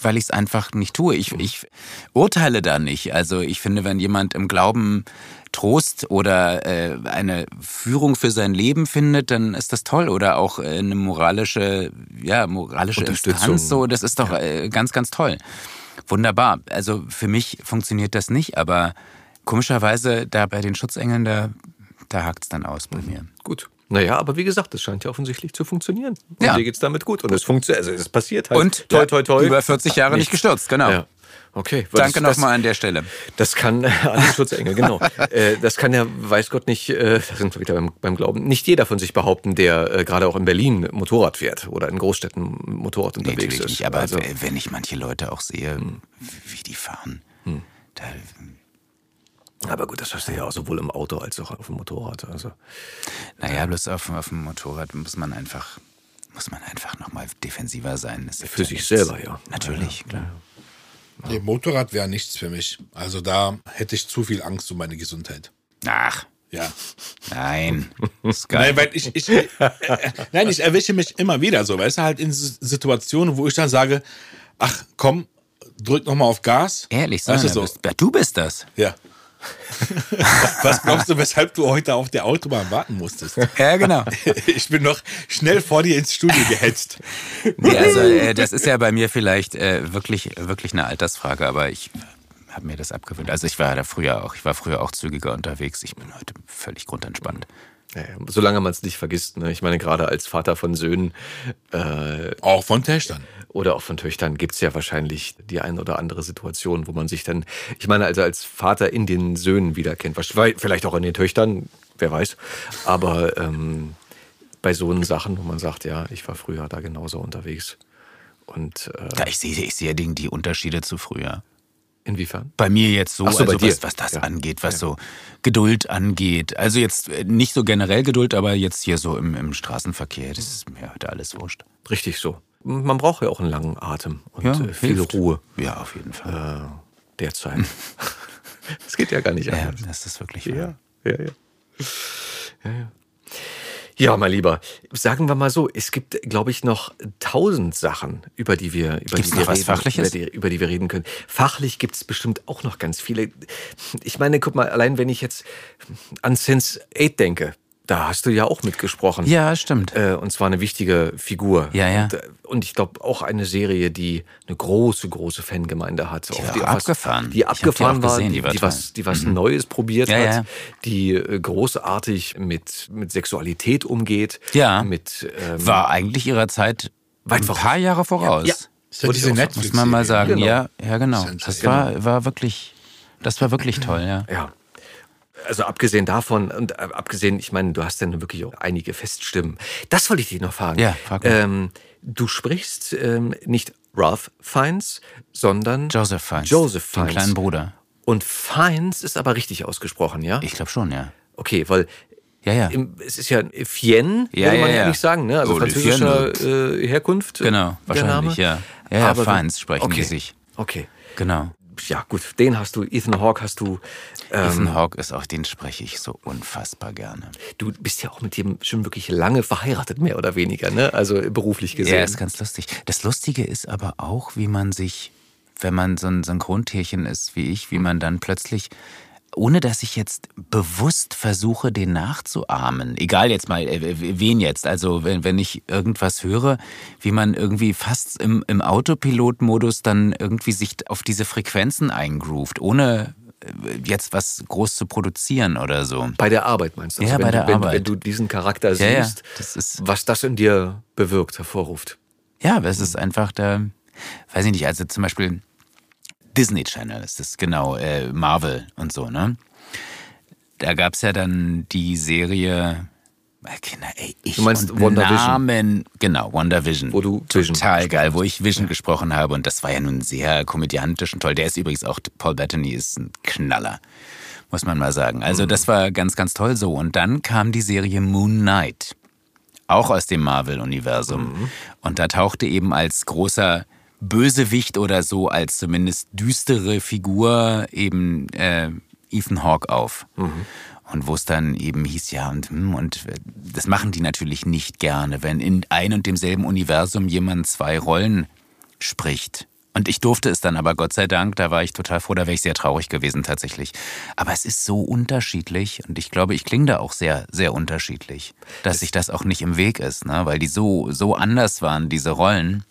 D: weil ich es einfach nicht tue. Ich, ich urteile da nicht. Also ich finde, wenn jemand im Glauben Trost oder äh, eine Führung für sein Leben findet, dann ist das toll. Oder auch äh, eine moralische, ja, moralische
A: Unterstützung.
D: Instanz. So, das ist doch äh, ganz, ganz toll. Wunderbar. Also für mich funktioniert das nicht, aber komischerweise da bei den Schutzengeln, da, da hakt es dann aus bei mir.
A: Gut. Naja, aber wie gesagt, es scheint ja offensichtlich zu funktionieren. Und
D: Ja.
A: dir geht's damit gut. Und es funktioniert, also es passiert halt.
D: Und
A: toi, toi, toi.
D: über 40 Jahre nicht gestürzt, genau.
A: Ja. Okay.
D: Danke nochmal an der Stelle.
A: Das kann, an den Schutzengel, genau. äh, das kann ja, weiß Gott nicht, äh, da sind wir wieder beim, beim Glauben, nicht jeder von sich behaupten, der äh, gerade auch in Berlin Motorrad fährt oder in Großstädten Motorrad
D: Nee,
A: unterwegs
D: natürlich
A: ist.
D: nicht, aber
A: also,
D: wenn ich manche Leute auch sehe, wie die fahren, da,
A: aber gut, das hast du ja auch sowohl im Auto als auch auf dem Motorrad. Also.
D: naja, bloß auf, auf dem Motorrad muss man einfach, muss man einfach nochmal defensiver sein.
A: Für
D: ja
A: sich
D: nichts.
A: selber, ja.
D: Natürlich, klar.
C: Nee, Motorrad wäre nichts für mich. Also da hätte ich zu viel Angst um meine Gesundheit.
D: Ach,
C: Ja.
D: nein. Ist geil.
C: Nein, weil ich, ich, äh, äh, nein, ich erwische mich immer wieder so, weißt du, halt in Situationen, wo ich dann sage, ach komm, drück noch mal auf Gas.
D: Ehrlich,
C: weißt du so.
D: bist, ja, du bist das.
C: Ja. Was glaubst du, weshalb du heute auf der Autobahn warten musstest?
D: Ja, genau.
C: Ich bin noch schnell vor dir ins Studio gehetzt.
D: Nee, also äh, das ist ja bei mir vielleicht äh, wirklich, wirklich eine Altersfrage, aber ich habe mir das abgewöhnt. Also ich war da früher auch, ich war früher auch zügiger unterwegs. Ich bin heute völlig grundentspannt.
A: Ja, solange man es nicht vergisst. Ne? Ich meine, gerade als Vater von Söhnen äh,
C: Auch von Töchtern.
A: Oder auch von Töchtern gibt's ja wahrscheinlich die ein oder andere Situation, wo man sich dann, ich meine, also als Vater in den Söhnen wiederkennt. Vielleicht auch in den Töchtern, wer weiß. Aber ähm, bei so Sachen, wo man sagt, ja, ich war früher da genauso unterwegs. Und äh,
D: Ja, ich sehe ich sehe die, die Unterschiede zu früher.
A: inwiefern?
D: Bei mir jetzt so,
A: so,
D: also was, was das
A: Ja.
D: angeht, was so Geduld angeht. Also jetzt äh, nicht so generell Geduld, aber jetzt hier so im, im Straßenverkehr, das ist mir heute alles wurscht.
A: Richtig so. Man braucht ja auch einen langen Atem und äh, viel
D: hilft.
A: Ruhe
D: Ja, auf jeden Fall.
A: äh, derzeit. Das geht ja gar nicht
D: ja,
A: anders.
D: das ist wirklich
A: Ja,
D: wahr.
A: ja, ja. Ja, ja. Ja, mein Lieber, sagen wir mal so, es gibt, glaube ich, noch tausend Sachen, über die wir, über
D: Gibt's
A: die wir reden? Über, die, über die wir reden können. Fachlich gibt es bestimmt auch noch ganz viele. Ich meine, guck mal, allein wenn ich jetzt an Sense 8 denke, da hast du ja auch mitgesprochen.
D: Ja, stimmt.
A: Äh, und zwar eine wichtige Figur.
D: Ja, ja.
A: Und, äh, und ich glaube auch eine Serie, die eine große, große Fangemeinde hat. Die die
D: abgefahren.
A: Die
D: Ich hab die
A: abgefahren
D: auch
A: war,
D: gesehen,
A: die,
D: die war
A: die, was, die was Neues probiert
D: Ja,
A: hat,
D: ja.
A: die äh, großartig mit, mit Sexualität umgeht.
D: Ja.
A: Mit, ähm,
D: War eigentlich ihrer Zeit
A: Weit
D: ein
A: voraus.
D: paar Jahre voraus.
A: Ja.
C: Ist ja
A: Wollte ich
C: diese. Netflix
D: Muss man mal sagen.
A: Genau.
D: Ja, ja, genau.
C: Sense8.
D: Das war, war wirklich, das war wirklich toll, ja.
A: Ja. Also abgesehen davon und äh, abgesehen, ich meine, du hast ja nun wirklich auch einige Feststimmen. Das wollte ich dich noch fragen.
D: Ja, frag mal.
A: ähm, Du sprichst ähm, nicht Ralph Fiennes, sondern
D: Joseph Fiennes.
A: Joseph
D: Den
A: Fiennes.
D: kleinen Bruder.
A: Und Fiennes ist aber richtig ausgesprochen, ja?
D: Ich glaube schon, ja.
A: Okay, weil
D: Ja, ja.
A: im, es ist ja Fien,
D: Ja,
A: würde man
D: ja,
A: ja, nicht sagen, ne? Also
D: Oh,
A: französischer äh, Herkunft.
D: Genau, wahrscheinlich, ja. Ja,
A: Aber-
D: Fiennes sprechen
A: okay.
D: die sich.
A: Okay.
D: Genau.
A: Ja, gut, den hast du, Ethan Hawke hast du. Ähm,
D: Ethan Hawke ist auch, den spreche ich so unfassbar gerne.
A: Du bist ja auch mit dem schon wirklich lange verheiratet, mehr oder weniger, ne? Also beruflich gesehen.
D: Ja, ist ganz lustig. Das Lustige ist aber auch, wie man sich, wenn man so ein Synchrontierchen ist wie ich, wie man dann plötzlich, ohne dass ich jetzt bewusst versuche, den nachzuahmen, egal jetzt mal, äh, wen jetzt, also wenn, wenn ich irgendwas höre, wie man irgendwie fast im, im Autopilot-Modus dann irgendwie sich auf diese Frequenzen eingroovt, ohne äh, jetzt was groß zu produzieren oder so.
A: Bei der Arbeit meinst du?
D: Ja,
A: wenn
D: bei
A: du,
D: der
A: wenn,
D: Arbeit.
A: Wenn du diesen Charakter
D: Ja, ja,
A: siehst,
D: das
A: was das in dir bewirkt, hervorruft.
D: Ja, aber es ist einfach da, weiß ich nicht, also zum Beispiel Disney Channel ist das, genau, äh, Marvel und so, ne? Da gab's ja dann die Serie, äh, Kinder, ey, ich
A: Du meinst
D: und
A: WandaVision?
D: Namen, genau, WandaVision.
A: Wo du Vision
D: Total geil, wo ich Vision gesprochen habe und das war ja nun sehr komödiantisch und toll. Der ist übrigens auch, Paul Bettany ist ein Knaller, muss man mal sagen. Also
A: Mhm.
D: das war ganz, ganz toll so. Und dann kam die Serie Moon Knight, auch aus dem Marvel-Universum.
A: Mhm.
D: Und da tauchte eben als großer Bösewicht oder so, als zumindest düstere Figur eben äh, Ethan Hawke auf. Und wo es dann eben hieß, ja, und, hm, und äh, das machen die natürlich nicht gerne, wenn in ein und demselben Universum jemand zwei Rollen spricht. Und ich durfte es dann aber, Gott sei Dank, da war ich total froh, da wäre ich sehr traurig gewesen tatsächlich. Aber es ist so unterschiedlich und ich glaube, ich klinge da auch sehr, sehr unterschiedlich, dass sich das auch nicht im Weg ist, ne? weil die so, so anders waren, diese Rollen.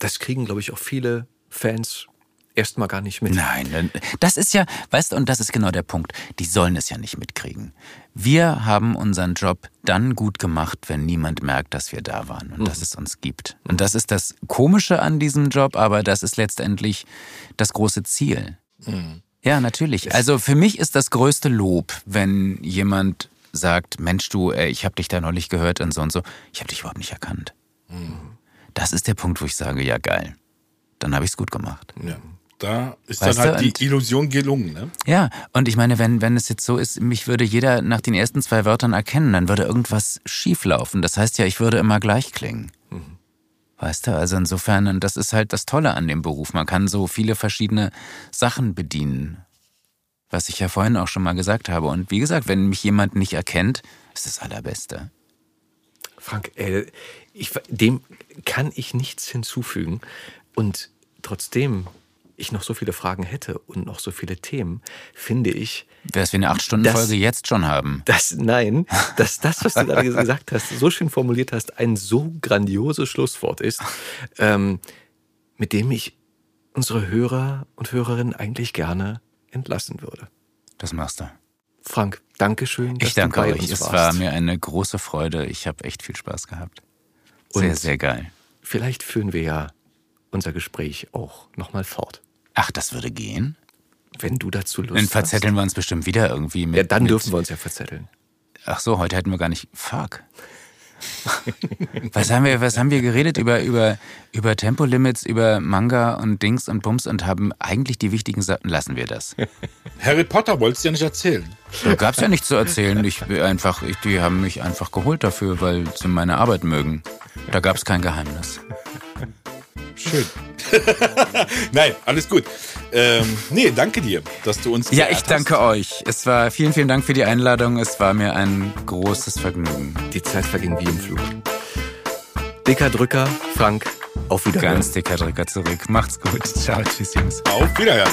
A: Das kriegen, glaube ich, auch viele Fans erstmal gar nicht mit.
D: Nein, das ist ja, weißt du, und das ist genau der Punkt. Die sollen es ja nicht mitkriegen. Wir haben unseren Job dann gut gemacht, wenn niemand merkt, dass wir da waren und dass es uns gibt. Und das ist das Komische an diesem Job, aber das ist letztendlich das große Ziel. Ja, natürlich. Also für mich ist das größte Lob, wenn jemand sagt, Mensch, du, ey, ich habe dich da neulich gehört und so und so. Ich habe dich überhaupt nicht erkannt. Das ist der Punkt, wo ich sage, ja geil. Dann habe ich es gut gemacht.
C: Ja. Da ist
D: Weißt
C: dann halt
D: du, und-
C: die Illusion gelungen, ne?
D: Ja, und ich meine, wenn, wenn es jetzt so ist, mich würde jeder nach den ersten zwei Wörtern erkennen, dann würde irgendwas schieflaufen. Das heißt ja, ich würde immer gleich klingen. Weißt du, also insofern, und das ist halt das Tolle an dem Beruf. Man kann so viele verschiedene Sachen bedienen. Was ich ja vorhin auch schon mal gesagt habe. Und wie gesagt, wenn mich jemand nicht erkennt, ist das Allerbeste.
A: Frank, äh, ich, dem kann ich nichts hinzufügen. Und trotzdem ich noch so viele Fragen hätte und noch so viele Themen, finde ich,
D: Wäre es wie eine Acht-Stunden-Folge
A: Das-
D: jetzt schon haben.
A: dass nein, dass das, was du gerade gesagt hast, so schön formuliert hast, ein so grandioses Schlusswort ist, ähm, mit dem ich unsere Hörer und Hörerinnen eigentlich gerne entlassen würde.
D: Das machst du.
A: Frank, Dankeschön, dass
D: Ich danke euch. Es war mir eine große Freude. Ich habe echt viel Spaß gehabt. Sehr,
A: Und-
D: sehr geil.
A: Vielleicht führen wir ja unser Gespräch auch nochmal fort.
D: Ach, das würde gehen?
A: Wenn du dazu Lust
D: Dann
A: hast.
D: verzetteln wir uns bestimmt wieder irgendwie mit.
A: Ja, dann
D: mit,
A: dürfen wir uns ja verzetteln.
D: Ach so, heute hätten wir gar nicht. Fuck. was haben wir, was haben wir geredet über, über, über Tempolimits, über Manga und Dings und Bums und haben eigentlich die wichtigen Sachen, lassen wir das.
C: Harry Potter wolltest du ja nicht erzählen.
D: Da gab's ja nichts zu erzählen. Ich bin einfach, ich, die haben mich einfach geholt dafür, weil sie meine Arbeit mögen. Da gab's kein Geheimnis.
C: Schön. Nein, alles gut. Ähm, nee, danke dir, dass du uns
D: Ja, ich danke euch. Es war, vielen, vielen Dank für die Einladung. Es war mir ein großes Vergnügen.
A: Die Zeit verging wie im Flug. Dicker Drücker, Frank, auf Wiedersehen.
D: Ganz dicker Drücker zurück. Macht's gut. Ciao, tschüss, Jungs.
C: hast. Auf Wiederhören.